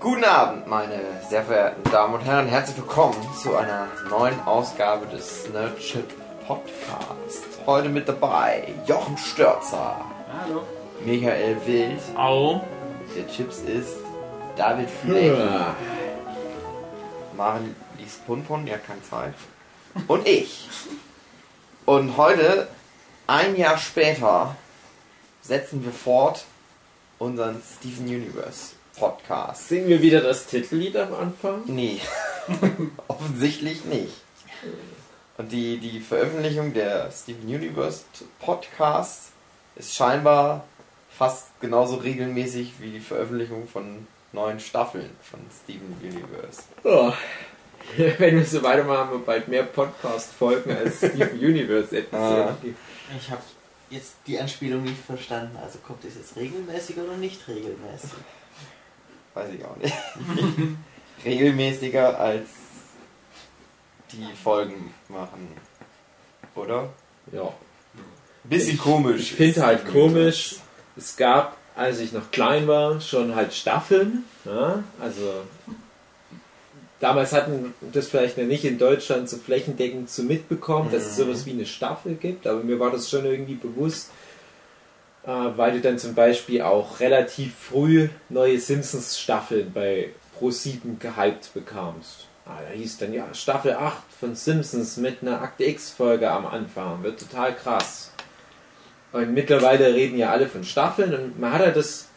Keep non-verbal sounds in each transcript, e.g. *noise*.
Guten Abend, meine sehr verehrten Damen und Herren. Herzlich willkommen zu einer neuen Ausgabe des Nerdship Podcasts. Heute mit dabei Jochen Störzer, Hallo. Michael Wild, Au. der Chips ist David Fleck, Ja. Maren liest Punpon, ja keine Zeit, und ich. Und heute, ein Jahr später, setzen wir fort unseren Steven Universe Podcast. Singen wir wieder das Titellied am Anfang? Nee, *laughs* offensichtlich nicht. Und die, die Veröffentlichung der Steven Universe Podcast ist scheinbar fast genauso regelmäßig wie die Veröffentlichung von neuen Staffeln von Steven Universe. Oh. *laughs* Wenn wir so weitermachen, haben wir bald mehr Podcast-Folgen als Steven *laughs* Universe-Episoden. Ah. Ich habe jetzt die Anspielung nicht verstanden. Also kommt es jetzt regelmäßig oder nicht regelmäßig? Weiß ich auch nicht. *laughs* Regelmäßiger als die Folgen machen. Oder? Ja. Bisschen Ich- komisch. Ich finde halt komisch, es gab, als ich noch klein war, schon halt Staffeln. Ja? Also damals hatten das vielleicht noch nicht in Deutschland so flächendeckend so mitbekommen, dass es Mhm. sowas wie eine Staffel gibt, aber mir war das schon irgendwie bewusst, weil du dann zum Beispiel auch relativ früh neue Simpsons-Staffeln bei Pro7 gehypt bekamst. Ah, da hieß dann ja Staffel 8 von Simpsons mit einer Akte X-Folge am Anfang. Wird total krass. Und mittlerweile reden ja alle von Staffeln und man hat halt das.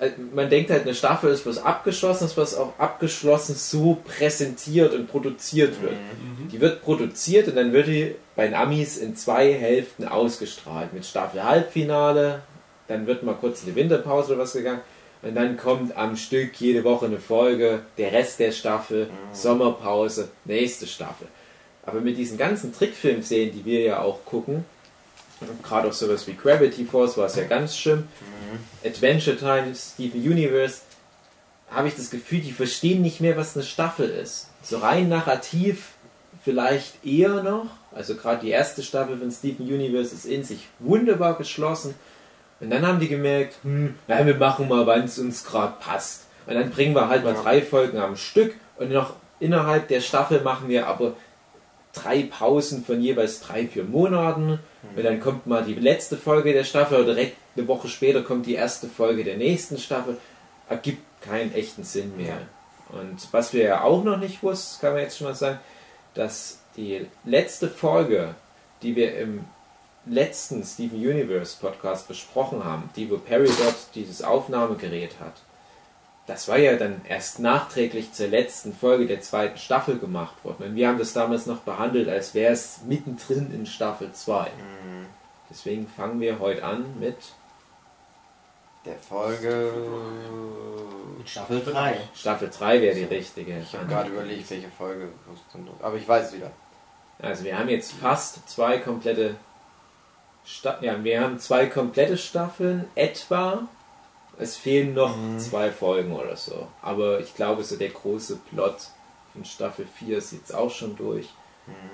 Äh, Man denkt halt, eine Staffel ist was Abgeschlossenes, was auch abgeschlossen so präsentiert und produziert wird. Die wird produziert und dann wird die bei den Amis in zwei Hälften ausgestrahlt. Mit Staffel Halbfinale, dann wird mal kurz in die Winterpause oder was gegangen. Und dann kommt am Stück jede Woche eine Folge, der Rest der Staffel, Sommerpause, nächste Staffel. Aber mit diesen ganzen Trickfilmserien, die wir ja auch gucken, gerade auch sowas wie Gravity Force war es ja ganz schlimm, Adventure Time, Steven Universe, habe ich das Gefühl, die verstehen nicht mehr, was eine Staffel ist. So rein narrativ vielleicht eher noch. Also gerade die erste Staffel von Steven Universe ist in sich wunderbar geschlossen. Und dann haben die gemerkt, hm, na, wir machen mal, wann es uns gerade passt. Und dann bringen wir halt mal Ja. drei Folgen am Stück und noch innerhalb der Staffel machen wir aber drei Pausen von jeweils drei, vier Monaten. Und dann kommt mal die letzte Folge der Staffel oder direkt eine Woche später kommt die erste Folge der nächsten Staffel. Ergibt keinen echten Sinn mehr. Und was wir ja auch noch nicht wussten, kann man jetzt schon mal sagen, dass die letzte Folge, die wir im letzten Steven Universe Podcast besprochen haben, die wo Peridot dieses Aufnahmegerät hat, das war ja dann erst nachträglich zur letzten Folge der zweiten Staffel gemacht worden. Und wir haben das damals noch behandelt, als wäre es mittendrin in Staffel 2. Mhm. Deswegen fangen wir heute an mit Der Folge. Mit Staffel 3. Staffel 3 wäre die richtige. Ich habe gerade überlegt, welche Folge. Aber ich weiß es wieder. Also wir haben jetzt fast zwei komplette Sta ja, wir haben zwei komplette Staffeln etwa. Es fehlen noch Mhm. zwei Folgen oder so. Aber ich glaube, so der große Plot von Staffel 4 ist jetzt auch schon durch.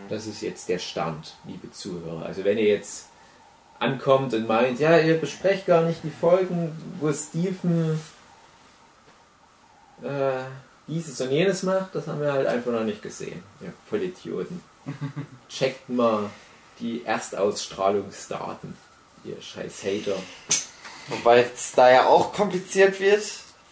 Das ist jetzt der Stand, liebe Zuhörer. Also wenn ihr jetzt ankommt und meint, ja, ihr besprecht gar nicht die Folgen, wo Steven äh, dieses und jenes macht, das haben wir halt einfach noch nicht gesehen. Ja, voll Idioten. *laughs* Checkt mal die Erstausstrahlungsdaten, ihr scheiß Hater. Wobei es da ja auch kompliziert wird,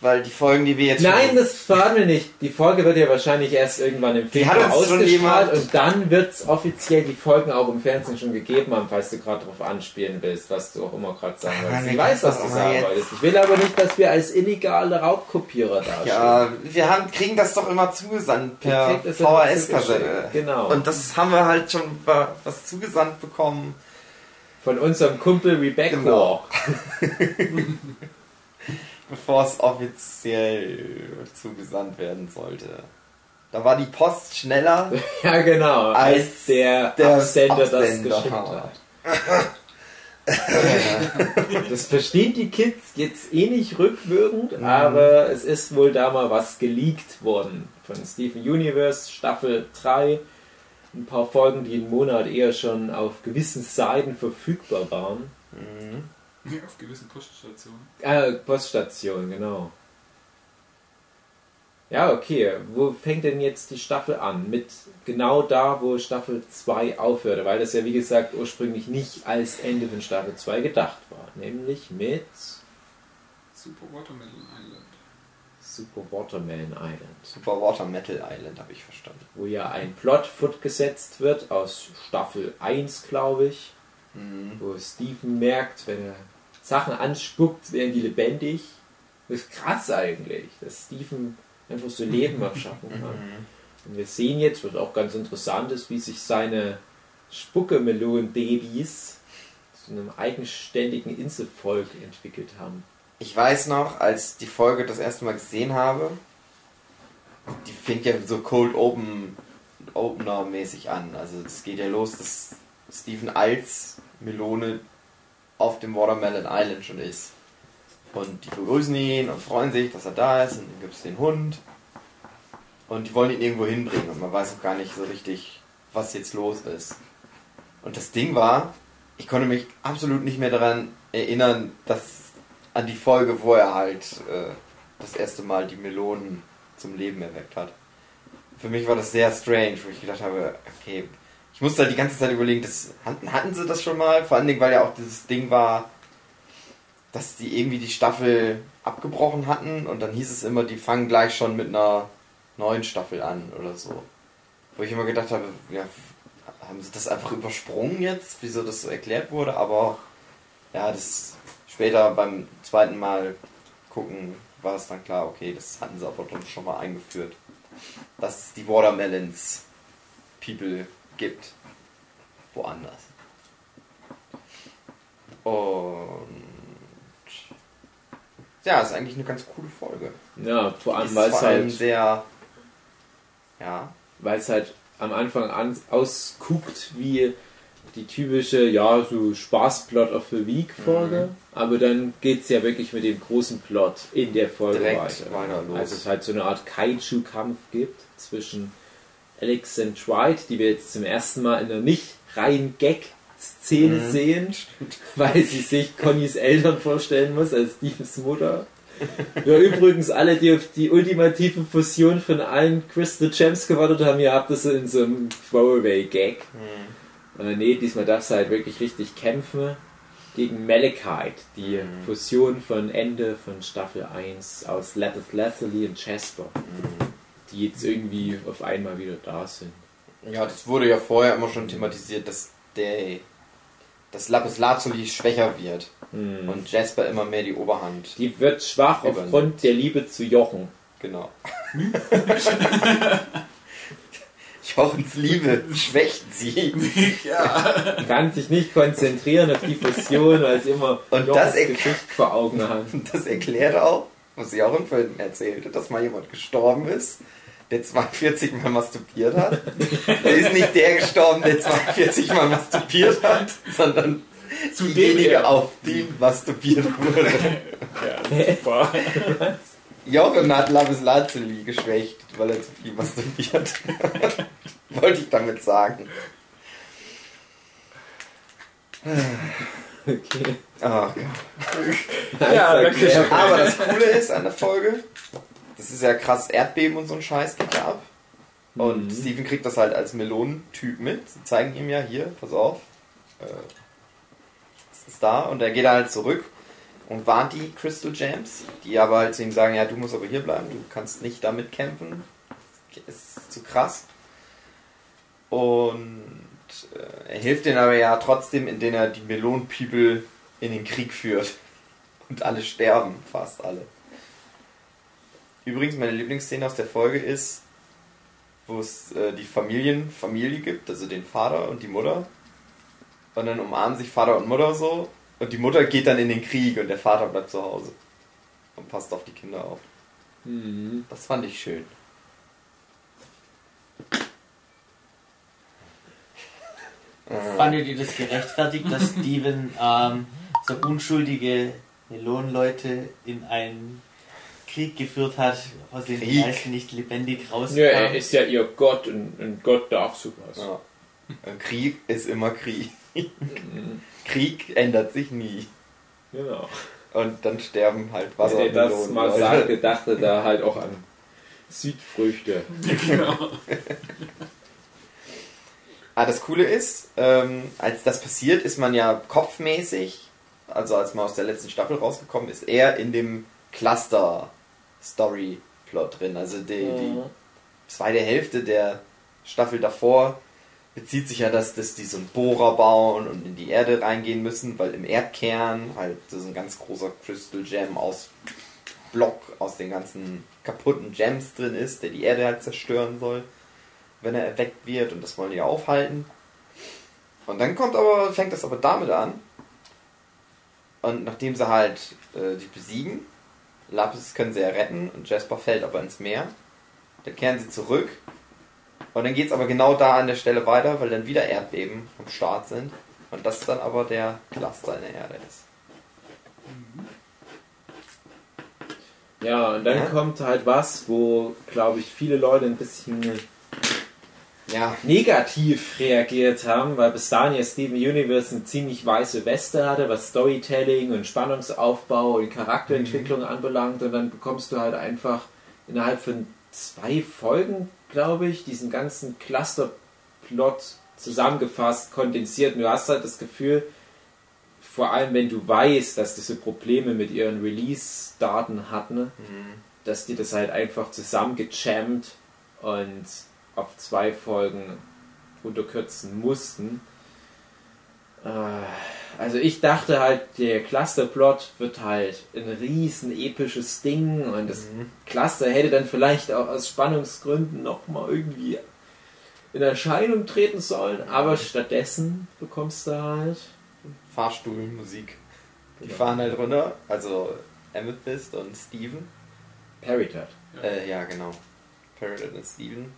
weil die Folgen, die wir jetzt. Nein, das verraten wir nicht. Die Folge wird ja wahrscheinlich erst irgendwann im Februar ausgestrahlt und dann wird es offiziell die Folgen auch im Fernsehen schon gegeben haben, falls du gerade darauf anspielen willst, was du auch immer gerade sagen wolltest. Ich weiß, was du sagen jetzt- wolltest. Ich will aber nicht, dass wir als illegale Raubkopierer dastehen. Ja, wir haben, kriegen das doch immer zugesandt per VHS-Kassette. Genau. Und das haben wir halt schon wa- was zugesandt bekommen. Von unserem Kumpel Rebecca. Genau. *laughs* bevor es offiziell zugesandt werden sollte. Da war die Post schneller. *laughs* Ja, genau. Als, Als der, der Absender, das Absender. geschickt hat. *laughs* Das verstehen die Kids jetzt eh nicht rückwirkend, Mhm. aber es ist wohl da mal was geleakt worden von Steven Universe Staffel 3. Ein paar Folgen, die einen Monat eher schon auf gewissen Seiten verfügbar waren. Ja, auf gewissen Poststationen. Äh, Poststation, genau. Ja, okay. Wo fängt denn jetzt die Staffel an? Mit genau da, wo Staffel 2 aufhörte, weil das ja wie gesagt ursprünglich nicht als Ende von Staffel 2 gedacht war. Nämlich mit Super Watermelon Island. Super Watermelon Island. Super Water Metal Island, habe ich verstanden. Wo ja ein Plot fortgesetzt wird aus Staffel 1, glaube ich. Mhm. Wo Steven merkt, wenn er Sachen anspuckt, werden die lebendig. Das ist krass eigentlich, dass Steven einfach so Leben erschaffen kann. Mhm. Und wir sehen jetzt, was auch ganz interessant ist, wie sich seine Spuckemelonen-Babys zu einem eigenständigen Inselvolk entwickelt haben. Ich weiß noch, als die Folge das erste Mal gesehen habe, die fängt ja so Cold Open Opener mäßig an. Also es geht ja los, dass Steven als Melone auf dem Watermelon Island schon ist. Und die begrüßen ihn und freuen sich, dass er da ist. Und dann gibt es den Hund. Und die wollen ihn irgendwo hinbringen. Und man weiß auch gar nicht so richtig, was jetzt los ist. Und das Ding war, ich konnte mich absolut nicht mehr daran erinnern, dass an die Folge, wo er halt äh, das erste Mal die Melonen zum Leben erweckt hat. Für mich war das sehr strange, wo ich gedacht habe, okay, ich musste halt die ganze Zeit überlegen, das, hatten, hatten sie das schon mal? Vor allen Dingen, weil ja auch dieses Ding war, dass die irgendwie die Staffel abgebrochen hatten und dann hieß es immer, die fangen gleich schon mit einer neuen Staffel an oder so. Wo ich immer gedacht habe, ja, haben sie das einfach übersprungen jetzt, wieso das so erklärt wurde, aber ja, das später beim zweiten Mal gucken war es dann klar, okay, das hatten sie aber schon mal eingeführt. Dass es die Watermelons People gibt. Woanders. Und ja, ist eigentlich eine ganz coole Folge. Ja, vor allem, weil es halt, sehr ja, weil es halt am Anfang an, ausguckt wie die typische, ja, so Spaßplot of the Week Folge. Aber dann geht es ja wirklich mit dem großen Plot in der Folge Direkt weiter. los. Also es halt so eine Art Kaiju-Kampf gibt zwischen Alex und White, die wir jetzt zum ersten Mal in einer nicht rein Gag-Szene Mhm. sehen, *laughs* weil sie sich Connys Eltern vorstellen muss als Stevens Mutter. Ja, übrigens, alle, die auf die ultimative Fusion von allen Crystal Gems gewartet haben, ihr habt das in so einem Throwaway-Gag. Äh, nee, diesmal darf sie halt wirklich richtig kämpfen gegen Malachite, die Mhm. Fusion von Ende von Staffel 1 aus Lettuce Leslie und Jasper, die jetzt irgendwie auf einmal wieder da sind. Ja, das wurde ja vorher immer schon thematisiert, dass der dass Lapis Lazuli schwächer wird Hm. und Jasper immer mehr die Oberhand. Die wird schwach Übernimmt. aufgrund der Liebe zu Jochen. Genau. *laughs* *laughs* Jochens Liebe schwächt sie. *laughs* ja. Kann sich nicht konzentrieren auf die Fusion, weil sie immer Und Jochens das Gesicht vor Augen hat. Und *laughs* das erklärt auch, was sie auch im Film erzählte, dass mal jemand gestorben ist, der 42 Mal masturbiert hat. Da ist nicht der gestorben, der 42 Mal masturbiert hat, sondern Zu diejenige, auf den masturbiert wurde. *laughs* ja, super. Jochen hat Lapis Lazuli geschwächt, weil er zu viel masturbiert. *laughs* Wollte ich damit sagen. *sighs* Okay. Oh Gott. Ja, wirklich. Aber das Coole ist an der Folge, das ist ja krass Erdbeben und so ein Scheiß geht ja ab. Und Mhm. Steven kriegt das halt als Melonentyp mit. Sie zeigen ihm ja hier, pass auf. Äh, es ist da und er geht halt zurück und warnt die Crystal Gems, die aber halt zu ihm sagen, ja, du musst aber hier bleiben, du kannst nicht damit kämpfen. Ist zu krass. Und äh, er hilft denen aber ja trotzdem, indem er die Melon-People in den Krieg führt. Und alle sterben, fast alle. Übrigens, meine Lieblingsszene aus der Folge ist, wo es äh, die Familien, Familie gibt, also den Vater und die Mutter. Und dann umarmen sich Vater und Mutter so. Und die Mutter geht dann in den Krieg und der Vater bleibt zu Hause. Und passt auf die Kinder auf. Mhm. Das fand ich schön. *laughs* Fandet ihr das gerechtfertigt, dass Steven ähm, so unschuldige Melonenleute in einen Krieg geführt hat, aus dem die meisten nicht lebendig Ja, er ist ja ihr Gott und, und Gott darf sowas. ja. Krieg ist immer Krieg. *laughs* Krieg ändert sich nie. Genau. Und dann sterben halt Wenn er das mal Leute. sagte, dachte da halt auch an Südfrüchte. genau. *laughs* Ah, das Coole ist, ähm, als das passiert, ist man ja kopfmäßig, also als man aus der letzten Staffel rausgekommen ist, eher in dem Cluster-Story-Plot drin. Also die, die zweite Hälfte der Staffel davor bezieht sich ja, dass, dass die so einen Bohrer bauen und in die Erde reingehen müssen, weil im Erdkern halt so ein ganz großer Crystal Gem aus Block aus den ganzen kaputten Gems drin ist, der die Erde halt zerstören soll, wenn er erweckt wird und das wollen die aufhalten. Und dann kommt aber, fängt das aber damit an. Und nachdem sie halt äh, die besiegen, Lapis können sie ja retten und Jasper fällt aber ins Meer. Dann kehren sie zurück. Und dann geht es aber genau da an der Stelle weiter, weil dann wieder Erdbeben am Start sind. Und das dann aber der Cluster in der Erde ist. Ja, und dann Ja. kommt halt was, wo, glaube ich, viele Leute ein bisschen Ja, negativ reagiert haben, weil bis dahin ja Steven Universe eine ziemlich weiße Weste hatte, was Storytelling und Spannungsaufbau und Charakterentwicklung anbelangt. Und dann bekommst du halt einfach innerhalb von zwei Folgen, glaube ich, diesen ganzen Clusterplot zusammengefasst, kondensiert. Und du hast halt das Gefühl, vor allem wenn du weißt, dass diese Probleme mit ihren Release-Daten hatten, dass die das halt einfach zusammengejammt und auf zwei Folgen runterkürzen mussten. Äh, Also ich dachte halt, der Clusterplot wird halt ein riesen episches Ding und das Cluster hätte dann vielleicht auch aus Spannungsgründen nochmal irgendwie in Erscheinung treten sollen, aber stattdessen bekommst du halt Fahrstuhlmusik. Die Genau. fahren halt runter, also Amethyst und Steven. Parritat. Äh, ja, genau. Peridot und Steven.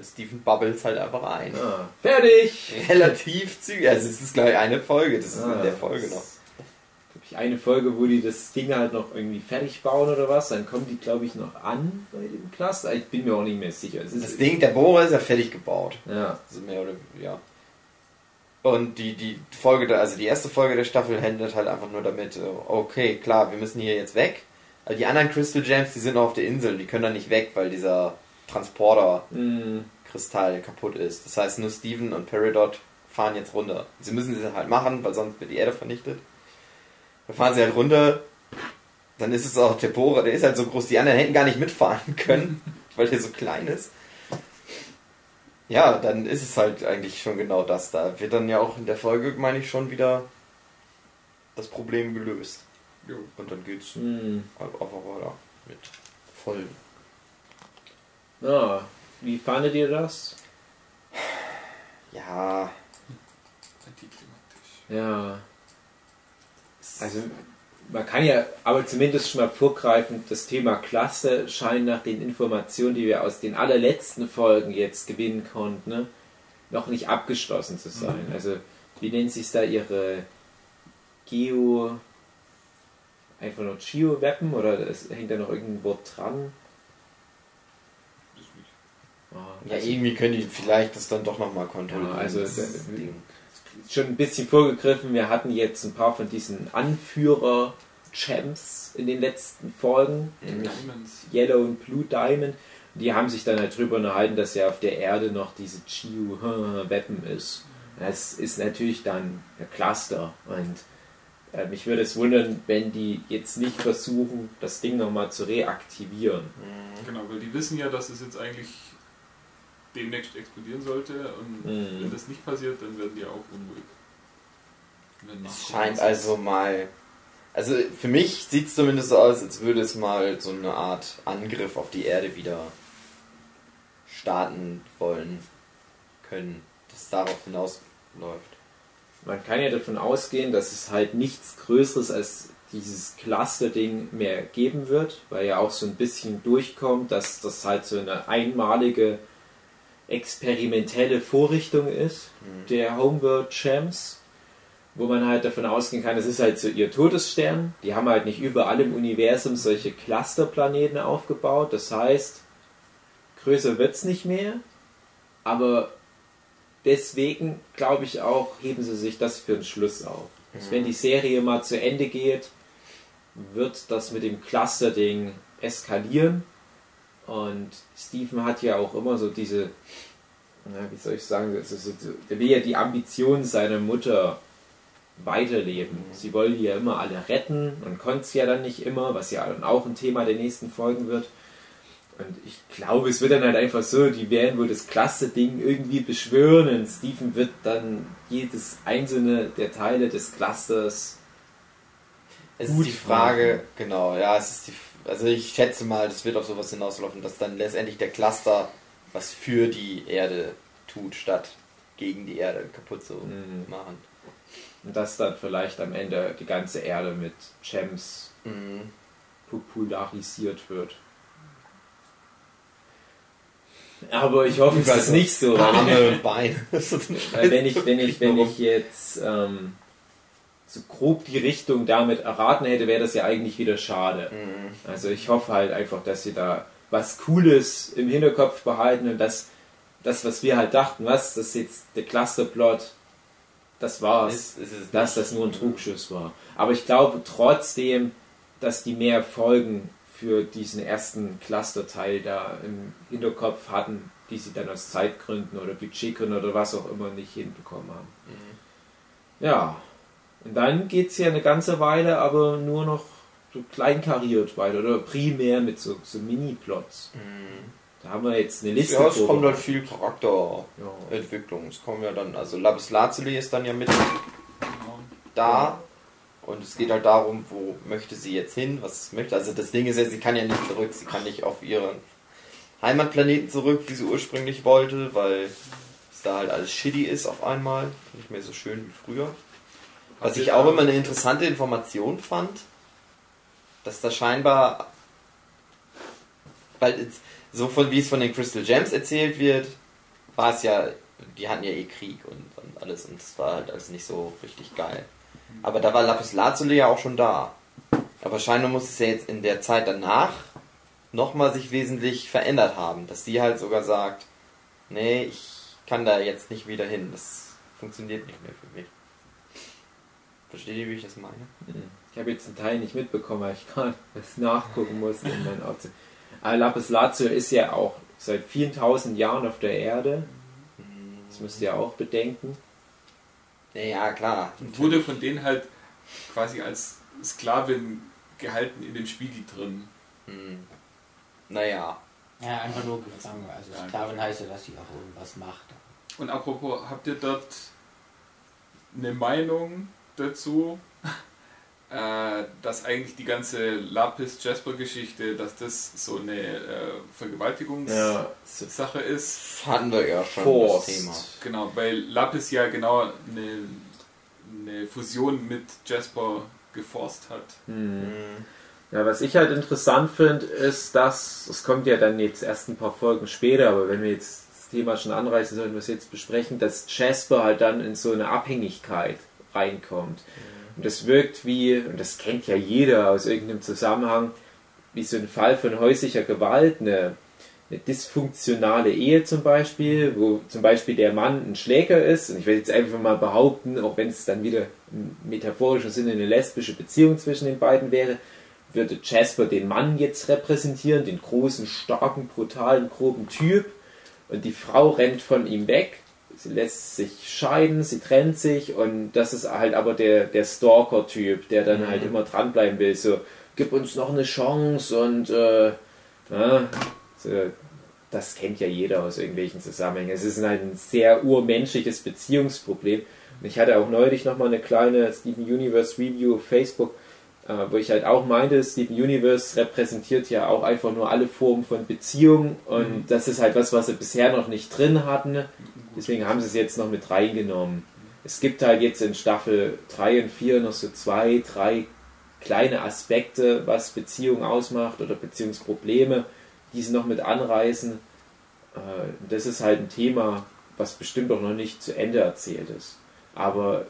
Und Steven bubbelt halt einfach ein. Ah, fertig! Relativ zügig. Also es ist gleich eine Folge, das ist Ah, in der Folge noch. Glaub ich, eine Folge, wo die das Ding halt noch irgendwie fertig bauen oder was, dann kommen die, glaube ich, noch an bei dem Cluster. Ich bin mir auch nicht mehr sicher. Es ist Das Ding, der Bohrer ist ja fertig gebaut. Ja. Also mehr oder ja. Und die, die Folge, der, also die erste Folge der Staffel handelt halt einfach nur damit, äh, okay, klar, wir müssen hier jetzt weg. Aber die anderen Crystal Gems, die sind noch auf der Insel, die können da nicht weg, weil dieser Transporter-Kristall Mm, kaputt ist. Das heißt, nur Steven und Peridot fahren jetzt runter. Sie müssen sie halt machen, weil sonst wird die Erde vernichtet. Dann fahren sie halt runter. Dann ist es auch der Bohrer, der ist halt so groß, die anderen hätten gar nicht mitfahren können, *laughs* weil der so klein ist. Ja, dann ist es halt eigentlich schon genau das. Da wird dann ja auch in der Folge, meine ich, schon wieder das Problem gelöst. Jo. Und dann geht's mm. einfach weiter mit Folgen. Ja, wie fandet ihr das? Ja, Antiklimatisch. Ja. Also, man kann ja aber zumindest schon mal vorgreifen, das Thema Klasse scheint nach den Informationen, die wir aus den allerletzten Folgen jetzt gewinnen konnten, ne, noch nicht abgeschlossen zu sein. Also, wie nennt sich da ihre Geo. Einfach nur Geo-Weapon oder es hängt da noch irgendein Wort dran? Das ist nicht. Ah, ja, also- irgendwie können die vielleicht das dann doch nochmal kontrollieren. Ja, also das das- Ding. schon ein bisschen vorgegriffen. Wir hatten jetzt ein paar von diesen Anführer-Champs in den letzten Folgen, Diamonds. Yellow und Blue Diamond. Die haben sich dann halt drüber unterhalten, dass ja auf der Erde noch diese Chiu-Weapon ist. Das ist natürlich dann der Cluster. Und äh, mich würde es wundern, wenn die jetzt nicht versuchen, das Ding nochmal zu reaktivieren. Genau, weil die wissen ja, dass es jetzt eigentlich demnächst explodieren sollte und Mhm. wenn das nicht passiert, dann werden die auch unruhig. Es scheint was also mal. Also für mich sieht es zumindest so aus, als würde es mal so eine Art Angriff auf die Erde wieder starten wollen können, das darauf hinausläuft. Man kann ja davon ausgehen, dass es halt nichts Größeres als dieses Cluster-Ding mehr geben wird, weil ja auch so ein bisschen durchkommt, dass das halt so eine einmalige experimentelle Vorrichtung ist der Homeworld Champs, wo man halt davon ausgehen kann, es ist halt so ihr Todesstern. Die haben halt nicht überall im Universum solche Clusterplaneten aufgebaut. Das heißt, größer wird es nicht mehr, aber deswegen glaube ich auch, heben sie sich das für den Schluss auf. Also wenn die Serie mal zu Ende geht, wird das mit dem Cluster-Ding eskalieren Und Stephen hat ja auch immer so diese, ja, wie soll ich sagen, also so, der will ja die Ambitionen seiner Mutter weiterleben. Sie wollen ja immer alle retten und konnte es ja dann nicht immer, was ja dann auch ein Thema der nächsten Folgen wird. Und ich glaube, es wird dann halt einfach so, die werden wohl das Cluster-Ding irgendwie beschwören und Stephen wird dann jedes einzelne der Teile des Clusters Es ist die Frage, genau, ja, es ist die, also ich schätze mal, das wird auf sowas hinauslaufen, dass dann letztendlich der Cluster was für die Erde tut, statt gegen die Erde kaputt zu Mhm. machen. und dass dann vielleicht am Ende die ganze Erde mit Gems Mhm. popularisiert wird. Aber ich hoffe, es ist nicht so. Arme *laughs* Beine. *laughs* wenn ich, wenn ich, wenn ich jetzt ähm, so grob die Richtung damit erraten hätte, wäre das ja eigentlich wieder schade. Mhm. Also ich hoffe halt einfach, dass sie da was Cooles im Hinterkopf behalten und dass das, was wir halt dachten, was, das ist jetzt der Clusterplot, das war's. Ist, ist es dass das nur ein Trugschuss war. Aber ich glaube trotzdem, dass die mehr Folgen für diesen ersten Clusterteil da im Hinterkopf hatten, die sie dann aus Zeitgründen oder Budgetgründen oder was auch immer nicht hinbekommen haben. Mhm. Ja, und dann geht es ja eine ganze Weile, aber nur noch so kleinkariert weiter oder primär mit so, so Mini-Plots. Mhm. Da haben wir jetzt eine Liste. Ja, es kommt vorbereitet. halt viel Charakterentwicklung. Ja. Es kommen ja dann, also Lapis Lazuli ist dann ja mit da. Und es geht halt darum, wo möchte sie jetzt hin, was möchte. Also das Ding ist ja, sie kann ja nicht zurück, sie kann nicht auf ihren Heimatplaneten zurück, wie sie ursprünglich wollte, weil es da halt alles shitty ist auf einmal. Nicht mehr so schön wie früher. Was ich auch immer eine interessante Information fand, dass da scheinbar, weil es, so von wie es von den Crystal Gems erzählt wird, war es ja, die hatten ja eh Krieg und, und alles und es war halt alles nicht so richtig geil. Aber da war Lapis Lazuli ja auch schon da. Aber scheinbar muss es ja jetzt in der Zeit danach nochmal sich wesentlich verändert haben, dass sie halt sogar sagt, nee, ich kann da jetzt nicht wieder hin, das funktioniert nicht mehr für mich. Versteht ihr, wie ich das meine? Ich habe jetzt einen Teil nicht mitbekommen, weil ich gerade *laughs* was nachgucken musste in meinen Auto. Aber Lapis Lazuli ist ja auch seit vielen tausend Jahren auf der Erde. Das müsst ihr auch bedenken. Ja, klar. Und wurde von denen halt quasi als Sklavin gehalten in dem Spiegel drin. Hm. Naja. Ja, einfach nur gefangen. Also Sklavin heißt ja, dass sie auch irgendwas macht. Und apropos, habt ihr dort eine Meinung dazu, *laughs* äh, dass eigentlich die ganze Lapis-Jasper-Geschichte, dass das so eine äh, Vergewaltigungssache so ist? Hatten wir ja schon forced. das Thema. Genau, weil Lapis ja genau eine, eine Fusion mit Jasper geforst hat. Hm. Hm. Ja, was ich halt interessant finde, ist, dass, es kommt ja dann jetzt erst ein paar Folgen später, aber wenn wir jetzt das Thema schon anreißen, sollten wir es jetzt besprechen, dass Jasper halt dann in so eine Abhängigkeit reinkommt. Und das wirkt wie, und das kennt ja jeder aus irgendeinem Zusammenhang, wie so ein Fall von häuslicher Gewalt, eine, eine dysfunktionale Ehe zum Beispiel, wo zum Beispiel der Mann ein Schläger ist, und ich werde jetzt einfach mal behaupten, auch wenn es dann wieder im metaphorischen Sinne eine lesbische Beziehung zwischen den beiden wäre, würde Jasper den Mann jetzt repräsentieren, den großen, starken, brutalen, groben Typ, und die Frau rennt von ihm weg. Sie lässt sich scheiden, sie trennt sich und das ist halt aber der, der Stalker-Typ, der dann Mhm. halt immer dranbleiben will. So, gib uns noch eine Chance und äh, ja, so, das kennt ja jeder aus irgendwelchen Zusammenhängen. Es ist halt ein sehr urmenschliches Beziehungsproblem. Und ich hatte auch neulich nochmal eine kleine Steven Universe Review auf Facebook, wo ich halt auch meinte, Steven Universe repräsentiert ja auch einfach nur alle Formen von Beziehung und Mhm. das ist halt was, was sie bisher noch nicht drin hatten. Deswegen haben sie es jetzt noch mit reingenommen. Es gibt halt jetzt in Staffel 3 und 4 noch so zwei, drei kleine Aspekte, was Beziehung ausmacht oder Beziehungsprobleme, die sie noch mit anreißen. Äh, Das ist halt ein Thema, was bestimmt auch noch nicht zu Ende erzählt ist. Aber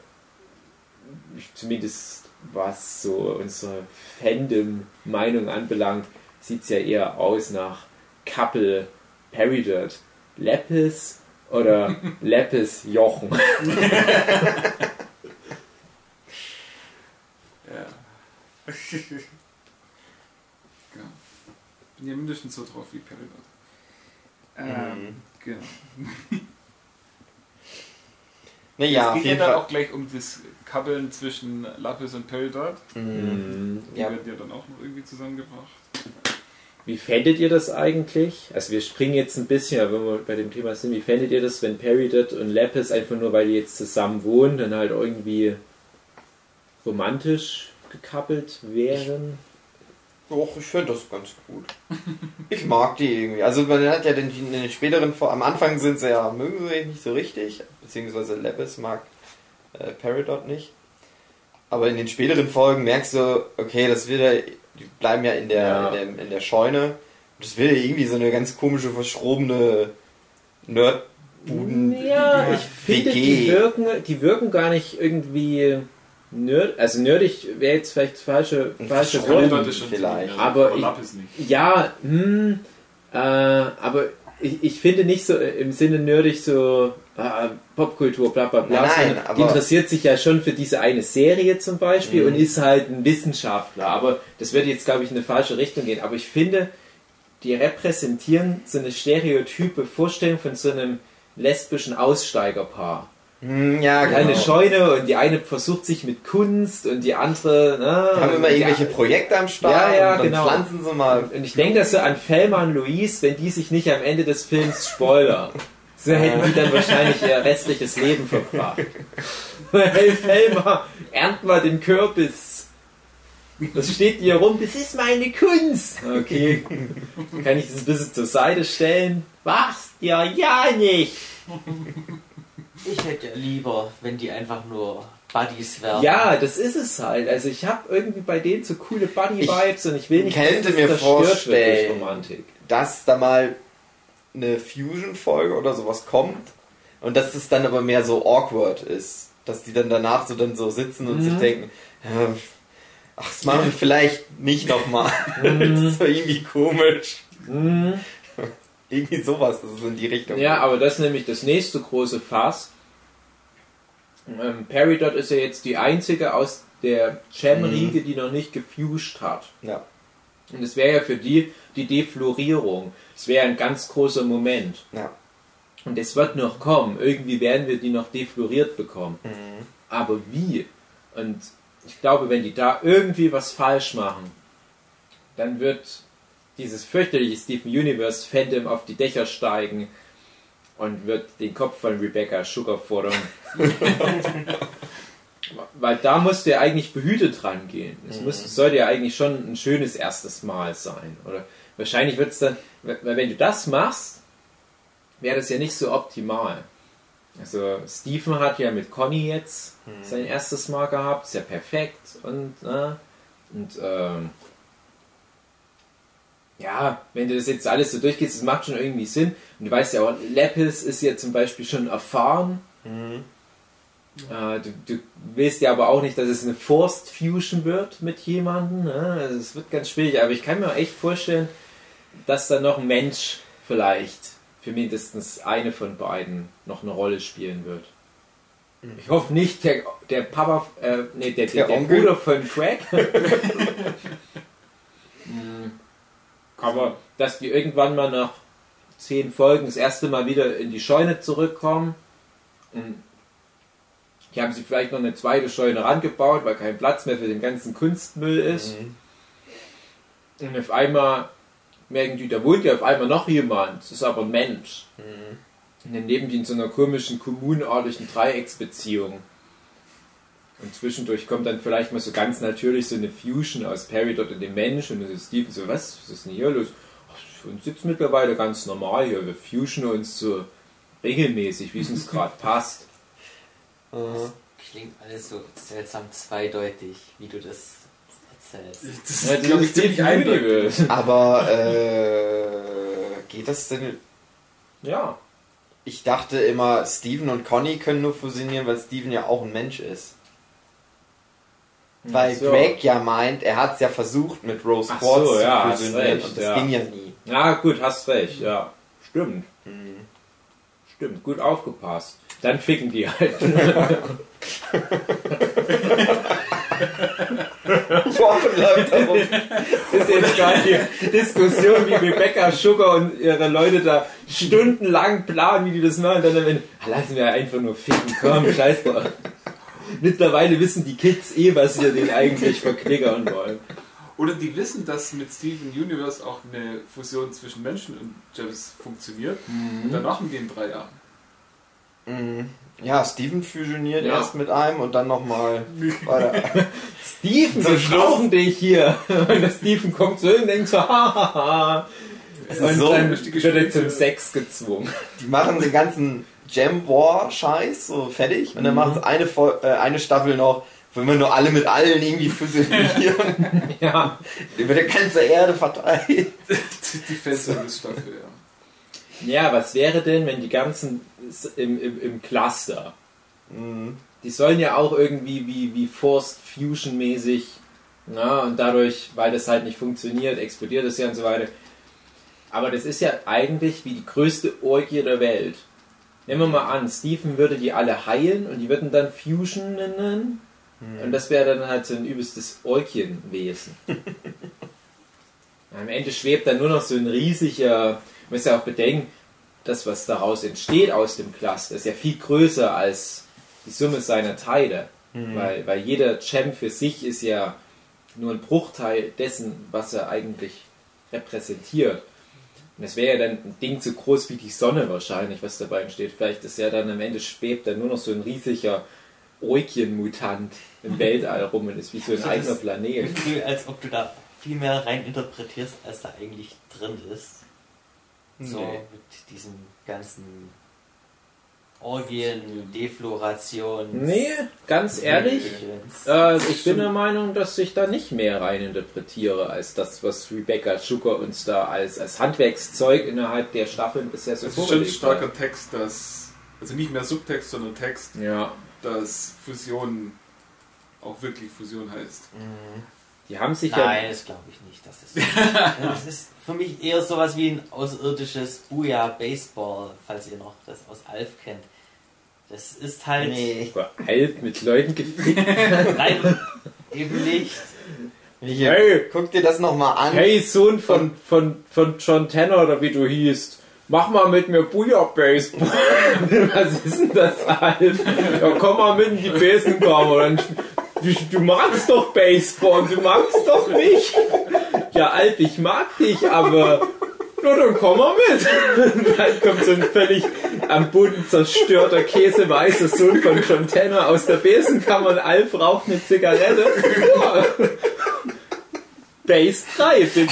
ich- zumindest was so unsere Fandom-Meinung anbelangt, sieht es ja eher aus nach Couple Peridot. Lepis oder *laughs* Lepis Jochen. *laughs* Ja. genau. Ja, mindestens so drauf wie Peridot. Ähm, Mhm. genau. Naja, es geht ja dann Fall. auch gleich um das Kabbeln zwischen Lapis und Peridot. Mhm. Die Ja. werden ja dann auch noch irgendwie zusammengebracht. Wie fändet ihr das eigentlich? Also wir springen jetzt ein bisschen, aber wenn wir bei dem Thema sind, wie fändet ihr das, wenn Peridot und Lapis einfach nur, weil die jetzt zusammen wohnen, dann halt irgendwie romantisch gekappelt wären? Doch, ich finde das ganz gut. Ich mag die irgendwie. Also man hat ja den, in den späteren, Vor- am Anfang sind sie ja, mögen sie nicht so richtig, beziehungsweise Lepis mag äh, Peridot nicht. Aber in den späteren Folgen merkst du, okay, das wird ja, die bleiben ja in der, Ja. In, der in der Scheune. Das wird ja irgendwie so eine ganz komische, verschrobene Nerdbuden. Ja, ich finde, die wirken, die wirken gar nicht irgendwie nerd, also nerdig wäre jetzt vielleicht das falsche, falsche. Wort. Vielleicht. Aber aber ich-. Ja, hm, äh, aber ich, ich finde nicht so äh, im Sinne nerdig so äh, Popkultur, bla bla bla. Nein, aber- die interessiert sich ja schon für diese eine Serie zum Beispiel Mhm. und ist halt ein Wissenschaftler. Aber das würde jetzt, glaube ich, in eine falsche Richtung gehen. Aber ich finde, die repräsentieren so eine stereotype Vorstellung von so einem lesbischen Aussteigerpaar. Hm, ja, Die eine genau. Scheune und die eine versucht sich mit Kunst und die andere, ne? Die haben immer irgendwelche Projekte am Start Ja, ja, und dann genau. pflanzen sie mal. und ich denke das so an Felma und Louise, wenn die sich nicht am Ende des Films spoilern. *laughs* So hätten die dann wahrscheinlich ihr restliches Leben verbracht. *laughs* Hey Felma, ernt mal den Kürbis. Das steht hier rum, das ist meine Kunst. Okay, kann ich das ein bisschen zur Seite stellen? Machst ja ja nicht. Ich hätte ja lieber, wenn die einfach nur Buddies wären. Ja, das ist es halt. Also ich habe irgendwie bei denen so coole Buddy-Vibes und ich will nicht, könnte dass das mir vorstellen, Romantik. dass da mal eine Fusion-Folge oder sowas kommt und dass es dann aber mehr so awkward ist. Dass die dann danach so dann so sitzen und sich Mhm. denken, ja, ach, das machen wir *laughs* vielleicht nicht nochmal. *laughs* das ist so irgendwie komisch. Mhm. Irgendwie sowas, das ist in die Richtung. Ja, aber das ist nämlich das nächste große Fass. Ähm, Peridot ist ja jetzt die einzige aus der Gem-Riege, die noch nicht gefused hat. Ja. Und es wäre ja für die die Deflorierung. Es wäre ein ganz großer Moment. Ja. Und es wird noch kommen. Irgendwie werden wir die noch defloriert bekommen. Mhm. Aber wie? Und ich glaube, wenn die da irgendwie was falsch machen, dann wird dieses fürchterliche Steven Universe Phantom auf die Dächer steigen und wird den Kopf von Rebecca Sugar fordern. *laughs* Weil da musste er eigentlich behütet rangehen. Es muss, es sollte ja eigentlich schon ein schönes erstes Mal sein. Oder wahrscheinlich wird es dann, weil wenn du das machst, wäre das ja nicht so optimal. Also Stephen hat ja mit Conny jetzt sein erstes Mal gehabt, ist ja perfekt und ne? und ähm, ja, wenn du das jetzt alles so durchgehst, das macht schon irgendwie Sinn. Und du weißt ja auch, Lapis ist ja zum Beispiel schon erfahren. Mhm. Äh, du, du willst ja aber auch nicht, dass es eine Forced Fusion wird mit jemandem. Ne? Also es wird ganz schwierig, aber ich kann mir echt vorstellen, dass da noch ein Mensch vielleicht für mindestens eine von beiden noch eine Rolle spielen wird. Ich hoffe nicht der, der Papa, äh, nee, der, der, Der der? Bruder von Craig. *laughs* Aber dass die irgendwann mal nach zehn Folgen das erste Mal wieder in die Scheune zurückkommen. Und hier haben sie vielleicht noch eine zweite Scheune rangebaut, weil kein Platz mehr für den ganzen Kunstmüll ist. Mhm. Und auf einmal merken die, da wohnt ja auf einmal noch jemand. Das ist aber ein Mensch. Mhm. Und dann leben die in so einer komischen, kommunartigen Dreiecksbeziehung. Und zwischendurch kommt dann vielleicht mal so ganz natürlich so eine Fusion aus Peridot und dem Mensch. Und dann ist Steven so, was, was ist denn hier los? Uns sitzt mittlerweile ganz normal hier. Wir fusionen uns so regelmäßig, wie es uns gerade *laughs* passt. Mhm. Klingt alles so seltsam zweideutig, wie du das erzählst. Das Ja, ist, glaube ich, ziemlich eindeutig. Aber äh, geht das denn? Ja. Ich dachte immer, Steven und Conny können nur fusionieren, weil Steven ja auch ein Mensch ist. Weil so. Greg ja meint, er hat es ja versucht mit Rose Ach Quartz so, ja, zu hast fusionieren recht, und das ja. ging ja nie. Ja, gut, hast recht, ja. Stimmt. Mhm. Stimmt, gut aufgepasst. Dann ficken die halt. wochenlang darum. Das ist jetzt gerade die Diskussion, wie Rebecca Sugar und ihre Leute da stundenlang planen, wie die das machen. Und dann am Ende, ah, lassen wir einfach nur ficken, komm, scheiß drauf. Mittlerweile wissen die Kids eh, was wir denen eigentlich verklickern wollen. Oder die wissen, dass mit Steven Universe auch eine Fusion zwischen Menschen und Gems funktioniert. Und dann machen die in drei Jahren. Mhm. Ja, Steven fusioniert Ja. erst mit einem und dann nochmal weiter. *laughs* Steven, wir brauchen dich hier. Und der Steven kommt so hin und denkt so, hahaha. ist Und so dann wird er zum Sex gezwungen. Die machen den ganzen Gem War Scheiß so fertig und dann Mhm. machen sie eine, äh, eine Staffel noch, wo immer nur alle mit allen irgendwie fusionieren. *laughs* Ja. Über der ganze Erde verteilt. Die Fanservice-Staffel, ja. Ja, was wäre denn, wenn die ganzen im, im, im Cluster, Mhm. die sollen ja auch irgendwie wie, wie Forced Fusion mäßig, na, und dadurch, weil das halt nicht funktioniert, explodiert es ja und so weiter. Aber das ist ja eigentlich wie die größte Orgie der Welt. Nehmen wir mal an, Stephen würde die alle heilen und die würden dann Fusion nennen. Und das wäre dann halt so ein übelstes Orkienwesen. *laughs* Am Ende schwebt dann nur noch so ein riesiger, man muss ja auch bedenken, das, was daraus entsteht aus dem Cluster, ist ja viel größer als die Summe seiner Teile. Weil, weil jeder Gem für sich ist ja nur ein Bruchteil dessen, was er eigentlich repräsentiert. Und es wäre ja dann ein Ding so groß wie die Sonne wahrscheinlich, was dabei entsteht. Vielleicht ist ja dann am Ende schwebt dann nur noch so ein riesiger Oikien-Mutant im Weltall rum und ist wie so ein Also eigener das Planet. Gefühl, als ob du da viel mehr rein interpretierst, als da eigentlich drin ist. So Nee. mit diesem ganzen Orgien, Defloration. Nee, ganz ehrlich, äh, ich bin der Meinung, dass ich da nicht mehr rein interpretiere, als das, was Rebecca Schucker uns da als, als Handwerkszeug innerhalb der Staffeln bisher so Es ist schon ein vorgelegt starker hat. Text, dass, also nicht mehr Subtext, sondern Text, Ja, dass Fusion auch wirklich Fusion heißt. Die haben sich Nein, das glaube ich nicht. Das ist, *laughs* das ist für mich eher sowas wie ein außerirdisches Booyah Baseball, falls ihr noch das aus Alf kennt. Das ist halt. Nee. ja halb mit Leuten gefickt. *laughs* Nein, eben nicht. Michael, Hey, guck dir das nochmal an. hey Sohn von, von, von John Tanner oder wie du hießt. Mach mal mit mir Booyah Baseball. *laughs* Was ist denn das, Alf? Ja, komm mal mit in die Besenkammer. Dann, du, du magst doch Baseball, du magst doch mich. Ja, Alf, ich mag dich, aber... Na, dann komm mal mit. *laughs* Dann kommt so ein völlig am Boden zerstörter, käseweißer Sohn von John Tanner aus der Besenkammer und Alf raucht eine Zigarette. Ja. Base 3, Bitches.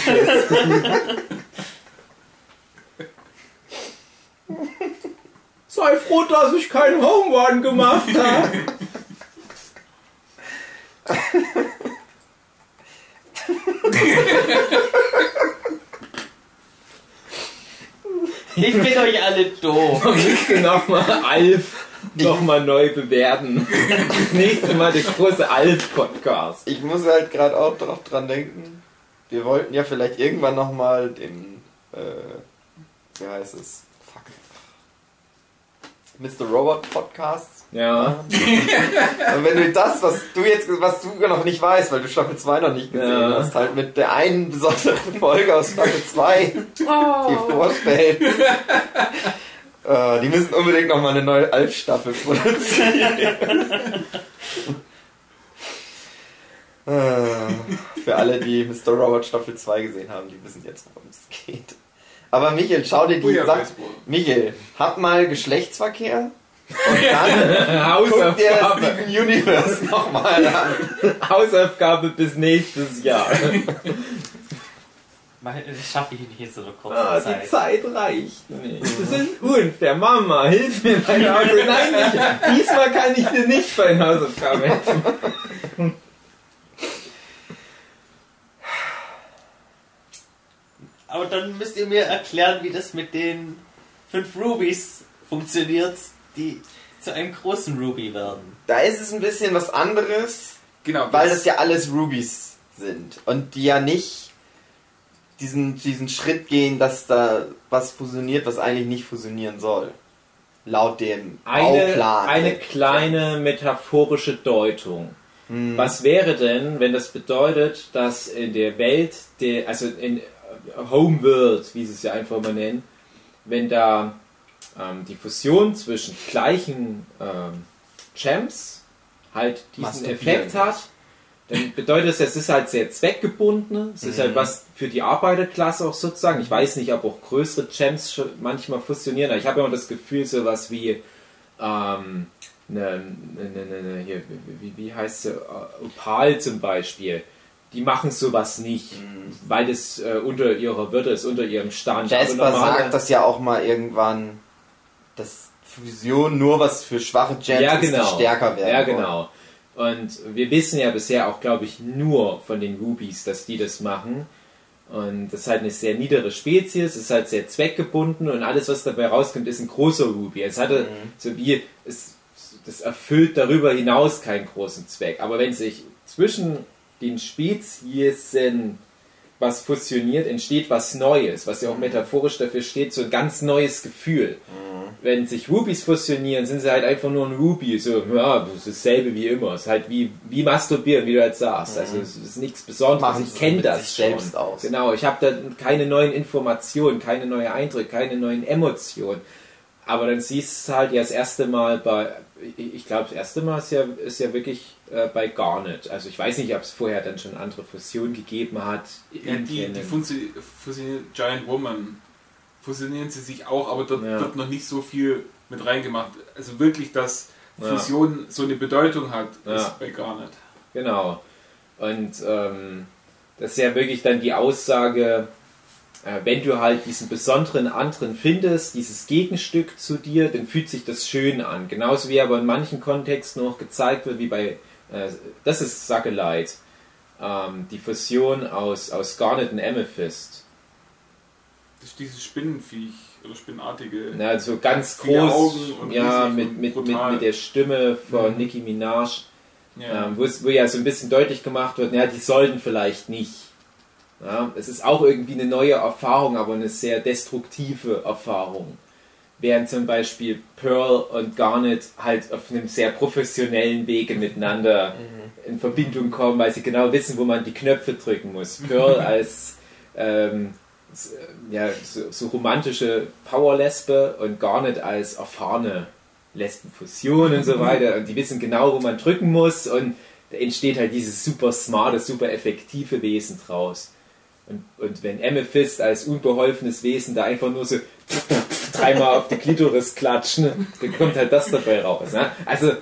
Sei froh, dass ich keinen Home Run gemacht habe. Ich bin euch alle doof. Müsste nochmal Alf nochmal neu bewerten. Das nächste Mal der große Alf-Podcast. Ich muss halt gerade auch noch dran denken. Wir wollten ja vielleicht irgendwann nochmal den, äh, wie heißt es? Mr. Robot Podcast. Ja. *laughs* Und wenn du das, was du jetzt, was du noch nicht weißt, weil du Staffel 2 noch nicht gesehen Ja. hast, halt mit der einen besonderen Folge aus Staffel 2 die vorstellst. *laughs* äh, die müssen unbedingt nochmal eine neue Alf-Staffel produzieren. *laughs* äh, für alle, die Mr. Robot Staffel 2 gesehen haben, die wissen jetzt, worum es geht. Aber Michael, schau dir die Booyah Sache. Michael, hab mal Geschlechtsverkehr und *laughs* dann guck dir Hausaufgabe. Steven Universe nochmal an. Hausaufgabe bis nächstes Jahr. *laughs* Das schaffe ich nicht so einer kurzen Ah, die Zeit. Zeit reicht nicht. Das ist unfair. Mama, hilf mir bei der Hausaufgabe. Nein, nicht. Diesmal kann ich dir nicht bei den Hausaufgaben helfen. Aber dann müsst ihr mir erklären, wie das mit den fünf Rubies funktioniert, die zu einem großen Ruby werden. Da ist es ein bisschen was anderes, Genau, weil das ja alles Rubies sind und die ja nicht diesen, diesen Schritt gehen, dass da was fusioniert, was eigentlich nicht fusionieren soll. Laut dem Eine, Bauplan. eine kleine metaphorische Deutung. Hm. Was wäre denn, wenn das bedeutet, dass in der Welt, der, also in Homeworld, wie sie es ja einfach mal nennen, wenn da ähm, die Fusion zwischen gleichen ähm, Champs halt diesen. Effekt hat, dann bedeutet das, es ist halt sehr zweckgebunden, es ist halt was für die Arbeiterklasse auch sozusagen. Ich weiß nicht, ob auch größere Champs manchmal fusionieren, aber ich habe immer das Gefühl, sowas wie ähm, eine, eine, eine, eine hier, wie, wie heißt sie, Opal zum Beispiel. Die machen sowas nicht, weil das äh, unter ihrer Würde ist, unter ihrem Stand. Jasper sagt das ja auch mal irgendwann, dass Fusion nur was für schwache Gems ja, ist, genau. die stärker werden. Ja, wollen. genau. Und wir wissen ja bisher auch, glaube ich, nur von den Rubies, dass die das machen. Und das ist halt eine sehr niedere Spezies, ist halt sehr zweckgebunden und alles, was dabei rauskommt, ist ein großer Ruby. Es hatte so wie, es, das erfüllt darüber hinaus keinen großen Zweck. Aber wenn sich zwischen den Speziesen was fusioniert, entsteht was Neues, was ja auch metaphorisch dafür steht, so ein ganz neues Gefühl. Wenn sich Rubies fusionieren, sind sie halt einfach nur ein Ruby, so, ja, das ist dasselbe wie immer. Es ist halt wie, wie masturbieren, wie du jetzt sagst. Also es ist nichts Besonderes. Ich kenne das schon. selbst aus. Genau, ich habe da keine neuen Informationen, keine neuen Eindrücke, keine neuen Emotionen. Aber dann siehst du es halt ja das erste Mal bei, ich glaube, das erste Mal ist ja, ist ja wirklich äh, bei Garnet. Also ich weiß nicht, ob es vorher dann schon andere Fusionen gegeben hat. Ja, die, die fusi- fusionieren Giant Woman. Fusionieren sie sich auch, aber dort Ja. wird noch nicht so viel mit reingemacht. Also wirklich, dass Ja. Fusion so eine Bedeutung hat, Ja. ist bei gar nicht. Genau. Und ähm, das ist ja wirklich dann die Aussage, wenn du halt diesen besonderen anderen findest, dieses Gegenstück zu dir, dann fühlt sich das schön an. Genauso wie aber in manchen Kontexten auch gezeigt wird, wie bei, äh, das ist Satellite, ähm, die Fusion aus, aus Garnet und Amethyst. Das ist dieses Spinnenviech oder Spinnenartige. Na, so ganz Viele groß, ja, mit, mit, mit, mit der Stimme von Mhm. Nicki Minaj. Ja. ähm, wo, ja so ein bisschen deutlich gemacht wird, ja, die sollten vielleicht nicht. Ja, es ist auch irgendwie eine neue Erfahrung, aber eine sehr destruktive Erfahrung. Während zum Beispiel Pearl und Garnet halt auf einem sehr professionellen Wege miteinander in Verbindung kommen, weil sie genau wissen, wo man die Knöpfe drücken muss. Pearl *laughs* als ähm, s- ja, so, so romantische Powerlesbe und Garnet als erfahrene Lesbenfusion und so weiter. Und die wissen genau, wo man drücken muss und da entsteht halt dieses super smarte, super effektive Wesen draus. Und, und wenn Amethyst als unbeholfenes Wesen da einfach nur so dreimal auf die Klitoris klatschen, dann kommt halt das dabei raus. Ne? Also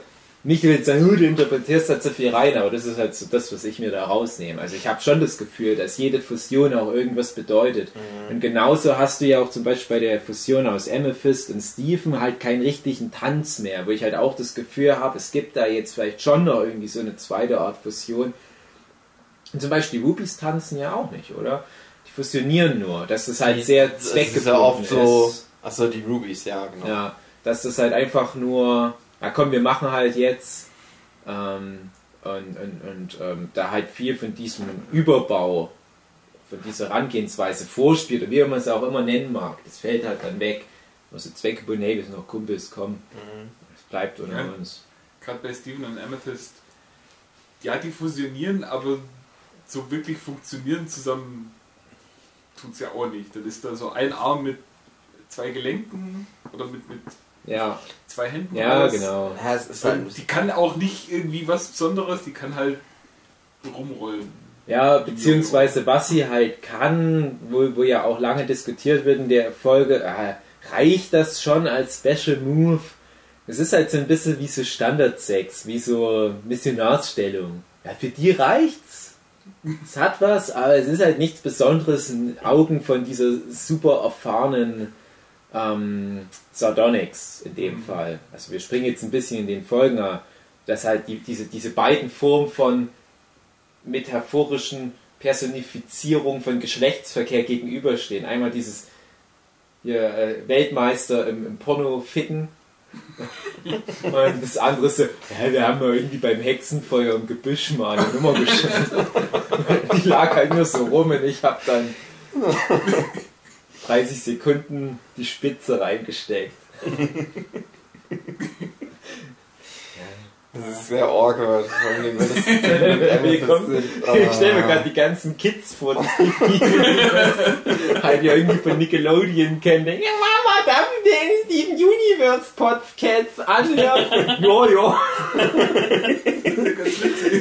nicht will jetzt sagen, "Oh, du interpretierst halt so viel rein, aber das ist halt so das, was ich mir da rausnehme. Also ich habe schon das Gefühl, dass jede Fusion auch irgendwas bedeutet. Und genauso hast du ja auch zum Beispiel bei der Fusion aus Amethyst und Stephen halt keinen richtigen Tanz mehr, wo ich halt auch das Gefühl habe, es gibt da jetzt vielleicht schon noch irgendwie so eine zweite Art Fusion. Und zum Beispiel die Rubies tanzen ja auch nicht, oder? Die fusionieren nur, dass es halt sehr Das zweckgebunden ist ja oft so. ist. Achso, die Rubies, ja, genau. Ja, dass das halt einfach nur, na komm, wir machen halt jetzt ähm, und, und, und ähm, da halt viel von diesem Überbau, von dieser Herangehensweise vorspielt und wie man es auch immer nennen mag, das fällt halt dann weg. Also zweckgebunden, hey, wir sind noch Kumpels, komm, es bleibt unter Ja. uns. Gerade bei Steven und Amethyst. Ja, die fusionieren, aber so wirklich funktionieren zusammen tut es ja auch nicht. Das ist da so ein Arm mit zwei Gelenken oder mit, mit Ja, zwei Händen. ja, alles. genau. Ja, halt. Die kann auch nicht irgendwie was Besonderes, die kann halt rumrollen. Ja, beziehungsweise was sie halt kann, wo, wo ja auch lange diskutiert wird in der Folge, äh, reicht das schon als Special Move? Es ist halt so ein bisschen wie so Standardsex, wie so Missionarsstellung. Ja, für die reicht's. Es hat was, aber es ist halt nichts Besonderes in den Augen von dieser super erfahrenen ähm, Sardonyx in dem Fall. Also wir springen jetzt ein bisschen in den Folgen, dass halt die, diese, diese beiden Formen von metaphorischen Personifizierung von Geschlechtsverkehr gegenüberstehen. Einmal dieses hier, äh, Weltmeister im, im Porno-Ficken *laughs* und das andere so, ja, wir haben ja irgendwie beim Hexenfeuer im Gebüsch mal eine Nummer geschossen. *laughs* Die lag halt nur so rum und ich habe dann 30 Sekunden die Spitze reingesteckt. Das ist sehr awkward. Vor allem, wenn das sind. Ich stelle mir Ah. gerade die ganzen Kids vor, die halt *laughs* ja irgendwie von Nickelodeon kennen. Ja, Mama, darf ich den Steven Universe Podcasts anhören? ja, ja.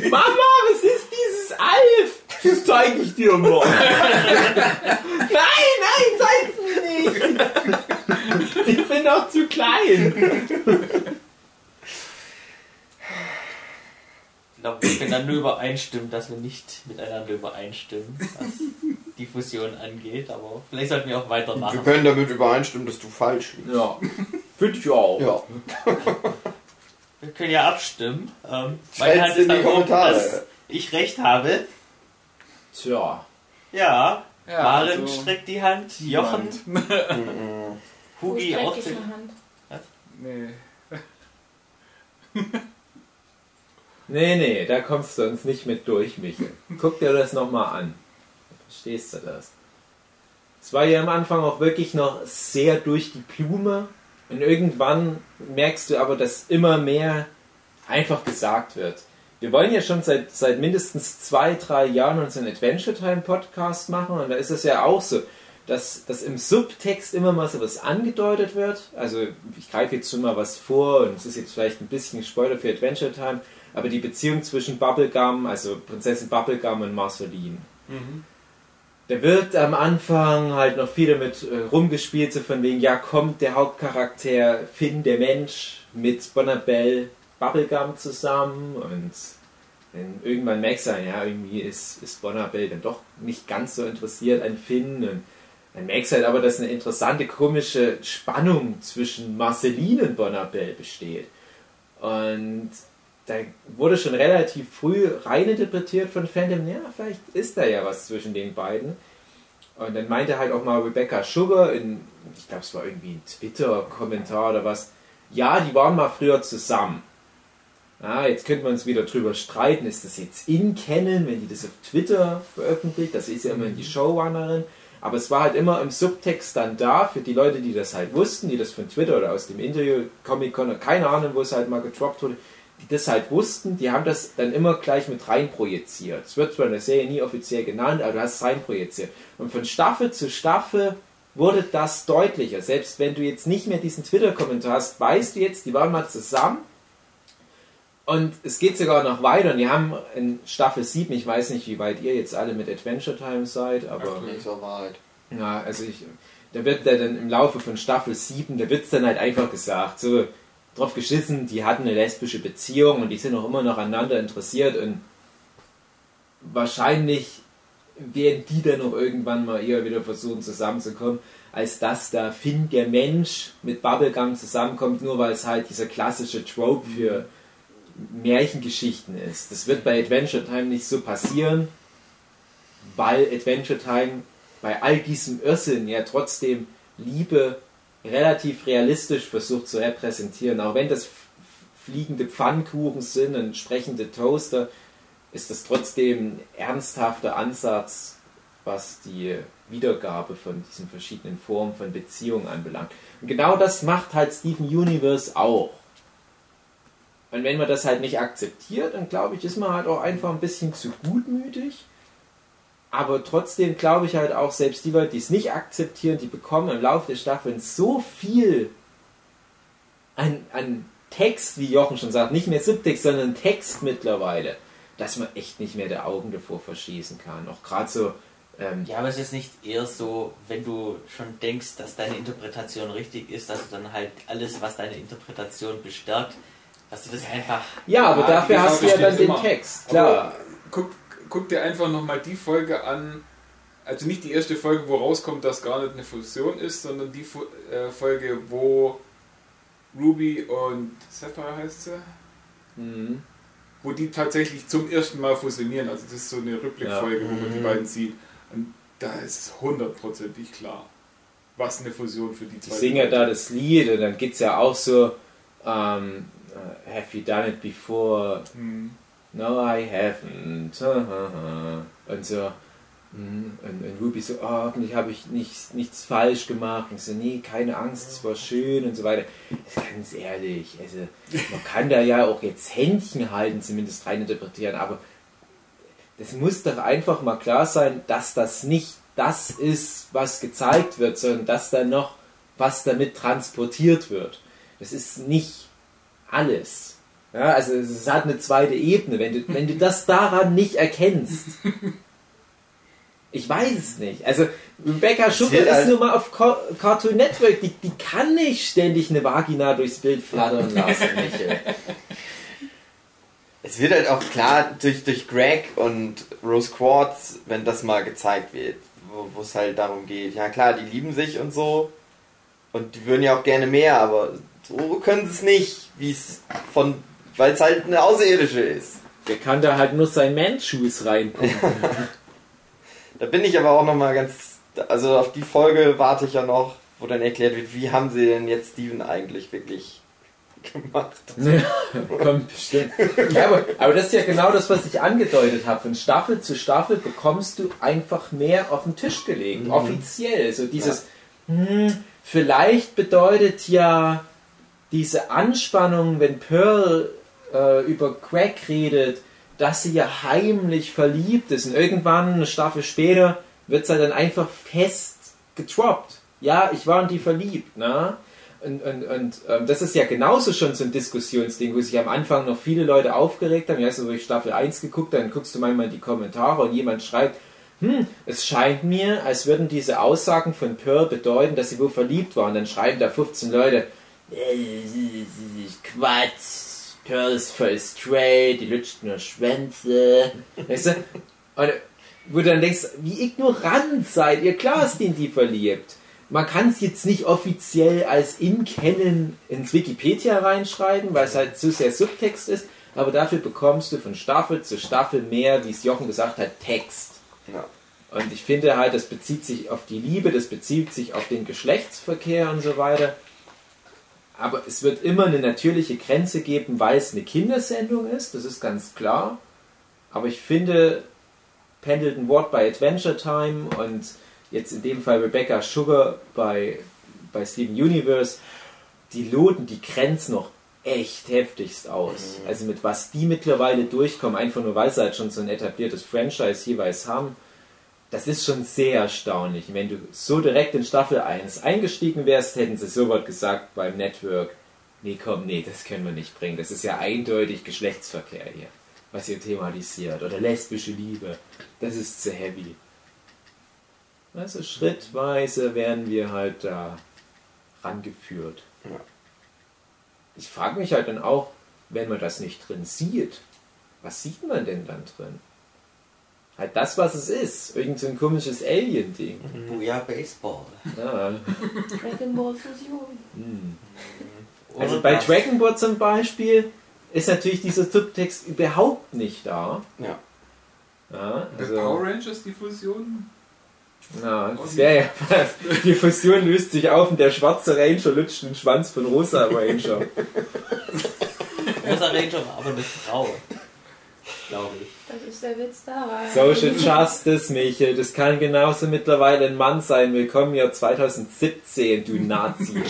Mama, was ist dieses Alf? Das zeige ich dir mal. nein, nein, zeig's mir nicht. Ich bin noch zu klein. Ich glaube, wir können dann nur übereinstimmen, dass wir nicht miteinander übereinstimmen, was die Fusion angeht. Aber vielleicht sollten wir auch Wir weitermachen. können damit übereinstimmen, dass du falsch liegst. Ja, finde ich auch. Ja. Wir können ja abstimmen. Ähm, meine Hand in ist die Kommentare. dass ich recht habe. Tja. Ja, Ja, Maren also streckt die Hand, Jochen, *laughs* Hugi auch. eine Hand? Nee. *laughs* Nee, nee, da kommst du uns nicht mit durch, Michel. Guck dir das nochmal an. Verstehst du das? Es war ja am Anfang auch wirklich noch sehr durch die Blume. Und irgendwann merkst du aber, dass immer mehr einfach gesagt wird. Wir wollen ja schon seit, seit mindestens zwei, drei Jahren unseren Adventure Time Podcast machen. Und da ist es ja auch so, dass, dass im Subtext immer mal so was angedeutet wird. Also ich greife jetzt schon mal was vor und es ist jetzt vielleicht ein bisschen Spoiler für Adventure Time, aber die Beziehung zwischen Bubblegum, also Prinzessin Bubblegum und Marceline. Da wird am Anfang halt noch viel damit äh, rumgespielt, so von wegen, ja, kommt der Hauptcharakter Finn, der Mensch, mit Bonabelle Bubblegum zusammen und dann irgendwann merkst du, ja, irgendwie ist, ist Bonabelle dann doch nicht ganz so interessiert an Finn und dann merkst du halt aber, dass eine interessante, komische Spannung zwischen Marceline und Bonabelle besteht. Und da wurde schon relativ früh reininterpretiert von Fandom, ja, vielleicht ist da ja was zwischen den beiden. Und dann meinte halt auch mal Rebecca Sugar in, ich glaube, es war irgendwie ein Twitter-Kommentar oder was, ja, die waren mal früher zusammen. Ah, jetzt könnte man uns wieder drüber streiten, ist das jetzt in Canon, wenn die das auf Twitter veröffentlicht? Das ist ja immer die Showrunnerin. Aber es war halt immer im Subtext dann da für die Leute, die das halt wussten, die das von Twitter oder aus dem Interview, Comic-Con, oder keine Ahnung, wo es halt mal gedroppt wurde, die das halt wussten, die haben das dann immer gleich mit rein projiziert. Es wird zwar in der Serie nie offiziell genannt, aber du hast es rein projiziert. Und von Staffel zu Staffel wurde das deutlicher. Selbst wenn du jetzt nicht mehr diesen Twitter-Kommentar hast, weißt du jetzt, die waren mal zusammen. Und es geht sogar noch weiter. Und die haben in Staffel 7, ich weiß nicht, wie weit ihr jetzt alle mit Adventure Time seid, aber. Nicht so weit. Ja, also ich, da wird da dann im Laufe von Staffel 7, da wird es dann halt einfach gesagt, so drauf geschissen, die hatten eine lesbische Beziehung und die sind auch immer noch aneinander interessiert und wahrscheinlich werden die dann auch irgendwann mal eher wieder versuchen zusammenzukommen, als dass da Finn der Mensch mit Bubblegum zusammenkommt, nur weil es halt dieser klassische Trope für Märchengeschichten ist. Das wird bei Adventure Time nicht so passieren, weil Adventure Time bei all diesem Irrsinn ja trotzdem Liebe relativ realistisch versucht zu repräsentieren. Auch wenn das fliegende Pfannkuchen sind und sprechende Toaster, ist das trotzdem ein ernsthafter Ansatz, was die Wiedergabe von diesen verschiedenen Formen von Beziehungen anbelangt. Und genau das macht halt Steven Universe auch. Und wenn man das halt nicht akzeptiert, dann glaube ich, ist man halt auch einfach ein bisschen zu gutmütig. Aber trotzdem glaube ich halt auch, selbst die Leute, die es nicht akzeptieren, die bekommen im Laufe der Staffeln so viel an, an Text, wie Jochen schon sagt, nicht mehr Subtext, sondern Text mittlerweile, dass man echt nicht mehr die Augen davor verschießen kann. Auch gerade so, ähm, Ja, aber es ist nicht eher so, wenn du schon denkst, dass deine Interpretation richtig ist, dass du dann halt alles, was deine Interpretation bestärkt, dass du das einfach. ja, aber dafür hast du ja dann den immer. Text, klar. Aber guck, guck dir einfach nochmal die Folge an, also nicht die erste Folge, wo rauskommt, dass gar nicht eine Fusion ist, sondern die Fu- äh, Folge, wo Ruby und Sapphire heißt sie, Mhm. wo die tatsächlich zum ersten Mal fusionieren. Also das ist so eine Rückblickfolge, Ja. wo man die Mhm. beiden sieht. Und da ist es hundertprozentig klar, was eine Fusion für die Die zwei singen ja da das Lied und dann geht es ja auch so, ähm, äh, have you done it before? Hm. No, I haven't. *laughs* Und so. Mhm. Und, und Ruby so, oh, hoffentlich habe ich nichts, nichts falsch gemacht. Und so, nee, keine Angst, es war schön und so weiter. Ganz ehrlich, also man kann da ja auch jetzt Händchen halten, zumindest rein interpretieren, aber das muss doch einfach mal klar sein, dass das nicht das ist, was gezeigt wird, sondern dass da noch was damit transportiert wird. Das ist nicht alles. Ja, also es hat eine zweite Ebene. Wenn du, wenn du das daran nicht erkennst, *laughs* ich weiß es nicht. Also Rebecca Schuppe ist halt nur mal auf Cartoon Network. Die, die kann nicht ständig eine Vagina durchs Bild flattern lassen, *laughs* Michael. Es wird halt auch klar durch, durch Greg und Rose Quartz, wenn das mal gezeigt wird, wo es halt darum geht. Ja klar, die lieben sich und so. Und die würden ja auch gerne mehr, aber so können sie es nicht, wie es von, weil es halt eine Außerirdische ist. Der kann da halt nur sein Manshoes reinpumpen. *laughs* da bin ich aber auch noch mal ganz, also auf die Folge warte ich ja noch, wo dann erklärt wird, wie haben sie denn jetzt Steven eigentlich wirklich gemacht. *laughs* Ja, kommt bestimmt. Ja, aber, aber das ist ja genau das, was ich angedeutet habe. Von Staffel zu Staffel bekommst du einfach mehr auf den Tisch gelegt. Mhm. Offiziell. So dieses, ja. hm, vielleicht bedeutet ja diese Anspannung, wenn Pearl äh, über Craig redet, dass sie ja heimlich verliebt ist. Und irgendwann, eine Staffel später, wird sie dann einfach fest getroppt. Ja, ich war in die verliebt. Ne? Und, und, und ähm, das ist ja genauso schon so ein Diskussionsding, wo sich am Anfang noch viele Leute aufgeregt haben. Ja, also, wo ich Staffel 1 geguckt dann guckst du manchmal in die Kommentare und jemand schreibt, hm, es scheint mir, als würden diese Aussagen von Pearl bedeuten, dass sie wohl verliebt war. Und dann schreiben da 15 Leute, Quatsch, Pearl ist voll straight, die lutscht nur Schwänze. Weißt du? Und wo du dann denkst, wie ignorant seid ihr, klar ist in die verliebt man kann es jetzt nicht offiziell als in Kennen ins Wikipedia reinschreiben, weil es halt zu sehr Subtext ist, aber dafür bekommst du von Staffel zu Staffel mehr, wie es Jochen gesagt hat, Text. Ja. Und ich finde halt, das bezieht sich auf die Liebe, das bezieht sich auf den Geschlechtsverkehr und so weiter. Aber es wird immer eine natürliche Grenze geben, weil es eine Kindersendung ist, das ist ganz klar. Aber ich finde, Pendleton Ward bei Adventure Time und jetzt in dem Fall Rebecca Sugar bei, bei Steven Universe, die loten die Grenzen noch echt heftigst aus. Mhm. Also mit was die mittlerweile durchkommen, einfach nur weil sie halt schon so ein etabliertes Franchise jeweils haben, das ist schon sehr erstaunlich. Wenn du so direkt in Staffel 1 eingestiegen wärst, hätten sie sofort gesagt beim Network, nee komm, nee, das können wir nicht bringen. Das ist ja eindeutig Geschlechtsverkehr hier, was ihr thematisiert. Oder lesbische Liebe. Das ist zu heavy. Also schrittweise werden wir halt da rangeführt. Ja. Ich frage mich halt dann auch, wenn man das nicht drin sieht, was sieht man denn dann drin? Halt das, was es ist. Irgend so ein komisches Alien-Ding. Mhm. Booyah Baseball. Ja. Dragon Ball Fusion. Hm. Also bei Dragon Ball zum Beispiel ist natürlich dieser Subtext überhaupt nicht da. Ja. ja also bei Power Rangers die Fusion? Ja, das wäre ja was. Die Fusion löst sich auf und der schwarze Ranger lutscht den Schwanz von Rosa Ranger. Rosa Ranger war aber eine Frau. Glaube ich. Das ist der Witz daran. Social Justice, Michael. Das kann genauso mittlerweile ein Mann sein. Willkommen hier 2017, du Nazi. *laughs*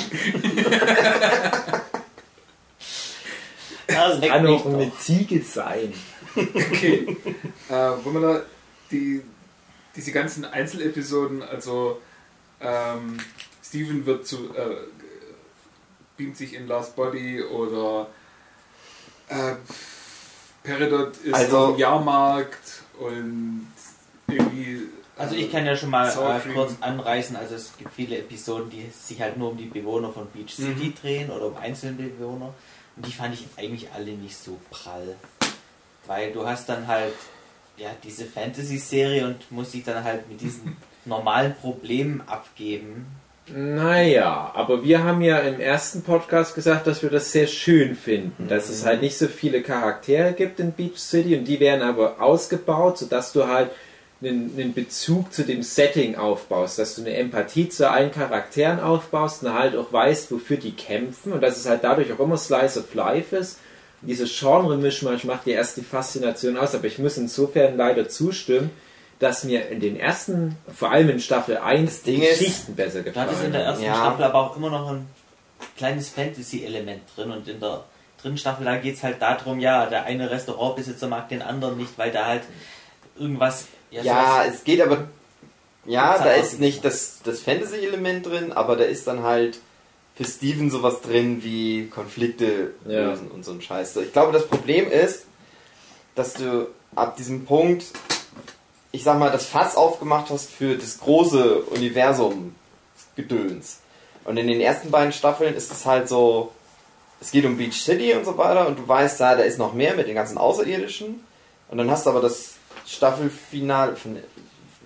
das kann auch eine Ziege sein. Okay. Äh, wollen wir da die diese ganzen Einzelepisoden, also ähm, Steven wird zu äh, beamt sich in Last Body oder äh, Peridot ist also, am Jahrmarkt und irgendwie. Also ich kann ja schon mal äh, kurz anreißen, also es gibt viele Episoden, die sich halt nur um die Bewohner von Beach City mhm. drehen oder um einzelne Bewohner. Und die fand ich eigentlich alle nicht so prall. Weil du hast dann halt ja, diese Fantasy-Serie und muss sich dann halt mit diesen *laughs* normalen Problemen abgeben. Naja, aber wir haben ja im ersten Podcast gesagt, dass wir das sehr schön finden, dass es halt nicht so viele Charaktere gibt in Beach City und die werden aber ausgebaut, sodass du halt einen, einen Bezug zu dem Setting aufbaust, dass du eine Empathie zu allen Charakteren aufbaust und halt auch weißt, wofür die kämpfen und dass es halt dadurch auch immer Slice of Life ist. Diese Genre-Mischmasch macht ja erst die Faszination aus, aber ich muss insofern leider zustimmen, dass mir in den ersten, vor allem in Staffel 1, die Geschichten besser gefallen. Da hat es in der ersten ja. Staffel aber auch immer noch ein kleines Fantasy-Element drin und in der dritten Staffel, da geht es halt darum, ja, der eine Restaurantbesitzer mag den anderen nicht, weil da halt irgendwas. Ja, ja es geht aber. Ja, da ist nicht das, das Fantasy-Element drin, aber da ist dann halt für Steven sowas drin wie Konflikte ja. lösen und so ein Scheiß. Ich glaube, das Problem ist, dass du ab diesem Punkt, ich sag mal, das Fass aufgemacht hast für das große Universum Gedöns. Und in den ersten beiden Staffeln ist es halt so, es geht um Beach City und so weiter und du weißt, da, da ist noch mehr mit den ganzen Außerirdischen. Und dann hast du aber das Staffelfinal,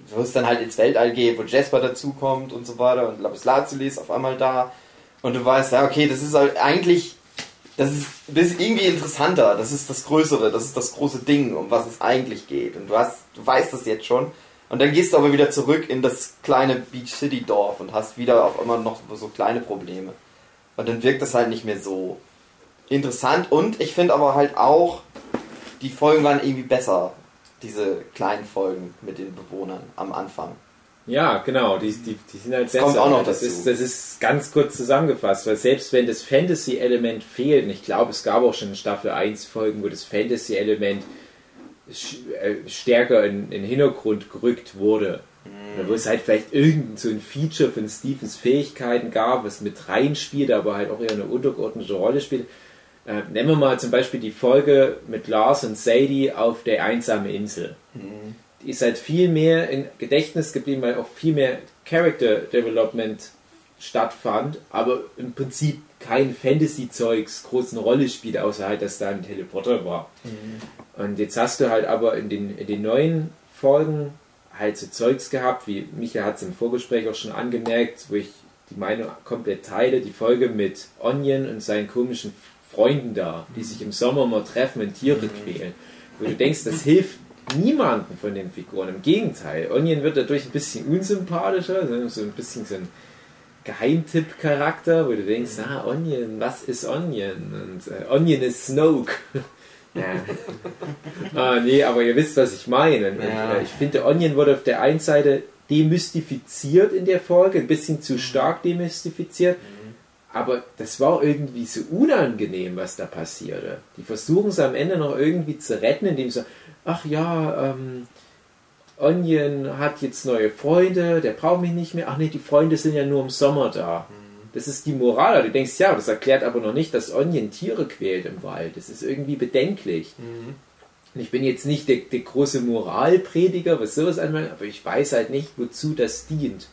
wo es dann halt ins Weltall geht, wo Jasper dazukommt und so weiter und Lapis Lazuli ist auf einmal da. Und du weißt, ja, okay, das ist halt eigentlich, das ist, das ist irgendwie interessanter, das ist das Größere, das ist das große Ding, um was es eigentlich geht. Und du hast, du weißt das jetzt schon. Und dann gehst du aber wieder zurück in das kleine Beach City Dorf und hast wieder auf einmal noch so kleine Probleme. Und dann wirkt das halt nicht mehr so interessant. Und ich finde aber halt auch, die Folgen waren irgendwie besser. Diese kleinen Folgen mit den Bewohnern am Anfang. Ja, genau, die, die, die sind halt das besser. Kommt auch noch das, dazu. Ist, das ist ganz kurz zusammengefasst, weil selbst wenn das Fantasy-Element fehlt, und ich glaube, es gab auch schon in Staffel 1 Folgen, wo das Fantasy-Element äh, stärker in, in den Hintergrund gerückt wurde. Mhm. Wo es halt vielleicht irgendein so ein Feature von Stephens Fähigkeiten gab, was mit reinspielt, aber halt auch eher eine untergeordnete Rolle spielt. Äh, nehmen wir mal zum Beispiel die Folge mit Lars und Sadie auf der einsamen Insel. Mhm. Die ist halt viel mehr im Gedächtnis geblieben, weil auch viel mehr Character Development stattfand, aber im Prinzip kein Fantasy-Zeugs groß eine Rolle spielt, außer halt, dass da ein Teleporter war. Mhm. Und jetzt hast du halt aber in den, in den neuen Folgen halt so Zeugs gehabt, wie Micha hat es im Vorgespräch auch schon angemerkt, wo ich die Meinung komplett teile, die Folge mit Onion und seinen komischen Freunden da, die sich im Sommer mal treffen und Tiere mhm. quälen. Wo du denkst, das hilft niemanden von den Figuren. Im Gegenteil, Onion wird dadurch ein bisschen unsympathischer, so ein bisschen so ein Geheimtipp-Charakter, wo du denkst, mhm. ah, Onion, was ist Onion? Und äh, Onion ist Snoke. *laughs* ah, nee, aber ihr wisst, was ich meine. Ja. Äh, ich finde, Onion wurde auf der einen Seite demystifiziert in der Folge, ein bisschen zu mhm. stark demystifiziert. Mhm. Aber das war irgendwie so unangenehm, was da passierte. Die versuchen es am Ende noch irgendwie zu retten, indem sie, ach ja, ähm, Onion hat jetzt neue Freunde, der braucht mich nicht mehr. Ach nee, die Freunde sind ja nur im Sommer da. Mhm. Das ist die Moral. Du denkst, ja, das erklärt aber noch nicht, dass Onion Tiere quält im Wald. Das ist irgendwie bedenklich. Mhm. Ich bin jetzt nicht der, der große Moralprediger, was sowas anbelangt, aber ich weiß halt nicht, wozu das dient.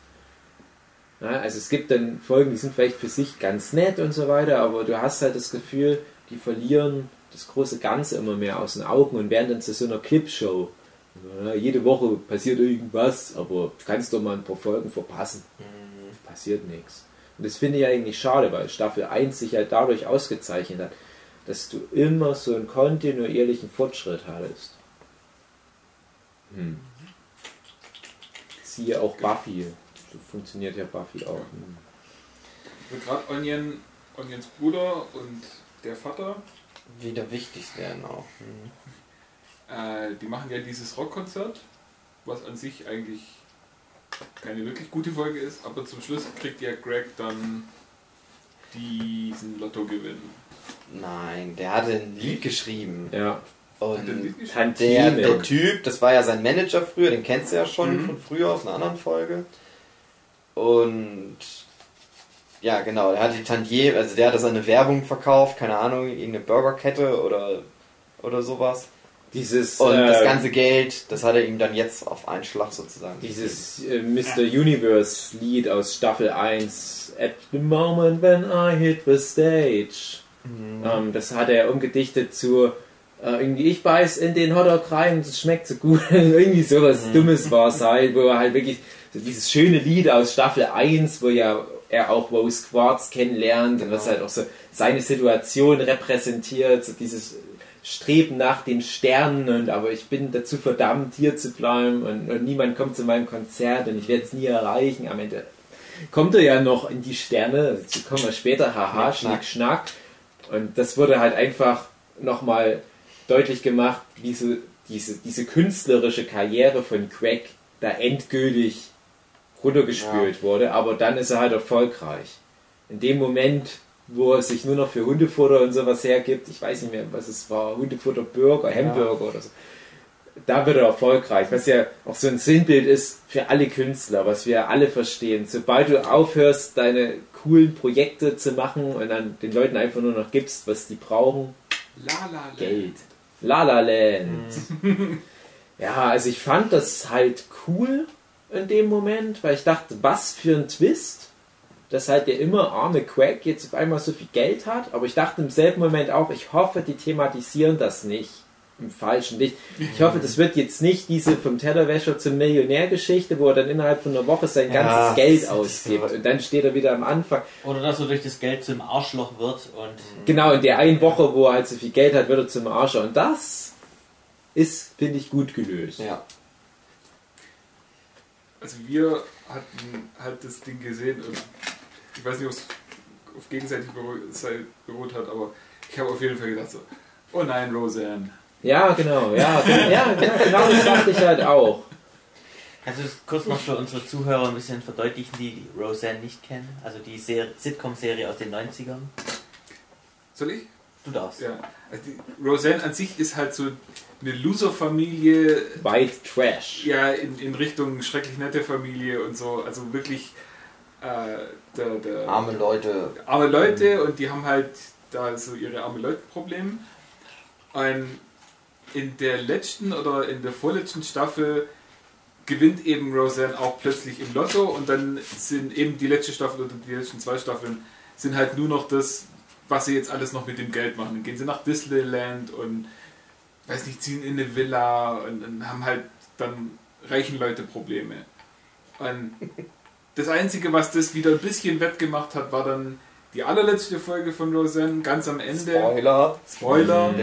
Ja, also es gibt dann Folgen, die sind vielleicht für sich ganz nett und so weiter, aber du hast halt das Gefühl, die verlieren das große Ganze immer mehr aus den Augen und werden dann zu so einer Clipshow. Ja, jede Woche passiert irgendwas, aber du kannst doch mal ein paar Folgen verpassen. Mhm. Passiert nichts. Und das finde ich eigentlich schade, weil Staffel 1 sich halt dadurch ausgezeichnet hat, dass du immer so einen kontinuierlichen Fortschritt hattest. Hm. Siehe auch Buffy. So funktioniert ja Buffy auch. Hm. Gerade Onion, Onions Bruder und der Vater. Wieder wichtig werden auch. Hm. Äh, die machen ja dieses Rockkonzert, was an sich eigentlich keine wirklich gute Folge ist, aber zum Schluss kriegt ja Greg dann diesen Lottogewinn. Nein, der hatte ein Lied geschrieben. Ja. Und der, der Typ, das war ja sein Manager früher, den kennst du ja schon mhm. von früher aus einer anderen Folge. Und ja, genau, der hat die Tantier, also der hat seine Werbung verkauft, keine Ahnung, irgendeine Burgerkette oder, oder sowas. Dieses, und äh, das ganze Geld, das hat er ihm dann jetzt auf einen Schlag sozusagen. Dieses äh, Mr. Universe Lied aus Staffel 1, At the moment when I hit the stage. Mhm. Ähm, das hat er umgedichtet zu äh, irgendwie, ich beiß in den Hotdog rein, das schmeckt so gut. *laughs* irgendwie sowas mhm. Dummes war es halt, wo er halt wirklich so dieses schöne Lied aus Staffel 1, wo ja er auch Rose Quartz kennenlernt genau. und was halt auch so seine Situation repräsentiert, so dieses Streben nach den Sternen und aber ich bin dazu verdammt, hier zu bleiben und, und niemand kommt zu meinem Konzert und ich werde es nie erreichen. Am Ende kommt er ja noch in die Sterne, dazu kommen wir später, haha, schnack, schnack. Und das wurde halt einfach nochmal deutlich gemacht, wie so diese, diese künstlerische Karriere von Craig da endgültig runtergespült ja. wurde, aber dann ist er halt erfolgreich. In dem Moment, wo er sich nur noch für Hundefutter und sowas hergibt, ich weiß nicht mehr, was es war, Hundefutter, Burger, Hamburger ja. oder so, da wird er erfolgreich, was ja auch so ein Sinnbild ist für alle Künstler, was wir alle verstehen. Sobald du aufhörst, deine coolen Projekte zu machen und dann den Leuten einfach nur noch gibst, was die brauchen, La La. Geld. La La Land. Mhm. *laughs* ja, also ich fand das halt cool in dem Moment, weil ich dachte, was für ein Twist, dass halt der immer arme Quack jetzt auf einmal so viel Geld hat, aber ich dachte im selben Moment auch, ich hoffe, die thematisieren das nicht im falschen Licht. Ich hoffe, das wird jetzt nicht diese vom Tellerwäscher zum Millionär-Geschichte, wo er dann innerhalb von einer Woche sein ganzes ja, Geld ausgibt und dann steht er wieder am Anfang. Oder dass er durch das Geld zum Arschloch wird und. Genau, in der einen Woche, wo er halt so viel Geld hat, wird er zum Arschloch. Und das ist, finde ich, gut gelöst. Ja. Also wir hatten halt das Ding gesehen und ich weiß nicht, ob es auf gegenseitig beruht hat, aber ich habe auf jeden Fall gedacht so, oh nein, Roseanne. Ja, genau, ja, ja, genau das dachte ich halt auch. Kannst du das kurz noch für unsere Zuhörer ein bisschen verdeutlichen, die Roseanne nicht kennen? Also die Sitcom-Serie aus den 90ern? Soll ich? Du darfst. Ja. Also Roseanne an sich ist halt so eine Loser-Familie. White Trash. Ja, in, in Richtung schrecklich nette Familie und so. Also wirklich äh, der, der, arme Leute. Arme Leute und die haben halt da so ihre arme Leute-Probleme. Und in der letzten oder in der vorletzten Staffel gewinnt eben Roseanne auch plötzlich im Lotto und dann sind eben die letzte Staffel oder die letzten zwei Staffeln sind halt nur noch das, was sie jetzt alles noch mit dem Geld machen. Dann gehen sie nach Disneyland und weiß nicht, ziehen in eine Villa und, und haben halt dann reichen Leute Probleme. Und das Einzige, was das wieder ein bisschen wettgemacht hat, war dann die allerletzte Folge von Roseanne, ganz am Ende. Spoiler. Spoiler.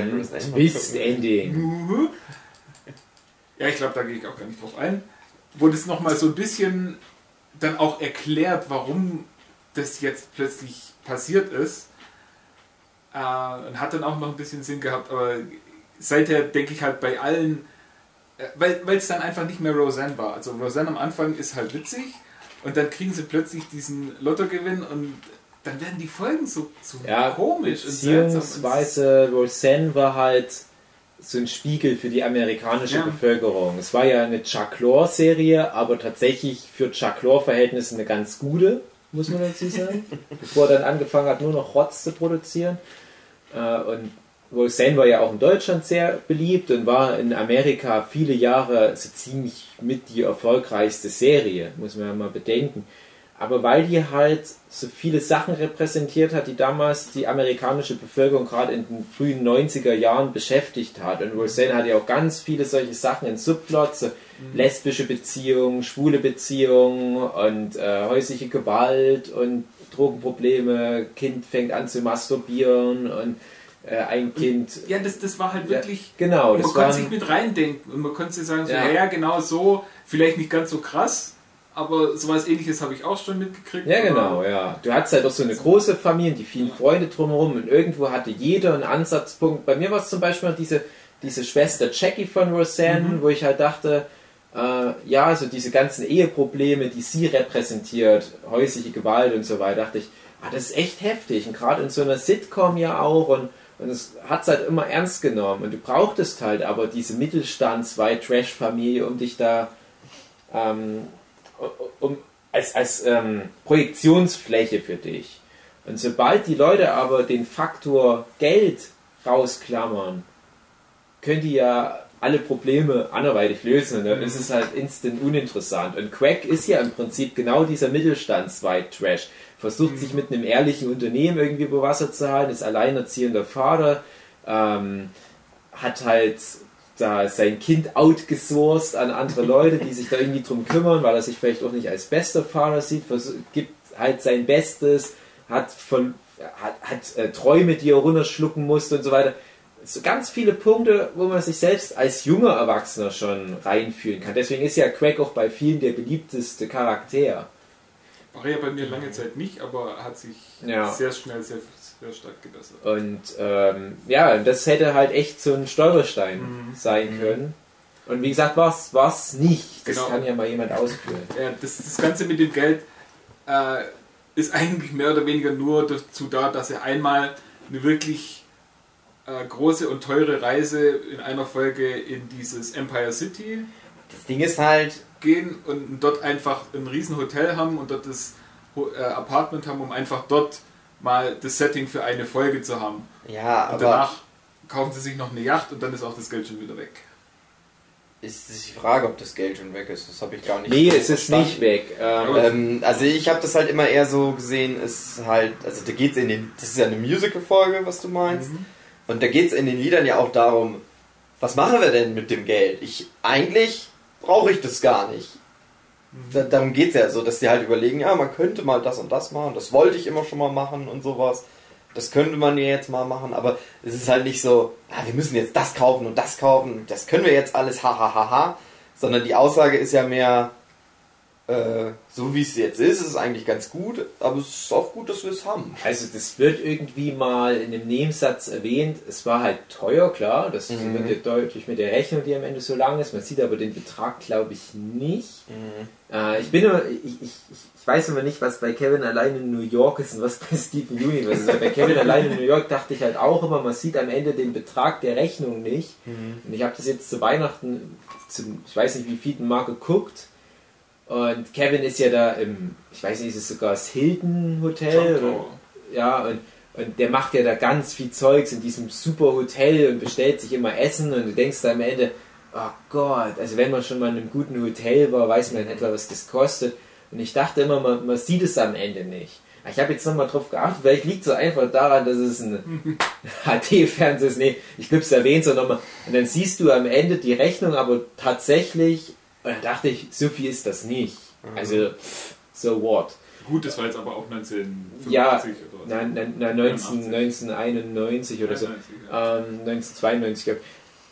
Twist Ending. *laughs* Ja, ich glaube, da gehe ich auch gar nicht drauf ein. Wo das nochmal so ein bisschen dann auch erklärt, warum das jetzt plötzlich passiert ist. Äh, und hat dann auch noch ein bisschen Sinn gehabt, aber seither denke ich halt bei allen, äh, weil es dann einfach nicht mehr Roseanne war. Also Roseanne am Anfang ist halt witzig und dann kriegen sie plötzlich diesen Lottogewinn und dann werden die Folgen so, so ja, komisch und Beziehungsweise Roseanne war halt so ein Spiegel für die amerikanische ja. Bevölkerung. Es war ja eine Chuck Lorre-Serie, aber tatsächlich für Chuck Lorre-Verhältnisse eine ganz gute, muss man dazu sagen. *laughs* bevor er dann angefangen hat, nur noch Rotz zu produzieren. Äh, und Roseanne war ja auch in Deutschland sehr beliebt und war in Amerika viele Jahre so ziemlich mit die erfolgreichste Serie, muss man ja mal bedenken aber weil die halt so viele Sachen repräsentiert hat, die damals die amerikanische Bevölkerung gerade in den frühen 90er Jahren beschäftigt hat. Und Roseanne hat ja auch ganz viele solche Sachen in Subplots, so mhm. lesbische Beziehungen, schwule Beziehungen und äh, häusliche Gewalt und Drogenprobleme, Kind fängt an zu masturbieren und äh, ein Kind. Ja, das, das war halt wirklich. Ja, genau. Man konnte sich mit reindenken und man konnte sagen, so, ja. ja, genau so, vielleicht nicht ganz so krass, aber sowas ähnliches habe ich auch schon mitgekriegt. Ja, genau, ja. Du hattest halt auch so eine große Familie, die vielen Freunde drumherum und irgendwo hatte jeder einen Ansatzpunkt. Bei mir war es zum Beispiel diese, diese Schwester Jackie von Roseanne, mhm. wo ich halt dachte, äh, ja, also diese ganzen Eheprobleme, die sie repräsentiert, häusliche Gewalt und so weiter, dachte ich, ah, das ist echt heftig. Und gerade in so einer Sitcom ja auch und und es hat es halt immer ernst genommen. Und du brauchtest halt aber diese Mittelstands-White-Trash-Familie, um dich da ähm, um, als, als ähm, Projektionsfläche für dich. Und sobald die Leute aber den Faktor Geld rausklammern, können die ja alle Probleme anderweitig lösen und dann ist es halt instant uninteressant. Und Quack ist ja im Prinzip genau dieser Mittelstands-White-Trash. Versucht sich mit einem ehrlichen Unternehmen irgendwie über Wasser zu halten, ist alleinerziehender Vater, ähm, hat halt da sein Kind outgesourced an andere *laughs* Leute, die sich da irgendwie drum kümmern, weil er sich vielleicht auch nicht als bester Vater sieht, gibt halt sein Bestes, hat, von, hat, hat äh, Träume, die er runterschlucken musste und so weiter. So ganz viele Punkte, wo man sich selbst als junger Erwachsener schon reinfühlen kann. Deswegen ist ja Craig auch bei vielen der beliebteste Charakter. War ja bei mir lange Zeit nicht, aber hat sich ja. sehr schnell sehr, sehr stark gebessert. Und ähm, ja, das hätte halt echt so ein Stolperstein mhm. sein können. Und wie gesagt, was was nicht. Das genau. kann ja mal jemand ausführen. Ja, das, das Ganze mit dem Geld äh, ist eigentlich mehr oder weniger nur dazu da, dass er einmal eine wirklich äh, große und teure Reise in einer Folge in dieses Empire City. Das Ding ist halt. Gehen und dort einfach ein riesen Hotel haben und dort das äh, Apartment haben, um einfach dort mal das Setting für eine Folge zu haben. Ja, und aber. danach kaufen sie sich noch eine Yacht und dann ist auch das Geld schon wieder weg ist die Frage, ob das Geld schon weg ist. Das habe ich gar nicht. Nee, es ist nicht weg. Ähm, ähm, also ich habe das halt immer eher so gesehen, ist halt, also da geht's in den, das ist ja eine Musical-Folge, was du meinst. Mhm. Und da geht es in den Liedern ja auch darum, was machen wir denn mit dem Geld? Ich eigentlich brauche ich das gar nicht. Da, darum geht es ja so, dass die halt überlegen, ja, man könnte mal das und das machen, das wollte ich immer schon mal machen und sowas das könnte man ja jetzt mal machen, aber es ist halt nicht so, ah, wir müssen jetzt das kaufen und das kaufen, das können wir jetzt alles, hahaha, ha, ha, ha, sondern die Aussage ist ja mehr, äh, so wie es jetzt ist, ist es eigentlich ganz gut, aber es ist auch gut, dass wir es haben. Also das wird irgendwie mal in dem Nebensatz erwähnt, es war halt teuer, klar, das mhm. wird ja deutlich mit der Rechnung, die am Ende so lang ist, man sieht aber den Betrag, glaube ich, nicht. Mhm. Äh, ich bin immer, ich, ich, ich weiß immer nicht, was bei Kevin allein in New York ist und was bei Stephen Universe ist. bei Kevin *laughs* allein in New York dachte ich halt auch immer, man sieht am Ende den Betrag der Rechnung nicht. Mhm. Und ich habe das jetzt zu Weihnachten, zum, ich weiß nicht wie viel Mal geguckt, und Kevin ist ja da im, ich weiß nicht, ist es sogar das Hilton Hotel? Oder, ja, und, und der macht ja da ganz viel Zeugs in diesem super Hotel und bestellt sich immer Essen und du denkst da am Ende, oh Gott, also wenn man schon mal in einem guten Hotel war, weiß man in etwa, was das kostet. Und ich dachte immer, man, man sieht es am Ende nicht. Ich habe jetzt nochmal drauf geachtet, vielleicht liegt es so einfach daran, dass es ein *laughs* HD-Fernseher ist. Nee, ich glaube, es erwähnt so nochmal. Und dann siehst du am Ende die Rechnung, aber tatsächlich und dann dachte ich, so viel ist das nicht. Mhm. Also, so what? Gut, das war jetzt aber auch 1985 ja, oder nein, nein, nein, 19, 1991 oder 91, so. Ja. Ähm, 1992.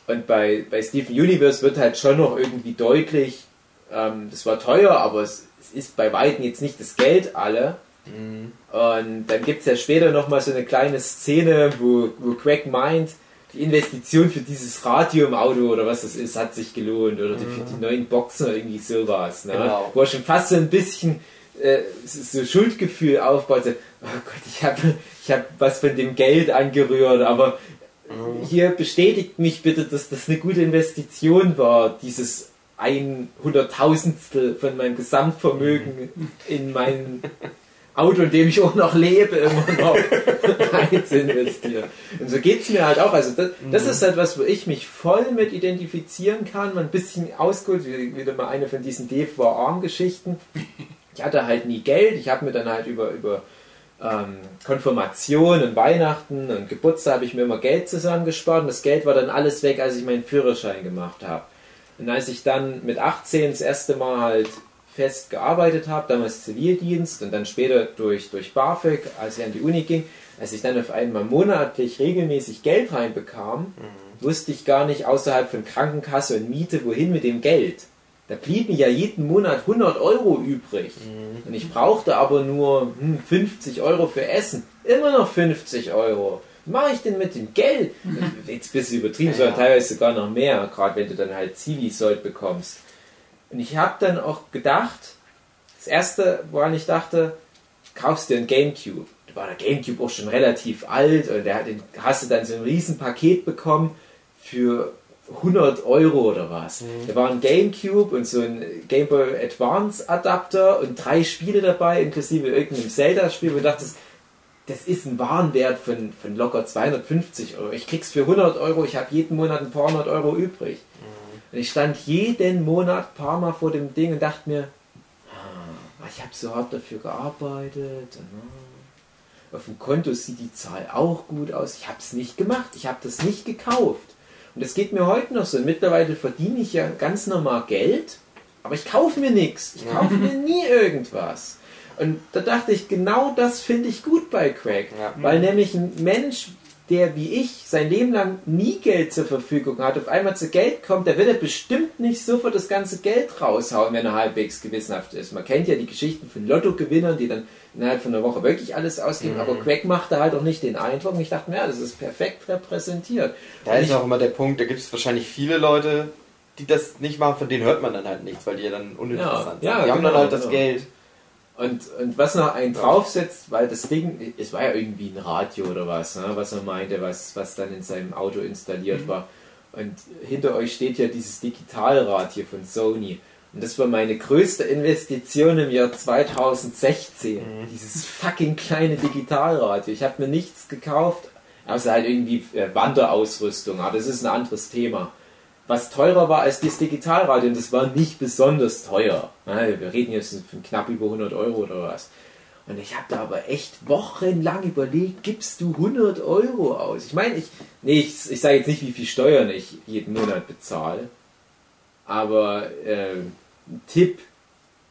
Und bei, bei Steven Universe wird halt schon noch irgendwie deutlich, ähm, das war teuer, aber es, es, ist bei Weitem jetzt nicht das Geld alle. Mhm. Und dann gibt es ja später nochmal so eine kleine Szene, wo, wo Craig meint, die Investition für dieses Radio im Auto oder was das ist, hat sich gelohnt. Oder die, für die mhm. neuen Boxen oder irgendwie sowas. Ne? Genau. Wo er schon fast so ein bisschen äh, so Schuldgefühl aufbaut. So, oh Gott, ich habe ich hab was von dem Geld angerührt, aber mhm. hier bestätigt mich bitte, dass das eine gute Investition war, dieses ein Hunderttausendstel von meinem Gesamtvermögen mhm. in meinen *laughs* Auto, in dem ich auch noch lebe, immer noch *laughs* rein zu investieren. Und so geht es mir halt auch. Also das, das ist halt wo ich mich voll mit identifizieren kann, mal ein bisschen ausgeholt, wieder mal eine von diesen Dave war arm Geschichten. Ich hatte halt nie Geld, ich habe mir dann halt über, über ähm, Konfirmation und Weihnachten und Geburtstag habe ich mir immer Geld zusammengespart und das Geld war dann alles weg, als ich meinen Führerschein gemacht habe. Und als ich dann mit 18 das erste Mal halt fest gearbeitet habe, damals Zivildienst und dann später durch, durch BAföG, als ich an die Uni ging, als ich dann auf einmal monatlich regelmäßig Geld reinbekam, mhm. wusste ich gar nicht außerhalb von Krankenkasse und Miete, wohin mit dem Geld. Da blieben ja jeden Monat 100 Euro übrig. Mhm. Und ich brauchte aber nur hm, 50 Euro für Essen. Immer noch 50 Euro. Was mache ich denn mit dem Geld? *laughs* Jetzt bist du übertrieben, ja. sondern teilweise sogar noch mehr, gerade wenn du dann halt Zivi-Sold bekommst. Und ich habe dann auch gedacht, das erste, woran ich dachte, kaufst dir ein Gamecube. Da war der Gamecube auch schon relativ alt und der, den hast du dann so ein Riesenpaket bekommen für 100 Euro oder was. Mhm. Da war ein Gamecube und so ein Game Boy Advance Adapter und drei Spiele dabei, inklusive irgendeinem Zelda-Spiel, wo ich dachte, das ist ein Warenwert von, von locker 250 Euro. Ich krieg's für 100 Euro, ich habe jeden Monat ein paar hundert Euro übrig. Und ich stand jeden Monat ein paar Mal vor dem Ding und dachte mir, ah, ich habe so hart dafür gearbeitet. Ah, auf dem Konto sieht die Zahl auch gut aus. Ich habe es nicht gemacht. Ich habe das nicht gekauft. Und das geht mir heute noch so. Und mittlerweile verdiene ich ja ganz normal Geld, aber ich kaufe mir nichts. Ich kaufe mir nie irgendwas. Und da dachte ich, genau das finde ich gut bei Craig. Ja. Weil nämlich ein Mensch, der wie ich sein Leben lang nie Geld zur Verfügung hat, auf einmal zu Geld kommt, der wird er bestimmt nicht sofort das ganze Geld raushauen, wenn er halbwegs gewissenhaft ist. Man kennt ja die Geschichten von Lottogewinnern, die dann innerhalb von einer Woche wirklich alles ausgeben, mhm. aber Craig machte halt auch nicht den Eindruck. Und ich dachte mir, ja, das ist perfekt repräsentiert. Da und ist auch immer der Punkt, da gibt es wahrscheinlich viele Leute, die das nicht machen, von denen hört man dann halt nichts, weil die ja dann uninteressant ja, sind. Ja, die haben genau, dann halt das genau. Geld. Und, und was noch einen draufsetzt, weil das Ding, es war ja irgendwie ein Radio oder was, ne, was er meinte, was, was dann in seinem Auto installiert mhm. war. Und hinter euch steht ja dieses Digitalradio von Sony. Und das war meine größte Investition im Jahr 2016. Mhm. Dieses fucking kleine Digitalradio. Ich habe mir nichts gekauft, außer halt irgendwie äh, Wanderausrüstung. Aber das ist ein anderes Thema was teurer war als das Digitalradio und das war nicht besonders teuer. Wir reden jetzt von knapp über 100 Euro oder was. Und ich habe da aber echt wochenlang überlegt, gibst du 100 Euro aus? Ich meine, ich, nee, ich, ich sage jetzt nicht, wie viel Steuern ich jeden Monat bezahle, aber äh, ein Tipp,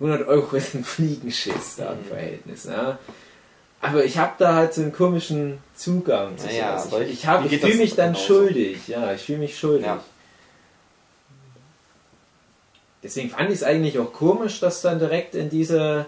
100 Euro *laughs* ist ein Fliegenschiss da im mhm. Verhältnis. Ja? Aber ich habe da halt so einen komischen Zugang. Zu naja, ich, ich, ich fühle mich dann genauso? schuldig. Ja, ich fühle mich schuldig. Ja. Deswegen fand ich es eigentlich auch komisch, dass dann direkt in diese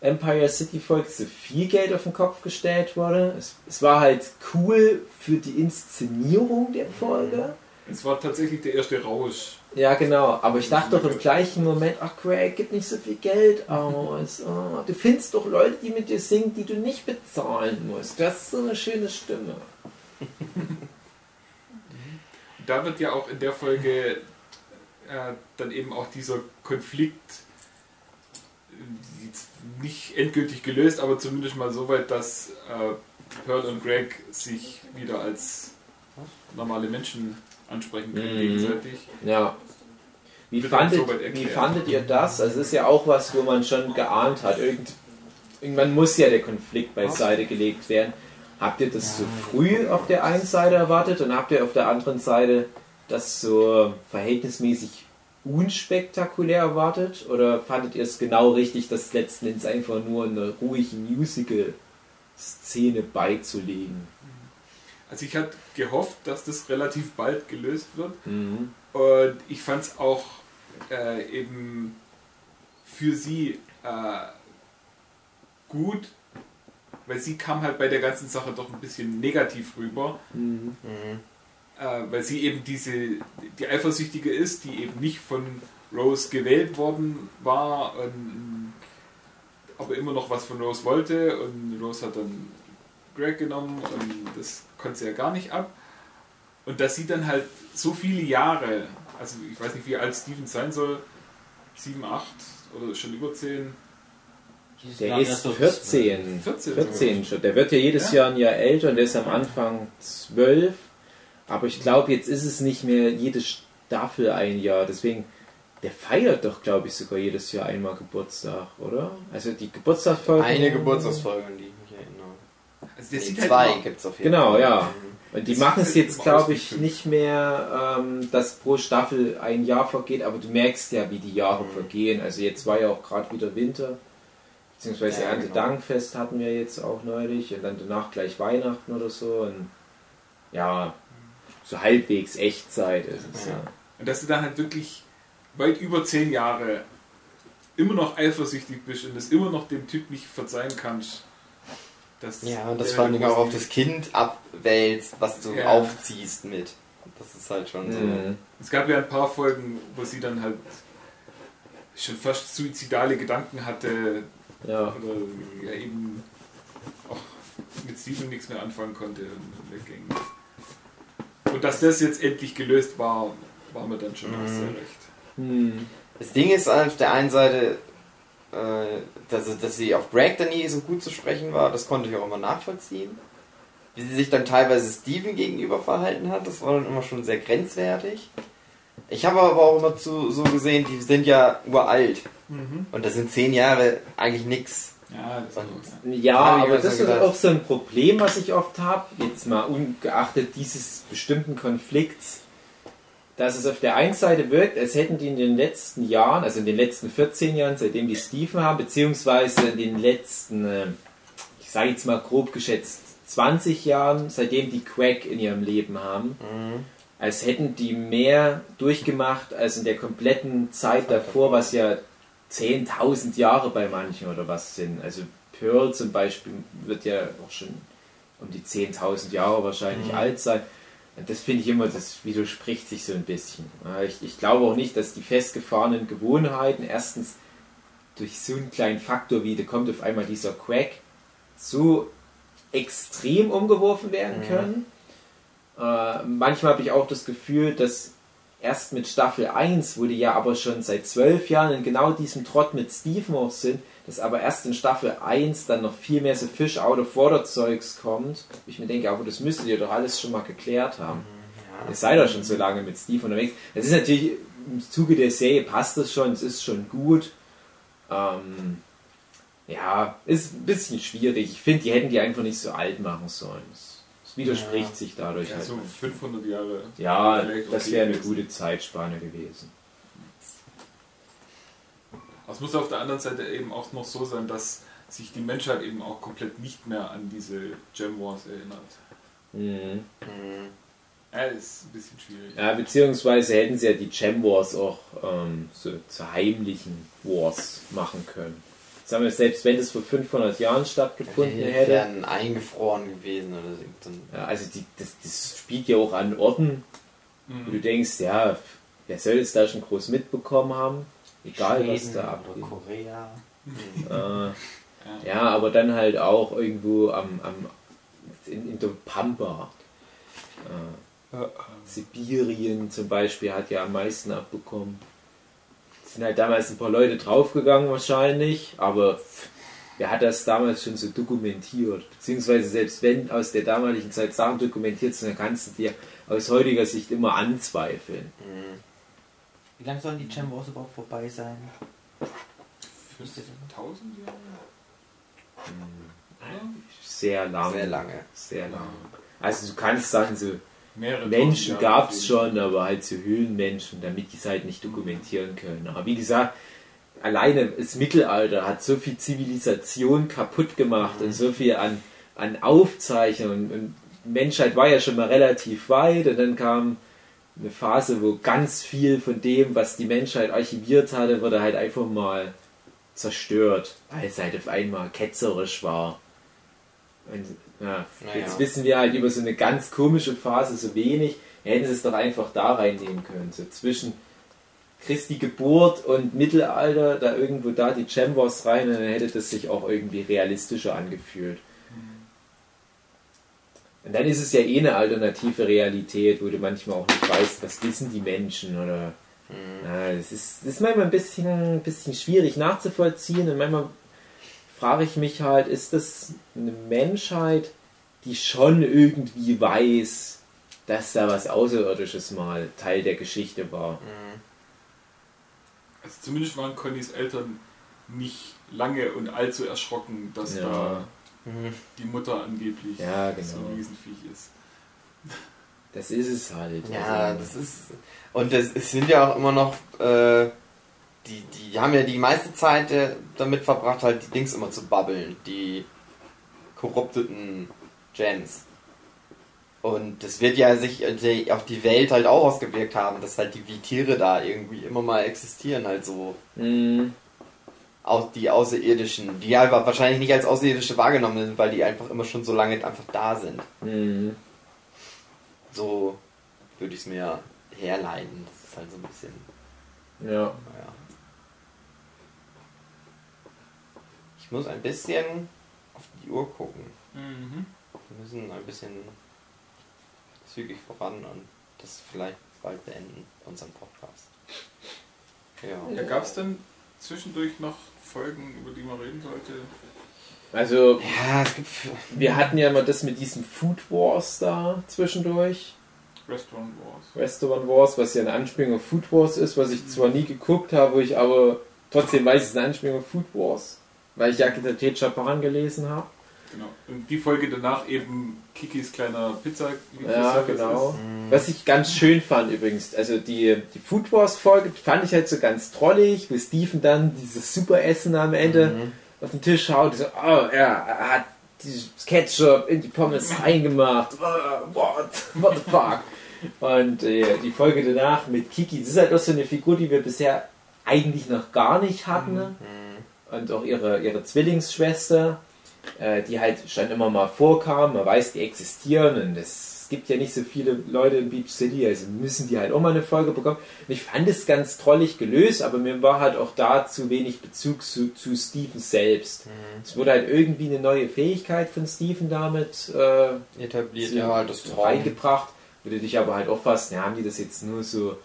Empire City Folge so viel Geld auf den Kopf gestellt wurde. Es, es war halt cool für die Inszenierung der Folge. Es war tatsächlich der erste Rausch. Ja, genau. Aber ich dachte doch im gleichen Moment, ach Craig, gib nicht so viel Geld aus. Oh, du findest doch Leute, die mit dir singen, die du nicht bezahlen musst. Das ist so eine schöne Stimme. da wird ja auch in der Folge äh, dann eben auch dieser Konflikt äh, nicht endgültig gelöst, aber zumindest mal so weit, dass äh, Pearl und Greg sich wieder als normale Menschen ansprechen können mhm. gegenseitig. Ja. Wie fandet, wie fandet ihr das? Also es ist ja auch was, wo man schon geahnt hat. Irgend, irgendwann muss ja der Konflikt beiseite gelegt werden. Habt ihr das zu früh auf der einen Seite erwartet und habt ihr auf der anderen Seite das so verhältnismäßig unspektakulär erwartet? Oder fandet ihr es genau richtig, das letzten Endes einfach nur eine ruhige Musical-Szene beizulegen? Also ich hatte gehofft, dass das relativ bald gelöst wird. Mhm. Und ich fand es auch äh, eben für sie äh, gut, weil sie kam halt bei der ganzen Sache doch ein bisschen negativ rüber. Mhm. Mhm äh, weil sie eben diese, die Eifersüchtige ist, die eben nicht von Rose gewählt worden war, und, aber immer noch was von Rose wollte und Rose hat dann Greg genommen und das konnte sie ja gar nicht ab. Und dass sie dann halt so viele Jahre, also ich weiß nicht, wie alt Steven sein soll, 7, 8 oder schon über 10, der ist 14. 14, 14 schon. Der wird ja jedes ja? Jahr ein Jahr älter und der ist am Anfang 12 aber ich glaube, jetzt ist es nicht mehr jede Staffel ein Jahr. Deswegen, der feiert doch, glaube ich, sogar jedes Jahr einmal Geburtstag, oder? Also die Geburtstagsfolge. Eine Geburtstagsfolge, an die ich mich erinnere. Also der nee, halt zwei gibt es auf jeden genau, Fall. Genau, ja. Und die machen es halt jetzt, glaube ich, nicht mehr, ähm, dass pro Staffel ein Jahr vergeht, aber du merkst ja, wie die Jahre mhm. vergehen. Also jetzt war ja auch gerade wieder Winter, beziehungsweise ja, Erntedankfest genau. hatten wir jetzt auch neulich und dann danach gleich Weihnachten oder so. Und ja, so halbwegs Echtzeit ist es. Ja. ja. Und dass du dann halt wirklich weit über zehn Jahre immer noch eifersüchtig bist und es immer noch dem Typ nicht verzeihen kannst. ja, und das vor allem auch auf das Kind abwälzt, was du ja. aufziehst mit. Das ist halt schon mhm. so. Es gab ja ein paar Folgen, wo sie dann halt schon fast suizidale Gedanken hatte. Ja. Oder ja, eben auch mit Steven nichts mehr anfangen konnte und wegging. Und dass das jetzt endlich gelöst war, war mir dann schon mhm. auch sehr recht. Mhm. Das Ding ist auf der einen Seite, äh, dass, dass sie auf Greg dann nie so gut zu sprechen war, das konnte ich auch immer nachvollziehen. Wie sie sich dann teilweise Steven gegenüber verhalten hat, das war dann immer schon sehr grenzwertig. Ich habe aber auch immer zu, so gesehen, die sind ja uralt. Mhm. Und das sind zehn Jahre eigentlich nichts. Ja, und, ja. aber das ist auch so ein Problem, was ich oft habe, jetzt mal ungeachtet dieses bestimmten Konflikts, dass es auf der einen Seite wirkt, als hätten die in den letzten Jahren, also in den letzten 14 Jahren, seitdem die Stephen haben, beziehungsweise in den letzten, äh, ich sage jetzt mal grob geschätzt, 20 Jahren, seitdem die Quack in ihrem Leben haben, mhm. als hätten die mehr durchgemacht als in der kompletten Zeit davor, was ja 10.000 Jahre bei manchen oder was sind. Also Pearl zum Beispiel wird ja auch schon um die 10.000 Jahre wahrscheinlich mhm. alt sein. Und das finde ich immer, das widerspricht sich so ein bisschen. Ich, ich glaube auch nicht, dass die festgefahrenen Gewohnheiten erstens durch so einen kleinen Faktor wie, da kommt auf einmal dieser Quack, so extrem umgeworfen werden mhm. können. Mhm. Äh, manchmal habe ich auch das Gefühl, dass erst mit Staffel 1, wo die ja aber schon seit zwölf Jahren in genau diesem Trott mit Steve auch sind, dass aber erst in Staffel 1 dann noch viel mehr so Fish out of water Zeugs kommt. Ich mir denke, aber das müsstet ihr doch alles schon mal geklärt haben. Mhm, ja. Ihr seid doch schon so lange mit Steve unterwegs. Das ist natürlich im Zuge der Serie passt das schon, es ist schon gut. Ähm, ja, ist ein bisschen schwierig. Ich finde, die hätten die einfach nicht so alt machen sollen. Es widerspricht ja. sich dadurch. Ja, halt so 500 Jahre. Ja, das wäre eine gute Zeitspanne gewesen. Es muss auf der anderen Seite eben auch noch so sein, dass sich die Menschheit eben auch komplett nicht mehr an diese Gem Wars erinnert. Mhm. mhm. Ja, das ist ein bisschen schwierig. Ja, beziehungsweise hätten sie ja die Gem Wars auch ähm, so zu heimlichen Wars machen können. Sagen wir, selbst wenn das vor 500 Jahren stattgefunden ja, hätte. wären eingefroren gewesen oder so. Ja, also die, das, das spielt ja auch an Orten, mhm. wo du denkst, ja, wer soll es da schon groß mitbekommen haben? Egal Schweden was da abgeht. Korea. Äh, *laughs* ja, aber dann halt auch irgendwo am, am in, in der Pampa. Äh, Sibirien zum Beispiel hat ja am meisten abbekommen. Es sind halt damals ein paar Leute draufgegangen wahrscheinlich, aber wer hat das damals schon so dokumentiert? Beziehungsweise selbst wenn aus der damaligen Zeit Sachen dokumentiert sind, dann kannst du dir aus heutiger Sicht immer anzweifeln. Mhm. Wie lange sollen die Gem Wars überhaupt vorbei sein? 1000 Jahre? Hm. Sehr lange. Sehr lange. Sehr lange. Also du kannst sagen, so Mehrere Menschen gab es schon, aber halt so Höhlenmenschen, damit die es halt nicht dokumentieren können. Aber wie gesagt, alleine das Mittelalter hat so viel Zivilisation kaputt gemacht mhm. und so viel an, an Aufzeichnungen. Und Menschheit war ja schon mal relativ weit und dann kam eine Phase, wo ganz viel von dem, was die Menschheit archiviert hatte, wurde halt einfach mal zerstört, weil es halt auf einmal ketzerisch war. Und, ja, naja. Jetzt wissen wir halt über so eine ganz komische Phase so wenig. Hätten sie es doch einfach da reinnehmen können. So zwischen Christi Geburt und Mittelalter, da irgendwo da die Wars rein, und dann hätte das sich auch irgendwie realistischer angefühlt. Und dann ist es ja eh eine alternative Realität, wo du manchmal auch nicht weißt, was wissen die Menschen oder. Mhm. Ja, das, ist, das ist manchmal ein bisschen, ein bisschen schwierig nachzuvollziehen und manchmal frage ich mich halt, ist das eine Menschheit, die schon irgendwie weiß, dass da was Außerirdisches mal Teil der Geschichte war? Mhm. Also zumindest waren Connys Eltern nicht lange und allzu erschrocken, dass ja. da Mhm. die Mutter angeblich ja, genau. so ein Riesenviech ist. Das ist es halt. Ja, also. das ist. Und es sind ja auch immer noch. Äh, die, die haben ja die meiste Zeit äh, damit verbracht, halt die Dings immer zu babbeln. Die korrupteten Gens. Und das wird ja sich äh, auf die Welt halt auch ausgewirkt haben, dass halt die wie Tiere da irgendwie immer mal existieren, halt so. Mhm die Außerirdischen, die aber wahrscheinlich nicht als Außerirdische wahrgenommen sind, weil die einfach immer schon so lange einfach da sind. Mhm. So würde ich es mir herleiten. Das ist halt so ein bisschen. Ja. Naja. Ich muss ein bisschen auf die Uhr gucken. Mhm. Wir müssen ein bisschen zügig voran und das vielleicht bald beenden, unseren Podcast. Ja. ja Gab es denn zwischendurch noch Folgen, über die man reden sollte? Also, ja, es gibt, wir hatten ja mal das mit diesem Food Wars da zwischendurch. Restaurant Wars. Restaurant Wars, was ja eine Anspielung auf Food Wars ist, was ich zwar nie geguckt habe, wo ich aber trotzdem weiß, es ist eine Anspielung auf Food Wars, weil ich Jacques der Chapan gelesen habe. Genau. Und die Folge danach eben Kikis kleiner Pizza. Ja, genau. Ist. Was ich ganz schön fand übrigens, also die, die Food Wars Folge fand ich halt so ganz trollig, wie Steven dann dieses super Essen am Ende mhm. auf den Tisch haut. So, oh ja, er hat die Ketchup in die Pommes *laughs* reingemacht. What? What the fuck? Und äh, die Folge danach mit Kiki, das ist halt auch so eine Figur, die wir bisher eigentlich noch gar nicht hatten. Mhm. Und auch ihre, ihre Zwillingsschwester, äh, die halt schon immer mal vorkam. Man weiß, die existieren und es gibt ja nicht so viele Leute in Beach City, also müssen die halt auch mal eine Folge bekommen. Und ich fand es ganz trollig gelöst, aber mir war halt auch da zu wenig Bezug zu, zu Steven selbst. Mhm. Es wurde halt irgendwie eine neue Fähigkeit von Steven damit äh, etabliert, ja, halt das reingebracht. Würde dich aber halt auch fast, ja, haben die das jetzt nur so,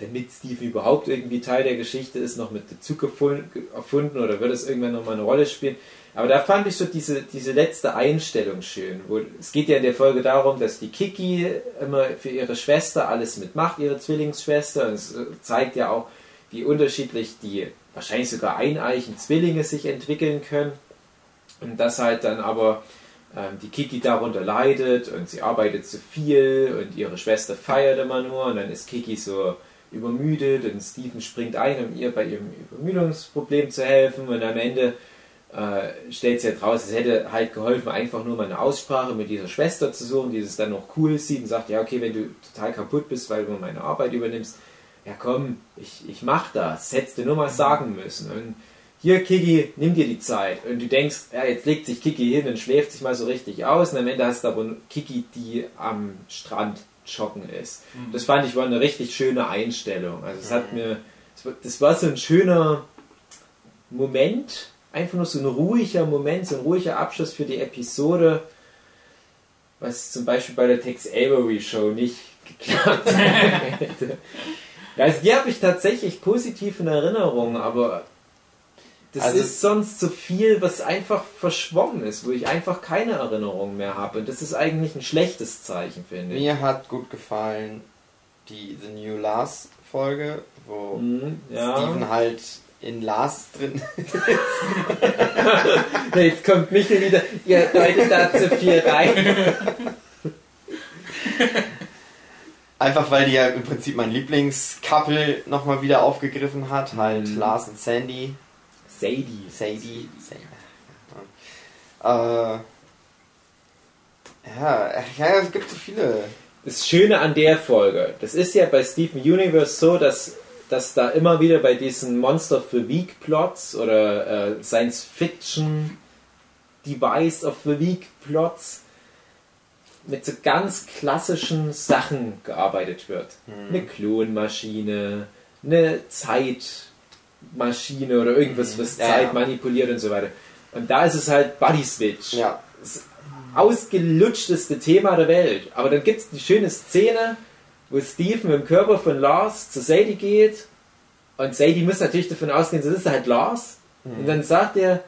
damit Steven überhaupt irgendwie Teil der Geschichte ist, noch mit Bezug erfunden oder wird es irgendwann nochmal eine Rolle spielen? Aber da fand ich so diese, diese letzte Einstellung schön. Wo, es geht ja in der Folge darum, dass die Kiki immer für ihre Schwester alles mitmacht, ihre Zwillingsschwester. Und es zeigt ja auch, wie unterschiedlich die wahrscheinlich sogar eineichen Zwillinge sich entwickeln können. Und dass halt dann aber ähm, die Kiki darunter leidet und sie arbeitet zu viel und ihre Schwester feiert immer nur und dann ist Kiki so übermüdet und Steven springt ein, um ihr bei ihrem Übermüdungsproblem zu helfen und am Ende äh, stellt sich halt es hätte halt geholfen, einfach nur mal eine Aussprache mit dieser Schwester zu suchen, die es dann noch cool sieht und sagt, ja okay, wenn du total kaputt bist, weil du meine Arbeit übernimmst, ja komm, ich, ich mach das, hättest du nur mal sagen müssen. Und hier Kiki, nimm dir die Zeit. Und du denkst, ja, jetzt legt sich Kiki hin und schläft sich mal so richtig aus. Und am Ende hast du aber Kiki, die am Strand joggen ist. Mhm. Das fand ich war eine richtig schöne Einstellung. Also es hat mhm. mir, das war so ein schöner Moment, einfach nur so ein ruhiger Moment, so ein ruhiger Abschluss für die Episode, was zum Beispiel bei der Tex Avery Show nicht *laughs* geklappt hätte. *laughs* Also die habe ich tatsächlich positiv in Erinnerung, aber das also ist sonst so viel, was einfach verschwommen ist, wo ich einfach keine Erinnerung mehr habe. Und das ist eigentlich ein schlechtes Zeichen, finde ich. Mir hat gut gefallen die The New Last Folge, wo mm, ja. Steven halt in Lars drin ist. *laughs* Jetzt kommt Michel wieder, ihr deutet da zu viel rein. Einfach weil die ja im Prinzip mein Lieblingskappel nochmal wieder aufgegriffen hat, halt mhm. Lars und Sandy. Sadie. Sadie. Sadie. Äh, ja, ja, es gibt so viele. Das Schöne an der Folge, das ist ja bei Steven Universe so, dass dass da immer wieder bei diesen Monster für Weak Plots oder äh, Science Fiction Device of the Weak Plots mit so ganz klassischen Sachen gearbeitet wird. Mhm. Eine Klonmaschine, eine Zeitmaschine oder irgendwas, was ja, Zeit ja. manipuliert und so weiter. Und da ist es halt Body Switch. Ja. Das ausgelutschteste Thema der Welt. Aber dann gibt es die schöne Szene, wo Steve mit dem Körper von Lars zu Sadie geht und Sadie muss natürlich davon ausgehen, das ist halt Lars. Mhm. Und dann sagt er,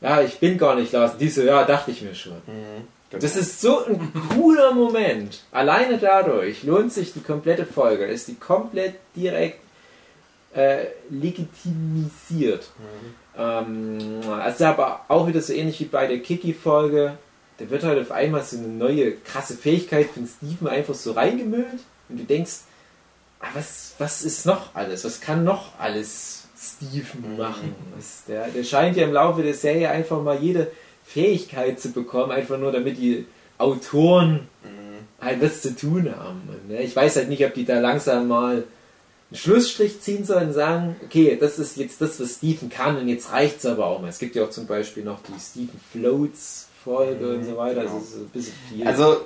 ja, ich bin gar nicht Lars. Und die so, ja, dachte ich mir schon. Mhm. Das ist so ein cooler Moment. Alleine dadurch lohnt sich die komplette Folge. Ist die komplett direkt äh, legitimisiert. Mhm. Ähm, also aber auch wieder so ähnlich wie bei der Kiki-Folge. Da wird halt auf einmal so eine neue krasse Fähigkeit von Steven einfach so reingemüllt. Und du denkst, ah, was, was ist noch alles? Was kann noch alles Steven mhm. machen? Was, der, der scheint ja im Laufe der Serie einfach mal jede Fähigkeit zu bekommen, einfach nur damit die Autoren mhm. halt was zu tun haben. Ne, ich weiß halt nicht, ob die da langsam mal einen Schlussstrich ziehen sollen und sagen, okay, das ist jetzt das, was Steven kann und jetzt reicht es aber auch mal. Es gibt ja auch zum Beispiel noch die Steven Floats Folge mhm, und so weiter. Genau. Also, ein bisschen viel. Also,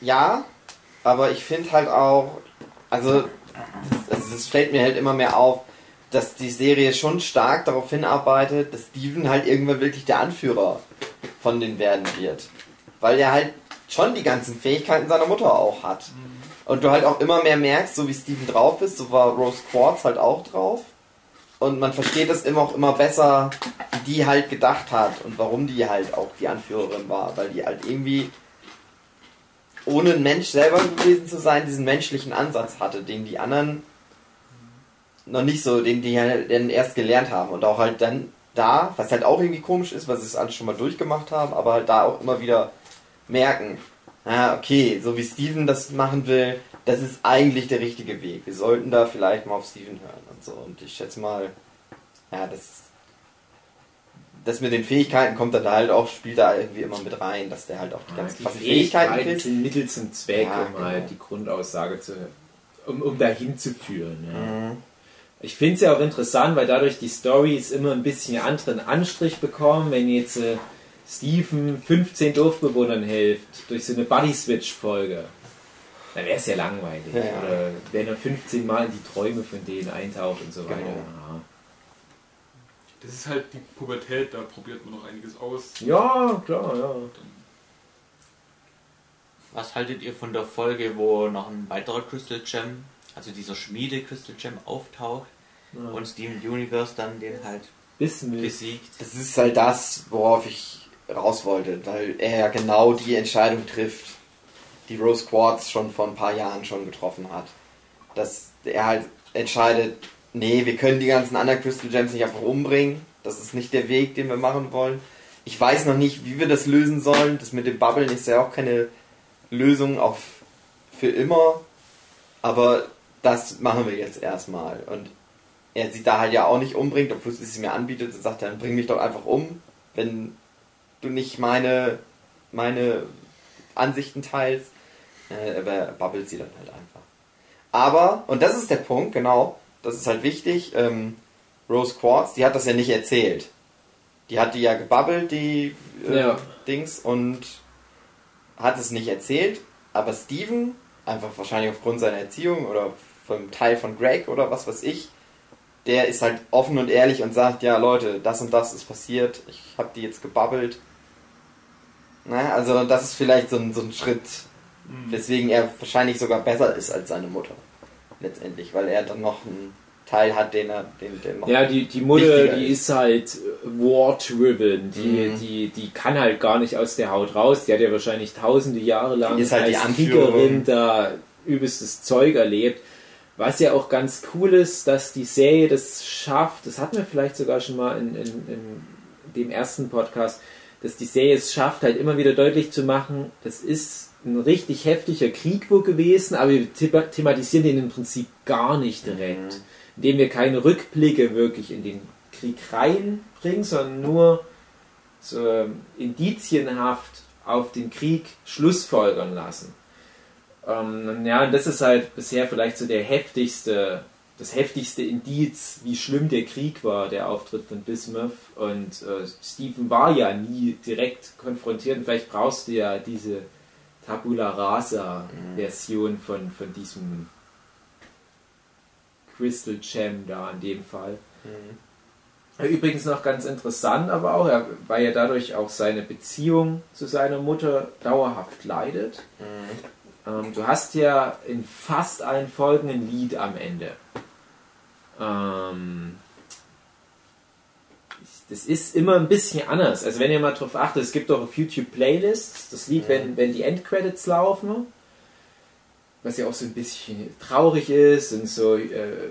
ja, aber ich finde halt auch, also das, also das fällt mir halt immer mehr auf, dass die Serie schon stark darauf hinarbeitet, dass Steven halt irgendwann wirklich der Anführer von den werden wird. Weil er halt schon die ganzen Fähigkeiten seiner Mutter auch hat. Und du halt auch immer mehr merkst, so wie Steven drauf ist, so war Rose Quartz halt auch drauf. Und man versteht es immer auch immer besser, wie die halt gedacht hat und warum die halt auch die Anführerin war. Weil die halt irgendwie ohne ein Mensch selber gewesen zu sein, diesen menschlichen Ansatz hatte, den die anderen noch nicht so, den die halt erst gelernt haben und auch halt dann da, was halt auch irgendwie komisch ist, weil sie es alles schon mal durchgemacht haben, aber halt da auch immer wieder merken, ah, okay, so wie Steven das machen will, das ist eigentlich der richtige Weg. Wir sollten da vielleicht mal auf Steven hören und so. Und ich schätze mal, ja, das das mit den Fähigkeiten kommt dann da halt auch, spielt da irgendwie immer mit rein, dass der halt auch die ganzen ja, die Fähigkeiten, Fähigkeiten sind Mittel zum Zweck, ja, um genau. halt die Grundaussage zu, um, um dahin zu führen. Ja. Mhm. Ich finde es ja auch interessant, weil dadurch die Stories immer ein bisschen anderen Anstrich bekommen, wenn jetzt äh, Steven 15 Dorfbewohnern hilft, durch so eine Buddy-Switch-Folge. Dann wäre es ja langweilig. Ja, ja. Oder wenn er 15 Mal in die Träume von denen eintaucht und so genau. weiter. Ja. Das ist halt die Pubertät, da probiert man noch einiges aus. Ja, klar, ja. Was haltet ihr von der Folge, wo noch ein weiterer Crystal Gem also dieser Schmiede Crystal Gem auftaucht ja. und Steven Universe dann den halt besiegt. Das ist halt das, worauf ich raus wollte, weil er ja genau die Entscheidung trifft, die Rose Quartz schon vor ein paar Jahren schon getroffen hat. Dass er halt entscheidet, nee, wir können die ganzen anderen Crystal Gems nicht einfach umbringen. Das ist nicht der Weg, den wir machen wollen. Ich weiß noch nicht, wie wir das lösen sollen. Das mit dem Bubblen ist ja auch keine Lösung auf für immer. Aber das machen wir jetzt erstmal. Und er sie da halt ja auch nicht umbringt, obwohl sie es mir anbietet und sagt, dann bring mich doch einfach um, wenn du nicht meine, meine Ansichten teilst. Äh, aber babbelt sie dann halt einfach. Aber, und das ist der Punkt, genau, das ist halt wichtig, ähm, Rose Quartz, die hat das ja nicht erzählt. Die hat die ja gebabbelt, die äh, ja. Dings, und hat es nicht erzählt, aber Steven, einfach wahrscheinlich aufgrund seiner Erziehung oder vom Teil von Greg oder was weiß ich, der ist halt offen und ehrlich und sagt, ja Leute, das und das ist passiert, ich habe die jetzt gebabbelt. Na, also das ist vielleicht so ein, so ein Schritt, mhm. weswegen er wahrscheinlich sogar besser ist als seine Mutter. Letztendlich, weil er dann noch einen Teil hat, den er den, den Ja, die, die Mutter, die ist. ist halt war-driven. Die, mhm. die, die kann halt gar nicht aus der Haut raus. Die hat ja wahrscheinlich tausende Jahre lang die ist halt als die Kriegerin da übelstes Zeug erlebt. Was ja auch ganz cool ist, dass die Serie das schafft, das hatten wir vielleicht sogar schon mal in, in, in dem ersten Podcast, dass die Serie es schafft, halt immer wieder deutlich zu machen, das ist ein richtig heftiger Krieg wohl gewesen, aber wir thematisieren den im Prinzip gar nicht direkt. Mhm. Indem wir keine Rückblicke wirklich in den Krieg reinbringen, sondern nur so ähm, indizienhaft auf den Krieg Schlussfolgern lassen. Ähm, ja, und das ist halt bisher vielleicht so der heftigste, das heftigste Indiz, wie schlimm der Krieg war, der Auftritt von Bismuth. Und äh, Stephen war ja nie direkt konfrontiert. Und vielleicht brauchst du ja diese Tabula Rasa-Version von, von diesem Crystal Gem da in dem Fall. Mhm. Übrigens noch ganz interessant, aber auch, weil er dadurch auch seine Beziehung zu seiner Mutter dauerhaft leidet. Mhm. Ähm, du hast ja in fast allen Folgen ein Lied am Ende. Ähm, das ist immer ein bisschen anders. Also wenn ihr mal drauf achtet, es gibt auch auf YouTube Playlists, das Lied, wenn, wenn die Endcredits laufen, was ja auch so ein bisschen traurig ist und so, äh,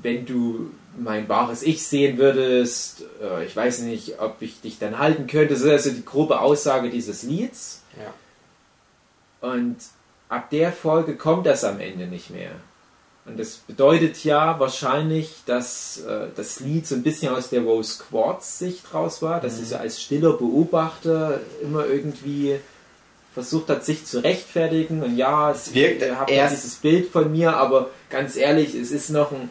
wenn du mein wahres Ich sehen würdest, äh, ich weiß nicht, ob ich dich dann halten könnte, das ist also die grobe Aussage dieses Lieds. Ja. Und ab der Folge kommt das am Ende nicht mehr. Und das bedeutet ja wahrscheinlich, dass äh, das Lied so ein bisschen aus der Rose Quartz Sicht raus war, dass mhm. sie so als stiller Beobachter immer irgendwie versucht hat, sich zu rechtfertigen. Und ja, es wirkt ihr habt ja dieses Bild von mir, aber ganz ehrlich, es ist noch ein,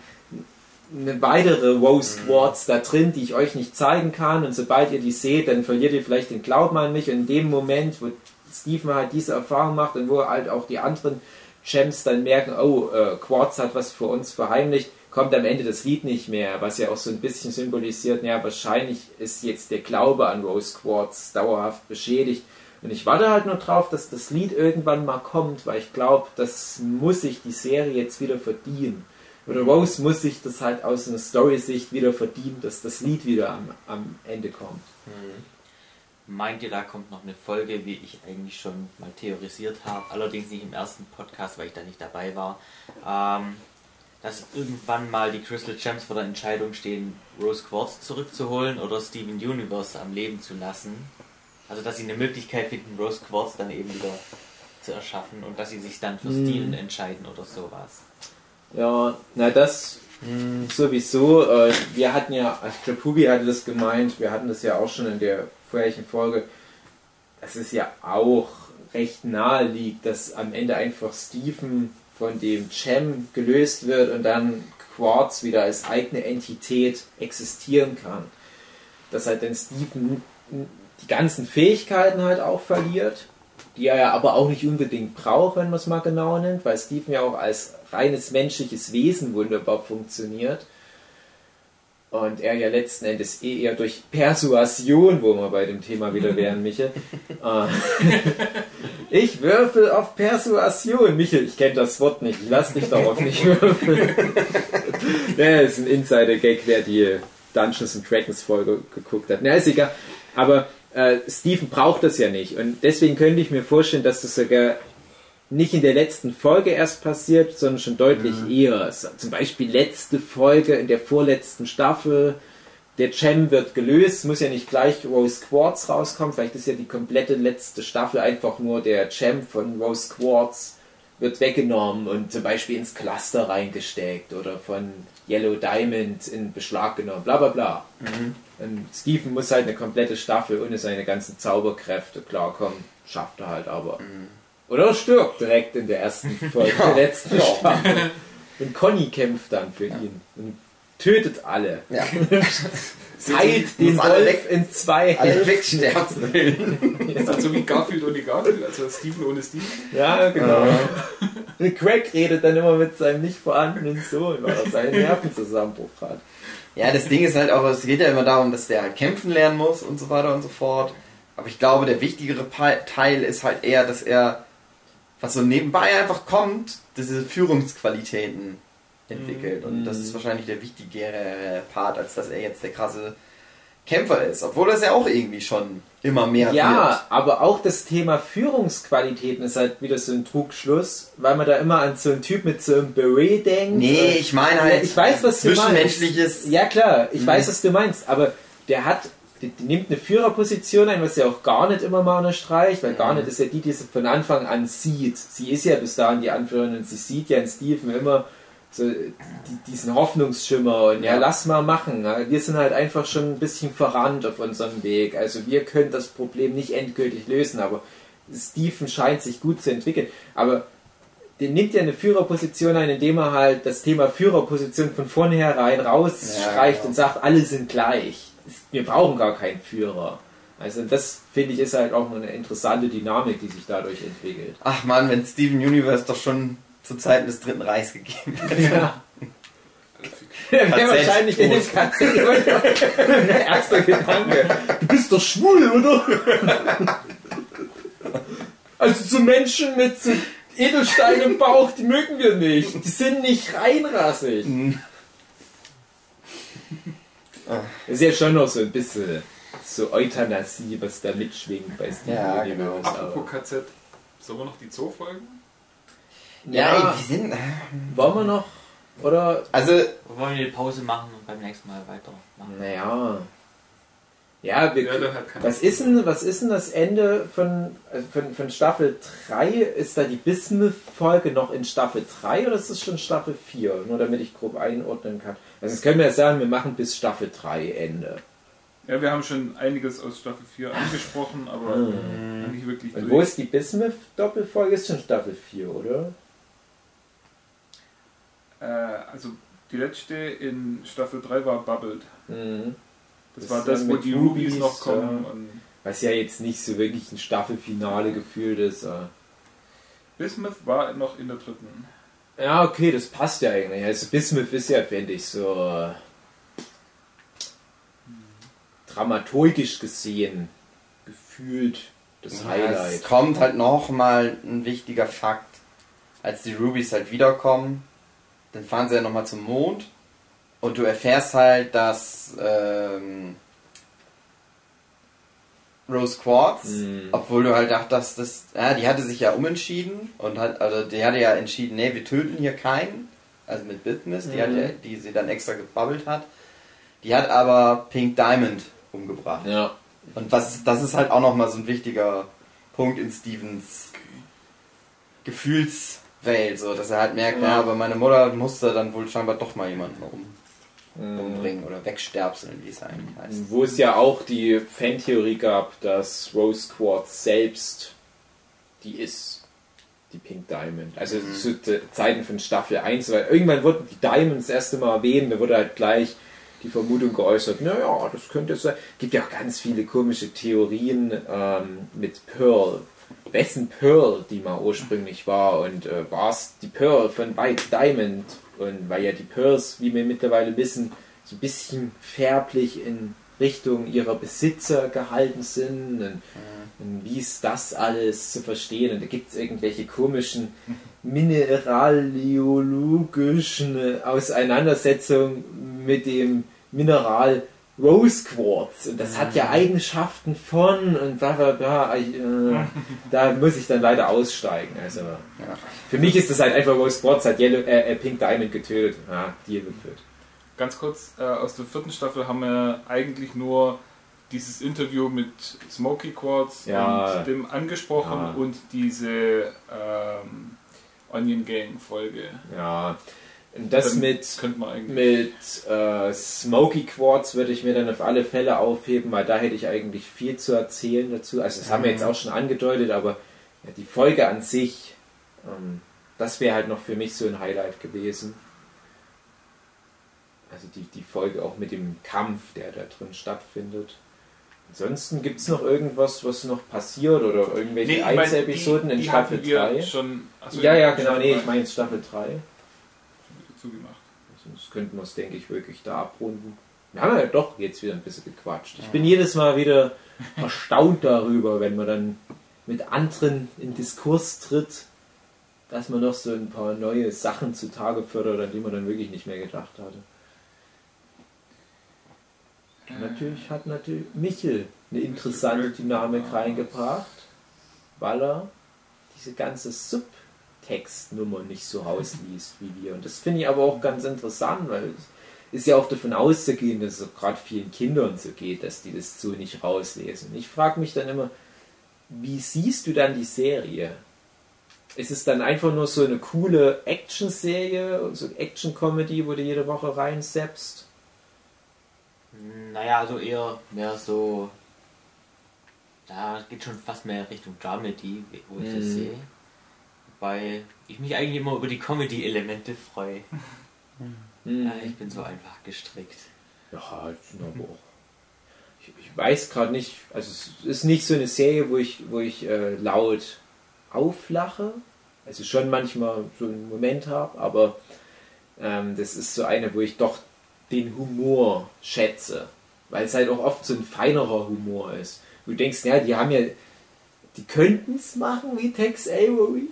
eine weitere Rose mhm. Quartz mhm. da drin, die ich euch nicht zeigen kann. Und sobald ihr die seht, dann verliert ihr vielleicht den Glauben an mich. Und in dem Moment, wo Steven halt diese Erfahrung macht und wo halt auch die anderen Champs dann merken, oh, äh, Quartz hat was für uns verheimlicht, kommt am Ende das Lied nicht mehr, was ja auch so ein bisschen symbolisiert, ja, wahrscheinlich ist jetzt der Glaube an Rose Quartz dauerhaft beschädigt. Und ich warte halt nur drauf, dass das Lied irgendwann mal kommt, weil ich glaube, das muss sich die Serie jetzt wieder verdienen. Oder Rose muss sich das halt aus einer Story-Sicht wieder verdienen, dass das Lied wieder am, am Ende kommt. Mhm meint ihr, da kommt noch eine Folge, wie ich eigentlich schon mal theorisiert habe, allerdings nicht im ersten Podcast, weil ich da nicht dabei war, ähm, dass irgendwann mal die Crystal Gems vor der Entscheidung stehen, Rose Quartz zurückzuholen oder Steven Universe am Leben zu lassen. Also dass sie eine Möglichkeit finden, Rose Quartz dann eben wieder zu erschaffen und dass sie sich dann für hm. Steven entscheiden oder sowas. Ja, na das Hm, sowieso. Äh, wir hatten ja, ich glaube, Hubi hatte das gemeint, wir hatten das ja auch schon in der vorherigen Folge, dass es ja auch recht nahe liegt, dass am Ende einfach Stephen von dem Cem gelöst wird und dann Quartz wieder als eigene Entität existieren kann. Dass halt dann Stephen die ganzen Fähigkeiten halt auch verliert, die er ja aber auch nicht unbedingt braucht, wenn man es mal genau nimmt, weil Stephen ja auch als reines menschliches Wesen wunderbar funktioniert. Und er ja letzten Endes eh eher durch Persuasion, wo wir bei dem Thema wieder *laughs* wären, Michel. Äh, *laughs* ich würfel auf Persuasion. Michel, ich kenne das Wort nicht. Ich lass dich darauf nicht würfeln. *laughs* das ist ein Insider-Gag, wer die Dungeons and Dragons Folge geguckt hat. Na, ist egal. Aber äh, Steven braucht das ja nicht. Und deswegen könnte ich mir vorstellen, dass das sogar nicht in der letzten Folge erst passiert, sondern schon deutlich mhm. eher. Zum Beispiel letzte Folge in der vorletzten Staffel. Der Cem wird gelöst, muss ja nicht gleich Rose Quartz rauskommen. Vielleicht ist ja die komplette letzte Staffel einfach nur der Cem von Rose Quartz wird weggenommen und zum Beispiel ins Cluster reingesteckt oder von Yellow Diamond in Beschlag genommen, bla bla bla. Mhm. Und Stephen muss halt eine komplette Staffel ohne seine ganzen Zauberkräfte klarkommen. Schafft er halt aber. Mhm. Oder stirbt direkt in der ersten *laughs* Folge, ja. der letzten ja. Staffel. Und Conny kämpft dann für ja. ihn und tötet alle. Ja. *laughs* *laughs* Teilt den Wolf weg, in zwei Alle wegsterben. ja. So wie Garfield ohne Garfield, also Steven ohne Steven. Ja, genau. Uh. Craig redet dann immer mit seinem nicht vorhandenen Sohn, weil er seinen Nervenzusammenbruch hat. Ja, das Ding ist halt auch, es geht ja immer darum, dass der halt kämpfen lernen muss und so weiter und so fort. Aber ich glaube, der wichtigere Teil ist halt eher, dass er, was so nebenbei einfach kommt, diese Führungsqualitäten entwickelt. Und das ist mhm. wahrscheinlich der wichtigere Part, als dass er jetzt der krasse Kämpfer ist. Obwohl das ja auch irgendwie schon immer mehr ja, wird. Ja, aber auch das Thema Führungsqualitäten ist halt wieder so ein Trugschluss, weil man da immer an so einen Typ mit so einem Beret denkt. Nee, ich meine halt. Ich weiß, was du meinst. Ja, klar, ich mhm. weiß, was du meinst, aber der hat die, die, nimmt eine Führerposition ein, was ja auch Garnet immer mal unterstreicht, weil mhm. Garnet ist ja die, die sie von Anfang an sieht. Sie ist ja bis dahin die Anführerin und sie sieht ja in Steven immer so die, diesen Hoffnungsschimmer und ja. ja, lass mal machen. Wir sind halt einfach schon ein bisschen verrannt auf unserem Weg. Also wir können das Problem nicht endgültig lösen, aber Stephen scheint sich gut zu entwickeln. Aber den nimmt ja eine Führerposition ein, indem er halt das Thema Führerposition von vornherein rausstreicht ja, genau. und sagt, alle sind gleich. Wir brauchen gar keinen Führer. Also das finde ich ist halt auch eine interessante Dynamik, die sich dadurch entwickelt. Ach man, wenn Steven Universe doch schon zu Zeiten des Dritten Reichs gegeben hat. Ja. Ja, wäre wahrscheinlich in dem KZ der erste Gedanke. Du bist doch schwul, oder? Also so Menschen mit so Edelstein im Bauch, die mögen wir nicht. Die sind nicht reinrassig. Mhm. Das ist ja schon noch so ein bisschen so Euthanasie, was da mitschwingt bei Steven ja, Genau. Apropos KZ, sollen wir noch die Zoo folgen? Ja, ja wir sind. Wollen wir noch? Oder? Also. Wollen wir die Pause machen und beim nächsten Mal weitermachen? Naja. Ja, wir, ja was, ist denn, was ist denn das Ende von, äh, von, von Staffel 3? Ist da die Bismuth-Folge noch in Staffel 3 oder ist das schon Staffel 4? Nur damit ich grob einordnen kann. Also, jetzt können wir ja sagen, wir machen bis Staffel 3 Ende. Ja, wir haben schon einiges aus Staffel 4 angesprochen, aber mhm. nicht wirklich. Und wo ist die Bismuth-Doppelfolge? Ist schon Staffel 4, oder? Äh, also die letzte in Staffel 3 war Bubbled. Mhm. Das, das, war das, wo die Rubies noch kommen. Äh, was ja jetzt nicht so wirklich ein Staffelfinale gefühlt ist. Bismuth war noch in der dritten. Ja, okay, das passt ja eigentlich. Also Bismuth ist ja, finde ich, so äh, dramaturgisch gesehen gefühlt das ja, Highlight. Es kommt halt nochmal ein wichtiger Fakt, als die Rubies halt wiederkommen dann fahren sie ja nochmal zum Mond und du erfährst halt, dass ähm, Rose Quartz, mhm. obwohl du halt dachtest, dass ja, die hatte sich ja umentschieden und hat, also die hatte ja entschieden, nee, wir töten hier keinen, also mit Bitmiss, die, hat die sie dann extra gebabbelt hat. Die hat aber Pink Diamond umgebracht. Ja. Und was, das ist halt auch nochmal so ein wichtiger Punkt in Stevens Gefühls Welt, so dass er halt merkt, ja, aber meine Mutter musste dann wohl scheinbar doch mal jemanden um, Mhm. umbringen oder wegsterbseln, wie es eigentlich heißt. Wo es ja auch die Fantheorie gab, dass Rose Quartz selbst die ist. Die Pink Diamond. Also Mhm. zu Zeiten von Staffel 1, weil irgendwann wurden die Diamonds das erste Mal erwähnt, da wurde halt gleich die Vermutung geäußert, naja, das könnte sein. Gibt ja auch ganz viele komische Theorien ähm, mit Pearl. Wessen Pearl die mal ursprünglich war und äh, war es die Pearl von White Diamond? Und weil ja die Pearls, wie wir mittlerweile wissen, so ein bisschen färblich in Richtung ihrer Besitzer gehalten sind und, und wie ist das alles zu verstehen? Und da gibt es irgendwelche komischen mineraliologischen Auseinandersetzungen mit dem Mineral Rose Quartz. Und das hat ja Eigenschaften von und bla bla bla. Ich, äh, *laughs* da muss ich dann leider aussteigen. Also Ja. für mich ist das halt einfach Rose Quartz hat Yellow, äh, äh, Pink Diamond getötet. Ja, Deal geführt. Ganz kurz, äh, aus der vierten Staffel haben wir eigentlich nur dieses Interview mit Smokey Quartz Ja. und dem angesprochen Ja. und diese ähm, Onion Gang Folge. Ja. Und das Dann mit. Mit äh, Smoky Quartz würde ich mir dann auf alle Fälle aufheben, weil da hätte ich eigentlich viel zu erzählen dazu. Also das haben wir Mhm. jetzt auch schon angedeutet, aber ja, die Folge an sich, ähm, das wäre halt noch für mich so ein Highlight gewesen. Also die, die Folge auch mit dem Kampf, der da drin stattfindet. Ansonsten gibt es noch irgendwas, was noch passiert oder irgendwelche Nee, Einzelepisoden in Staffel hatten wir 3? Schon, achso, Ja, ja, genau, nee, ich meine jetzt Staffel 3. zugemacht. Sonst könnten wir es, denke ich, wirklich da abrunden. Wir haben ja doch jetzt wieder ein bisschen gequatscht. Ich bin jedes Mal wieder erstaunt darüber, wenn man dann mit anderen in Diskurs tritt, dass man noch so ein paar neue Sachen zutage fördert, an die man dann wirklich nicht mehr gedacht hatte. Und natürlich hat natürlich Michel eine interessante Dynamik reingebracht, weil er diese ganze Subtextnummer nicht so rausliest wie wir. Und das finde ich aber auch ganz interessant, weil es ist ja auch davon auszugehen, dass es gerade vielen Kindern so geht, dass die das so nicht rauslesen. Ich frage mich dann immer, wie siehst du dann die Serie? Ist es dann einfach nur so eine coole Action-Serie, so eine Action-Comedy, wo du jede Woche reinseppst? Naja, also eher mehr so. Da geht schon fast mehr Richtung Dramedy, wo ich das Mhm. sehe. Wobei ich mich eigentlich immer über die Comedy-Elemente freue. Hm. Ja, ich bin so einfach gestrickt. Ja, bin aber auch. Ich, ich weiß gerade nicht, also es ist nicht so eine Serie, wo ich, wo ich äh, laut auflache. Also schon manchmal so einen Moment habe, aber ähm, das ist so eine, wo ich doch den Humor schätze. Weil es halt auch oft so ein feinerer Humor ist. Du denkst, ja, die haben ja, die könnten es machen wie Tex Avery.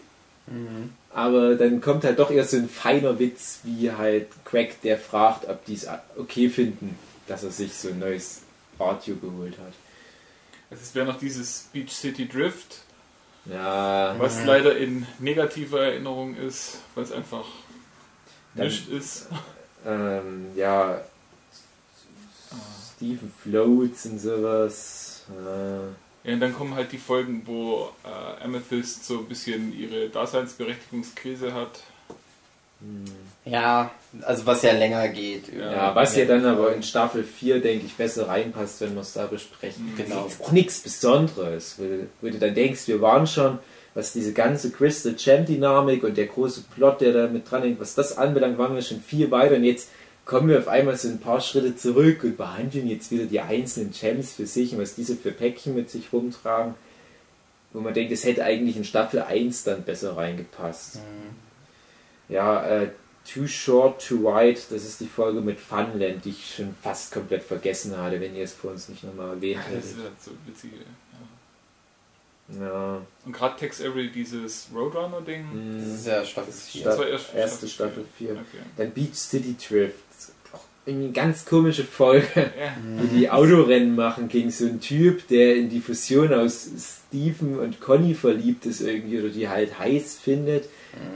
Aber dann kommt halt doch eher so ein feiner Witz, wie halt Craig, der fragt, ob die es okay finden, dass er sich so ein neues Radio geholt hat. Also es wäre noch dieses Beach City Drift, Ja, was leider in negativer Erinnerung ist, weil es einfach Dann- nicht ist. ähm, ja, Stephen Floats und sowas. Äh, Ja, und dann kommen halt die Folgen, wo äh, Amethyst so ein bisschen ihre Daseinsberechtigungskrise hat. Ja, also was ja länger geht. Ja. was ja dann aber in Staffel 4, denke ich, besser reinpasst, wenn wir es da besprechen. Genau. Ist auch nichts Besonderes, wo du, wo du dann denkst, wir waren schon, was diese ganze Crystal Champ Dynamik und der große Plot, der da mit dran hängt, was das anbelangt, waren wir schon viel weiter und jetzt kommen wir auf einmal so ein paar Schritte zurück und behandeln jetzt wieder die einzelnen Champs für sich und was diese für Päckchen mit sich rumtragen, wo man denkt, es hätte eigentlich in Staffel 1 dann besser reingepasst. Ja, äh, Too Short, Too Wide, das ist die Folge mit Funland, die ich schon fast komplett vergessen hatte, wenn ihr es vor uns nicht nochmal erwähnt Das hättet. ist halt so witzige. Ja. Ja, Und gerade Tex Avery, dieses Roadrunner-Ding, Das mh, ist ja Staffel 4. das war erst erste Staffel 4. Okay. Dann Beach City Drift. Eine ganz komische Folge, Ja. *laughs* die Autorennen machen gegen so einen Typ, der in die Fusion aus Steven und Conny verliebt ist irgendwie oder die halt heiß findet.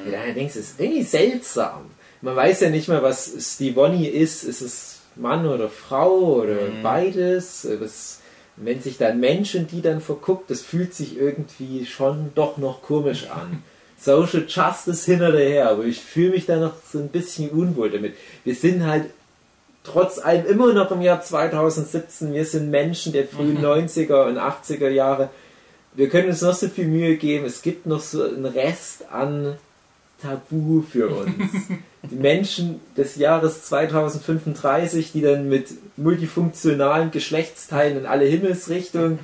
Und dann denkst du, es ist irgendwie seltsam. Man weiß ja nicht mal, was Stevonny ist. Ist es Mann oder Frau oder Mhm. beides? Was, wenn sich dann Mensch und die dann verguckt, das fühlt sich irgendwie schon doch noch komisch an. *laughs* Social Justice hinterher, aber ich fühle mich da noch so ein bisschen unwohl damit. Wir sind halt trotz allem immer noch im Jahr 2017, wir sind Menschen der frühen mhm. 90er und 80er Jahre. Wir können uns noch so viel Mühe geben, es gibt noch so einen Rest an Tabu für uns. *laughs* die Menschen des Jahres 2035, die dann mit multifunktionalen Geschlechtsteilen in alle Himmelsrichtungen,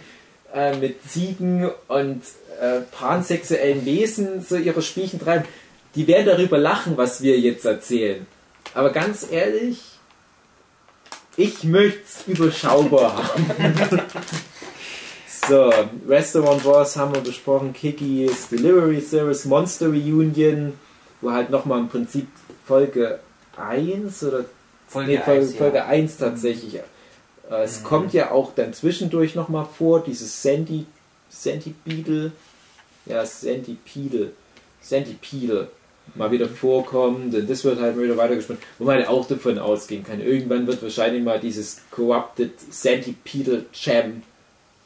äh, mit Ziegen und äh, pansexuellen Wesen so ihre Spielchen treiben, die werden darüber lachen, was wir jetzt erzählen. Aber ganz ehrlich, ich möchte es überschaubar haben. so, Restaurant Wars haben wir besprochen, Kikis Delivery Service, Monster Reunion, wo halt nochmal im Prinzip Folge 1 oder Folge, nee, Folge, 1, Folge ja. 1 tatsächlich. Äh, es mhm. kommt ja auch dann zwischendurch nochmal vor, dieses Sandy, Sandy Beetle, ja, Centipede, Centipede mal wieder vorkommt und das wird halt mal wieder weitergespannt, wo man halt auch davon ausgehen kann. Irgendwann wird wahrscheinlich mal dieses Corrupted Centipedal Jam,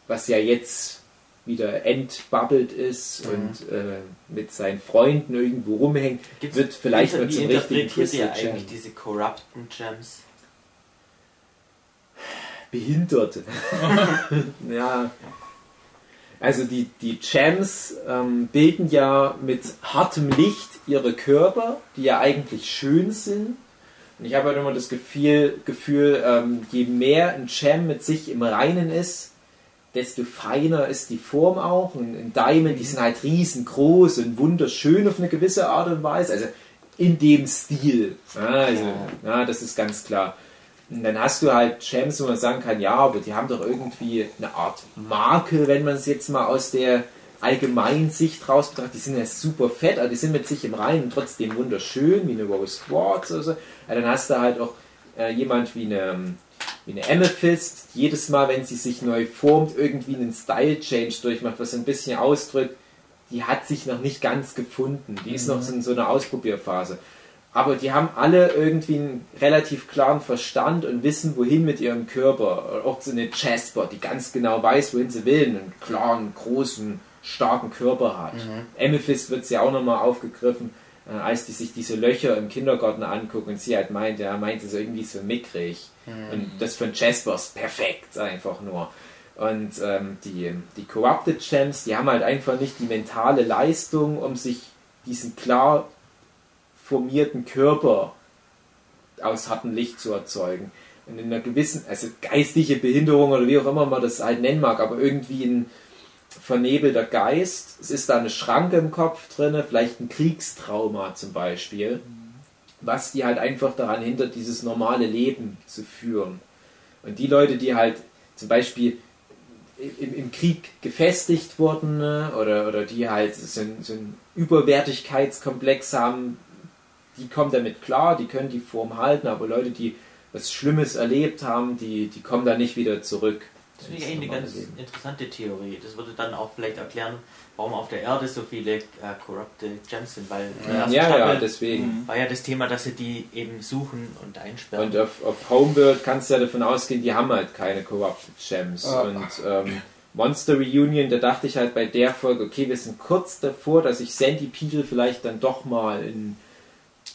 was ja jetzt wieder entbubbelt ist mhm. und äh, mit seinen Freunden irgendwo rumhängt, Gibt's, wird vielleicht mal zum richtigen Twisted ihr eigentlich Jam. diese Corrupten Gems? Behinderte. *laughs* ja, *laughs* also die, die Gems ähm, bilden ja mit hartem Licht ihre Körper, die ja eigentlich schön sind. Und ich habe halt immer das Gefühl, Gefühl ähm, je mehr ein Gem mit sich im Reinen ist, desto feiner ist die Form auch. Und in Diamond, die mhm. sind halt riesengroß und wunderschön auf eine gewisse Art und Weise. Also in dem Stil. Ja, also, ja, das ist ganz klar. Und dann hast du halt Champs, wo man sagen kann, ja, aber die haben doch irgendwie eine Art Makel, wenn man es jetzt mal aus der allgemeinen Sicht raus betrachtet. Die sind ja super fett, aber die sind mit sich im Reinen trotzdem wunderschön, wie eine Rose Quartz oder so. Ja, dann hast du halt auch äh, jemand wie eine, wie eine Amethyst, jedes Mal, wenn sie sich neu formt, irgendwie einen Style-Change durchmacht, was ein bisschen ausdrückt, die hat sich noch nicht ganz gefunden. Die ist noch so in so einer Ausprobierphase aber die haben alle irgendwie einen relativ klaren Verstand und wissen, wohin mit ihrem Körper. Auch so eine Jasper, die ganz genau weiß, wohin sie will, einen klaren, großen, starken Körper hat. Mhm. Amethyst wird sie auch nochmal aufgegriffen, äh, als die sich diese Löcher im Kindergarten angucken und sie halt meint, ja, meint sie so irgendwie so mickrig. Mhm. Und das von Jasper ist perfekt, einfach nur. Und ähm, die, die Corrupted Gems, die haben halt einfach nicht die mentale Leistung, um sich diesen klar formierten Körper aus hartem Licht zu erzeugen. Und in einer gewissen, also geistliche Behinderung oder wie auch immer man das halt nennen mag, aber irgendwie ein vernebelter Geist. Es ist da eine Schranke im Kopf drin, vielleicht ein Kriegstrauma zum Beispiel, was die halt einfach daran hindert, dieses normale Leben zu führen. Und die Leute, die halt zum Beispiel im, im Krieg gefestigt wurden ne, oder, oder die halt so, so einen Überwertigkeitskomplex haben, die kommen damit klar, die können die Form halten, aber Leute, die was Schlimmes erlebt haben, die, die kommen da nicht wieder zurück. Das finde ich eigentlich eine ganz Leben. interessante Theorie. Das würde dann auch vielleicht erklären, warum auf der Erde so viele äh, Corrupted Gems sind, weil ja, ja, ja, deswegen war ja das Thema, dass sie die eben suchen und einsperren. Und auf, auf Homeworld kannst du ja davon ausgehen, die haben halt keine Corrupted Gems. Oh. Und ähm, Monster Reunion, da dachte ich halt bei der Folge, okay, wir sind kurz davor, dass sich Sandy Peel vielleicht dann doch mal in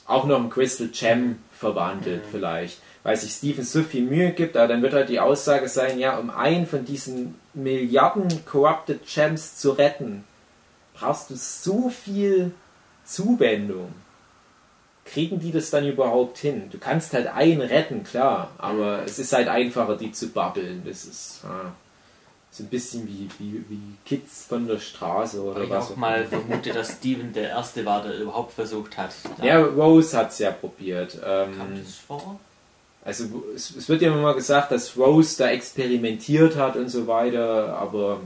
auch noch ein Crystal Gem verwandelt mhm. vielleicht, weil sich Steven so viel Mühe gibt, aber dann wird halt die Aussage sein, ja, um einen von diesen Milliarden Corrupted Gems zu retten, brauchst du so viel Zuwendung. Kriegen die das dann überhaupt hin? Du kannst halt einen retten, klar, aber es ist halt einfacher, die zu babbeln. Das ist. Ah. So ein bisschen wie, wie, wie Kids von der Straße oder ich was. Ich auch mal vermute, dass Steven der Erste war, der überhaupt versucht hat. Ja, Rose hat es ja probiert. Ähm, Kam das vor? Also es, es, wird ja immer mal gesagt, dass Rose da experimentiert hat und so weiter, aber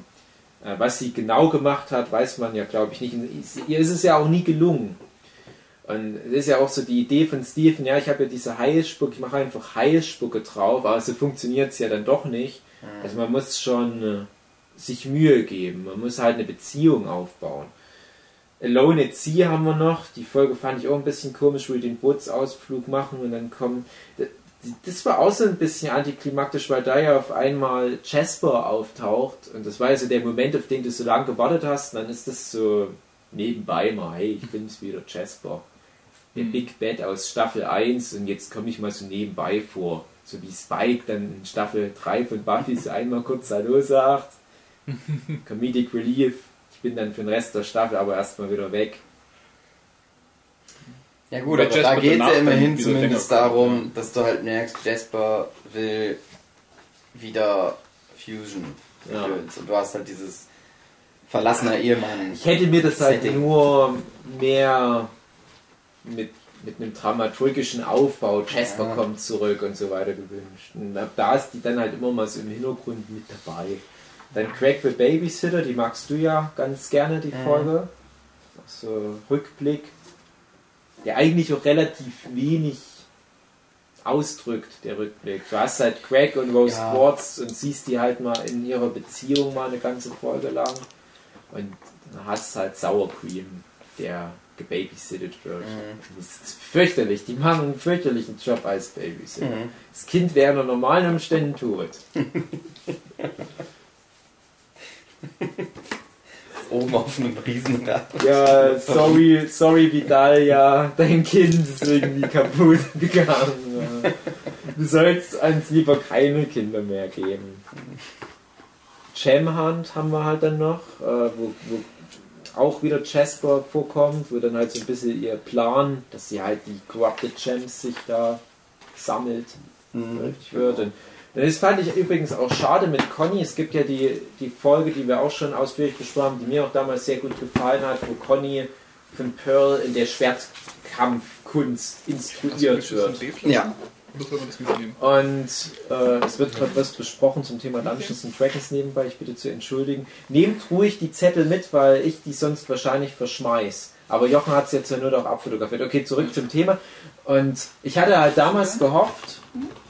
äh, was sie genau gemacht hat, weiß man ja, glaube ich, nicht. Ihr ist es ja auch nie gelungen. Und es ist ja auch so die Idee von Steven, ja, ich habe ja diese Heilspucke, ich mache einfach Heilspucke drauf, aber so funktioniert es ja dann doch nicht. Also man muss schon äh, sich Mühe geben, man muss halt eine Beziehung aufbauen. Alone at Sea haben wir noch, die Folge fand ich auch ein bisschen komisch, wo wir den Bootsausflug machen und dann kommen. Das war auch so ein bisschen antiklimaktisch, weil da ja auf einmal Jasper auftaucht und das war ja so der Moment, auf den du so lange gewartet hast, und dann ist das so nebenbei mal, hey, ich bin's wieder, Jasper. Der Big Bad aus Staffel 1 und jetzt komme ich mal so nebenbei vor. So wie Spike dann in Staffel 3 von Buffy so einmal kurz Hallo sagt. *laughs* Comedic Relief. Ich bin dann für den Rest der Staffel aber erstmal wieder weg. Ja gut, aber da geht es ja immerhin zumindest darum, dass du halt merkst, Jasper will wieder Fusion. Ja. Und du hast halt dieses verlassener Ehemann. Ich hätte mir das halt nur mehr mit, mit einem dramaturgischen Aufbau, Jasper ja. kommt zurück und so weiter gewünscht. Und ab da ist die dann halt immer mal so im Hintergrund mit dabei. Dann Craig the Babysitter, die magst du ja ganz gerne, die Folge. So Rückblick der eigentlich auch relativ wenig ausdrückt, der Rückblick. Du hast halt Craig und Rose ja. Quartz und siehst die halt mal in ihrer Beziehung mal eine ganze Folge lang. Und dann hast halt Sour Cream, der gebabysittet wird. Mhm. Das ist fürchterlich. Die machen einen fürchterlichen Job als Babysitter. Mhm. Das Kind wäre unter normalen Umständen tot. *laughs* oben auf einem Riesenrad. Ja, sorry, sorry Vidal, ja, dein Kind ist irgendwie kaputt *laughs* gegangen. Du sollst uns lieber keine Kinder mehr geben. Gemhunt haben wir halt dann noch, äh, wo, wo auch wieder Jasper vorkommt, wo dann halt so ein bisschen ihr Plan, dass sie halt die Corrupted Gems sich da sammelt, mhm. wird. Und das fand ich übrigens auch schade mit Conny. Es gibt ja die, die Folge, die wir auch schon ausführlich besprochen haben, die mir auch damals sehr gut gefallen hat, wo Conny von Pearl in der Schwertkampfkunst instruiert wird. Ja. Und äh, es wird gerade was besprochen zum Thema Dungeons and Dragons nebenbei, ich bitte zu entschuldigen. Nehmt ruhig die Zettel mit, weil ich die sonst wahrscheinlich verschmeiß. Aber Jochen hat es jetzt ja nur noch abfotografiert. Okay, zurück zum Thema. Und ich hatte halt damals gehofft,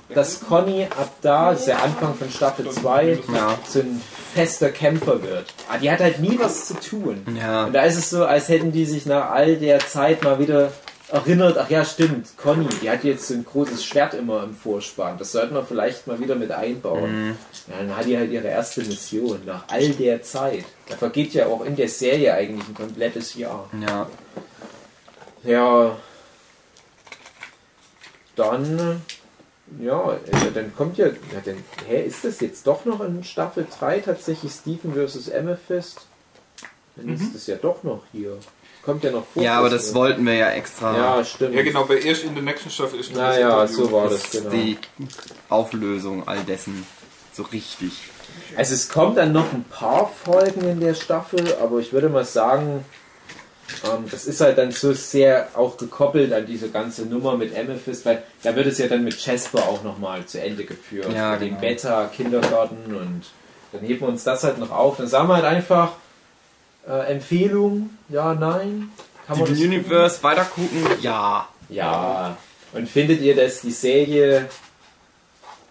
dass Conny ab da, das ist der Anfang von Staffel 2, ja. so ein fester Kämpfer wird. Aber die hat halt nie was zu tun. Ja. Und da ist es so, als hätten die sich nach all der Zeit mal wieder erinnert, ach ja, stimmt, Conny, die hat jetzt so ein großes Schwert immer im Vorspann. Das sollten wir vielleicht mal wieder mit einbauen. Mhm. Ja, dann hat die halt ihre erste Mission nach all der Zeit. Da vergeht ja auch in der Serie eigentlich ein komplettes Jahr. Ja. Ja. Dann ja, also dann kommt ja, ja dann, hä, ist das jetzt doch noch in Staffel 3 tatsächlich Stephen vs. Amethyst? Dann mhm. ist das ja doch noch hier. Kommt ja noch vor. Ja, aber das wollten wir ja extra. Ja, stimmt. Ja, genau, bei erst in der nächsten Staffel ist Naja, so war das, genau. Die Auflösung all dessen so richtig. Also es kommt dann noch ein paar Folgen in der Staffel, aber ich würde mal sagen, ähm, das ist halt dann so sehr auch gekoppelt an diese ganze Nummer mit Amethyst, weil da wird es ja dann mit Jasper auch nochmal zu Ende geführt. Ja, genau. Den Beta, Kindergarten und dann heben wir uns das halt noch auf. Dann sagen wir halt einfach äh, Empfehlung, ja, nein. Kann man die Universe weitergucken? Ja. Ja. Und findet ihr, dass die Serie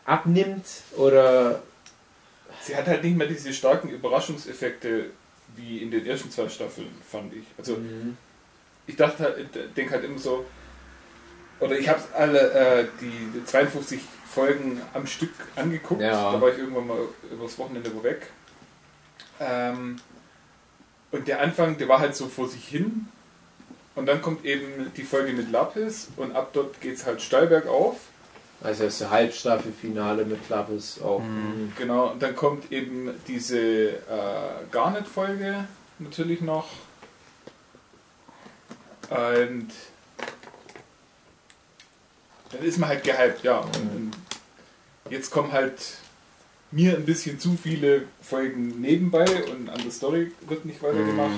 abnimmt oder sie hat halt nicht mehr diese starken Überraschungseffekte wie in den ersten zwei Staffeln, fand ich. Also mhm. ich dachte halt, denke halt immer so, oder ich habe alle äh, die 52 Folgen am Stück angeguckt. Ja. Da war ich irgendwann mal übers Wochenende wo weg. Ähm, und der Anfang, der war halt so vor sich hin. Und dann kommt eben die Folge mit Lapis und ab dort geht es halt steil bergauf. Also das Halbstaffelfinale mit Klappes auch. Mhm. Genau, und dann kommt eben diese äh, Garnet-Folge natürlich noch. Und dann ist man halt gehypt, ja. Und jetzt kommen halt mir ein bisschen zu viele Folgen nebenbei und an der Story wird nicht weitergemacht.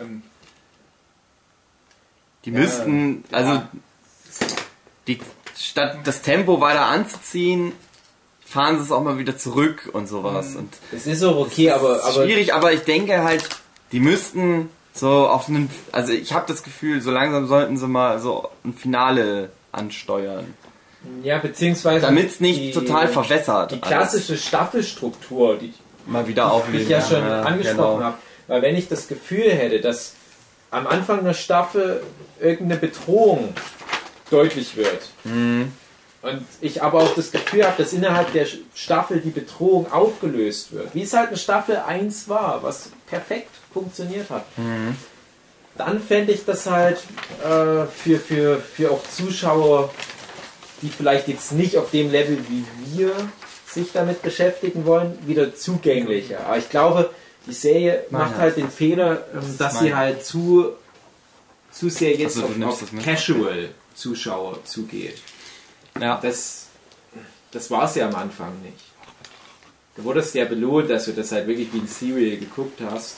Mhm. Die ja, müssten, also ja. die statt das Tempo weiter anzuziehen, fahren sie es auch mal wieder zurück und sowas. Mhm. Und es ist auch okay, aber, aber. Schwierig, aber ich denke halt, die müssten so auf einen. Also ich habe das Gefühl, so langsam sollten sie mal so ein Finale ansteuern. Ja, beziehungsweise. Damit es nicht die, total verwässert. Die klassische alles. Staffelstruktur, die mal wieder aufleben. Ich ja schon ja, angesprochen genau. habe. Weil wenn ich das Gefühl hätte, dass am Anfang einer Staffel irgendeine Bedrohung deutlich wird. Mhm. Und ich aber auch das Gefühl habe, dass innerhalb der Staffel die Bedrohung aufgelöst wird. Wie es halt in Staffel 1 war, was perfekt funktioniert hat. Mhm. dann fände ich das halt äh, für, für, für auch Zuschauer, die vielleicht jetzt nicht auf dem Level wie wir sich damit beschäftigen wollen, wieder zugänglicher. Aber ich glaube, die Serie macht halt den Fehler, ähm, dass sie halt zu, zu sehr jetzt Also, auf, das? Casual-Zuschauer zugeht. Ja. Das, das war es ja am Anfang nicht. Du wurdest ja belohnt, dass du das halt wirklich wie ein Serial geguckt hast.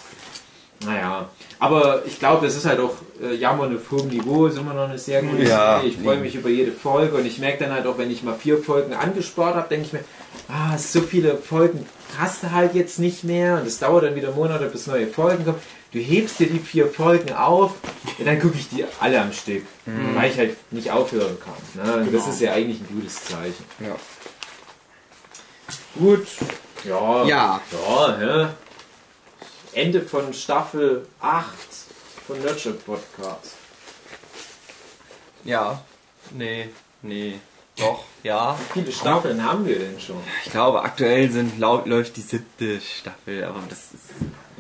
Naja, aber ich glaube, das ist halt auch äh, Jammern auf hohem Niveau, ist immer noch eine sehr gute Ja, Serie. Ich freue mich über jede Folge und ich merke dann halt auch, wenn ich mal vier Folgen angespart habe, denke ich mir, ah, so viele Folgen hast du halt jetzt nicht mehr und es dauert dann wieder Monate, bis neue Folgen kommen. Du hebst dir die vier Folgen auf und dann gucke ich die alle am Stück, weil ich halt nicht aufhören kann. Ne? Und Das ist ja eigentlich ein gutes Zeichen. Ja. Gut. Ja. Ja. Ja, hä? Ende von Staffel 8 von Nurture Podcast. Ja. Nee. Nee. Doch. Ja. Wie viele Staffeln haben wir denn schon? Ich glaube, aktuell sind laut läuft die siebte Staffel, aber das ist,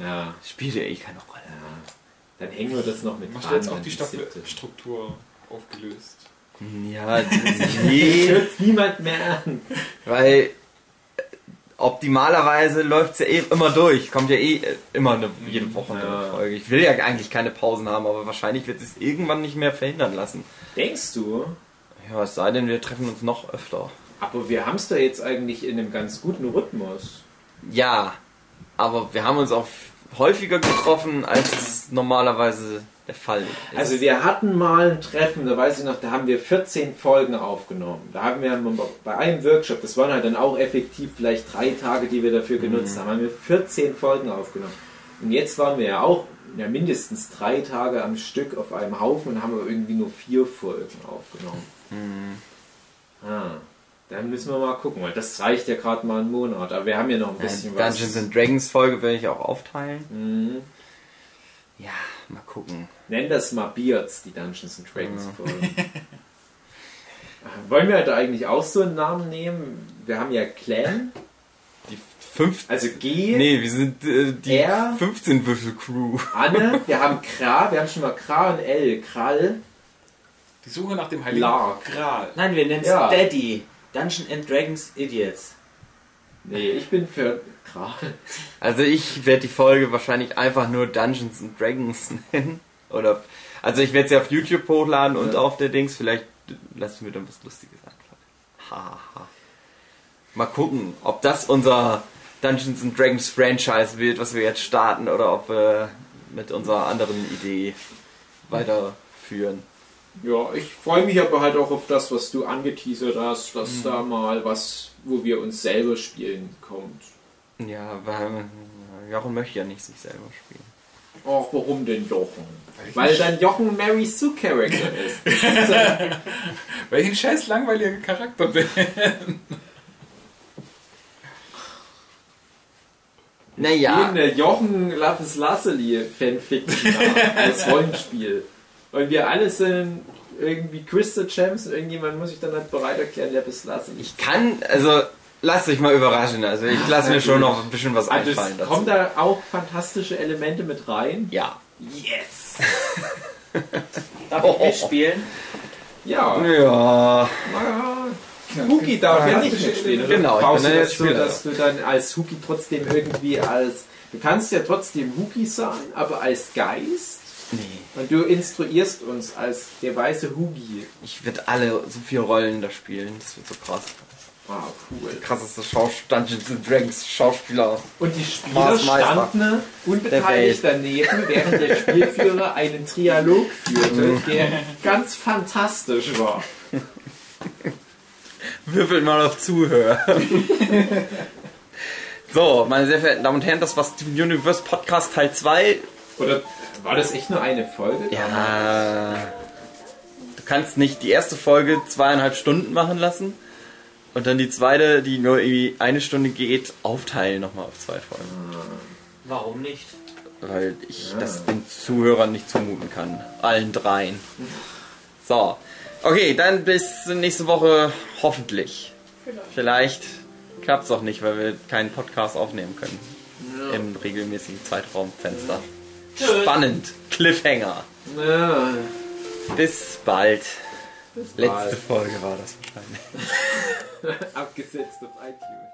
Ja. spielt ja eh keine Rolle. Dann hängen wir das noch mit Machst du dran, jetzt auch die. Staffelstruktur aufgelöst? Ja, Das nee. *laughs* hört niemand mehr an. Weil optimalerweise läuft es ja eh immer durch. Kommt ja eh äh, immer eine, jede Woche eine Ja. Folge. Ich will ja eigentlich keine Pausen haben, aber wahrscheinlich wird es irgendwann nicht mehr verhindern lassen. Denkst du? Ja, es sei denn, wir treffen uns noch öfter. Aber wir haben es da jetzt eigentlich in einem ganz guten Rhythmus. Ja, aber wir haben uns auch häufiger getroffen, als es normalerweise der Fall ist. Also wir hatten mal ein Treffen, da weiß ich noch, da haben wir 14 Folgen aufgenommen. Da haben wir bei einem Workshop, das waren halt dann auch effektiv vielleicht drei Tage, die wir dafür genutzt haben, haben wir 14 Folgen aufgenommen. Und jetzt waren wir ja auch ja, mindestens drei Tage am Stück auf einem Haufen und haben aber irgendwie nur vier Folgen aufgenommen. Ah, dann müssen wir mal gucken, weil das reicht ja gerade mal einen Monat, aber wir haben ja noch ein Ja, bisschen Dungeons was. and Dragons Folge werde ich auch aufteilen. Mhm. Ja, mal gucken. Nenn das mal Beards, die Dungeons and Dragons Folgen. *laughs* Wollen wir da eigentlich auch so einen Namen nehmen? Wir haben ja Clan, Die fünf. also G, Nee, wir sind äh, die R? 15 Würfel Crew. Anne, *laughs* wir haben Kra, wir haben schon mal Kra und L, Krall. Die Suche nach dem Heiligen Lark. Gral. Nein, wir nennen es Ja. Daddy. Dungeon and Dragons Idiots. Nee, ich bin für Kral. Also ich werde die Folge wahrscheinlich einfach nur Dungeons and Dragons *laughs* nennen. Oder also ich werde sie auf YouTube hochladen und Ja. auf der Dings. Vielleicht lassen wir dann was Lustiges einfallen. Haha. Mal gucken, ob das unser Dungeons and Dragons Franchise wird, was wir jetzt starten, oder ob wir mit unserer anderen Idee weiterführen. Ja, ich freue mich aber halt auch auf das, was du angeteasert hast, dass da mal was, wo wir uns selber spielen, kommt. Ja, weil Jochen möchte ja nicht sich selber spielen. Ach, warum denn Jochen? Weil dann Jochen Mary Sue Character *laughs* ist. Weil ich ein scheiß langweiliger Charakter bin. Naja, Eine Jochen Lapis Lazuli Fanfiction *laughs* als Rollenspiel. Und wir alle sind irgendwie Crystal Champs und irgendjemand muss sich dann halt bereit erklären, Lapis Lazuli. ich kann, also lasst euch mal überraschen. Also ich lasse mir schon noch ein bisschen was Also einfallen dazu. kommen da auch fantastische Elemente mit rein. Ja. Yes! *laughs* Darf ich mitspielen? Ja, Ja. naja. Huki darf ja nicht mitspielen. Oder Genau, ich brauchst bin du der das so, Spieler. dass du dann als Huki trotzdem irgendwie als... Du kannst ja trotzdem Huki sein, aber als Geist. Nee. Und du instruierst uns als der weiße Hugi. Ich werde alle so viele Rollen da spielen. Das wird so krass. Ah, cool. Krasseste Schaus Dungeons and Dragons Schauspieler. Und die Spieler standen unbeteiligt der daneben, während der Spielführer einen Trialog führte, Mhm. der ganz fantastisch war. Würfelt mal auf Zuhörer. so, meine sehr verehrten Damen und Herren, das war Steven Universe Podcast Teil 2. Oder war das echt nur eine Folge? Ja. Du kannst nicht die erste Folge zweieinhalb Stunden machen lassen und dann die zweite, die nur irgendwie eine Stunde geht, aufteilen nochmal auf zwei Folgen. Warum nicht? Weil ich Ja. das den Zuhörern nicht zumuten kann. Allen dreien. So. Okay, dann bis nächste Woche hoffentlich. Vielleicht klappt es auch nicht, weil wir keinen Podcast aufnehmen können. Im regelmäßigen Zeitraumfenster. Spannend. Cliffhanger. Ja. Bis bald. Bis Letzte bald. Folge war das wahrscheinlich. *laughs* Abgesetzt auf iTunes.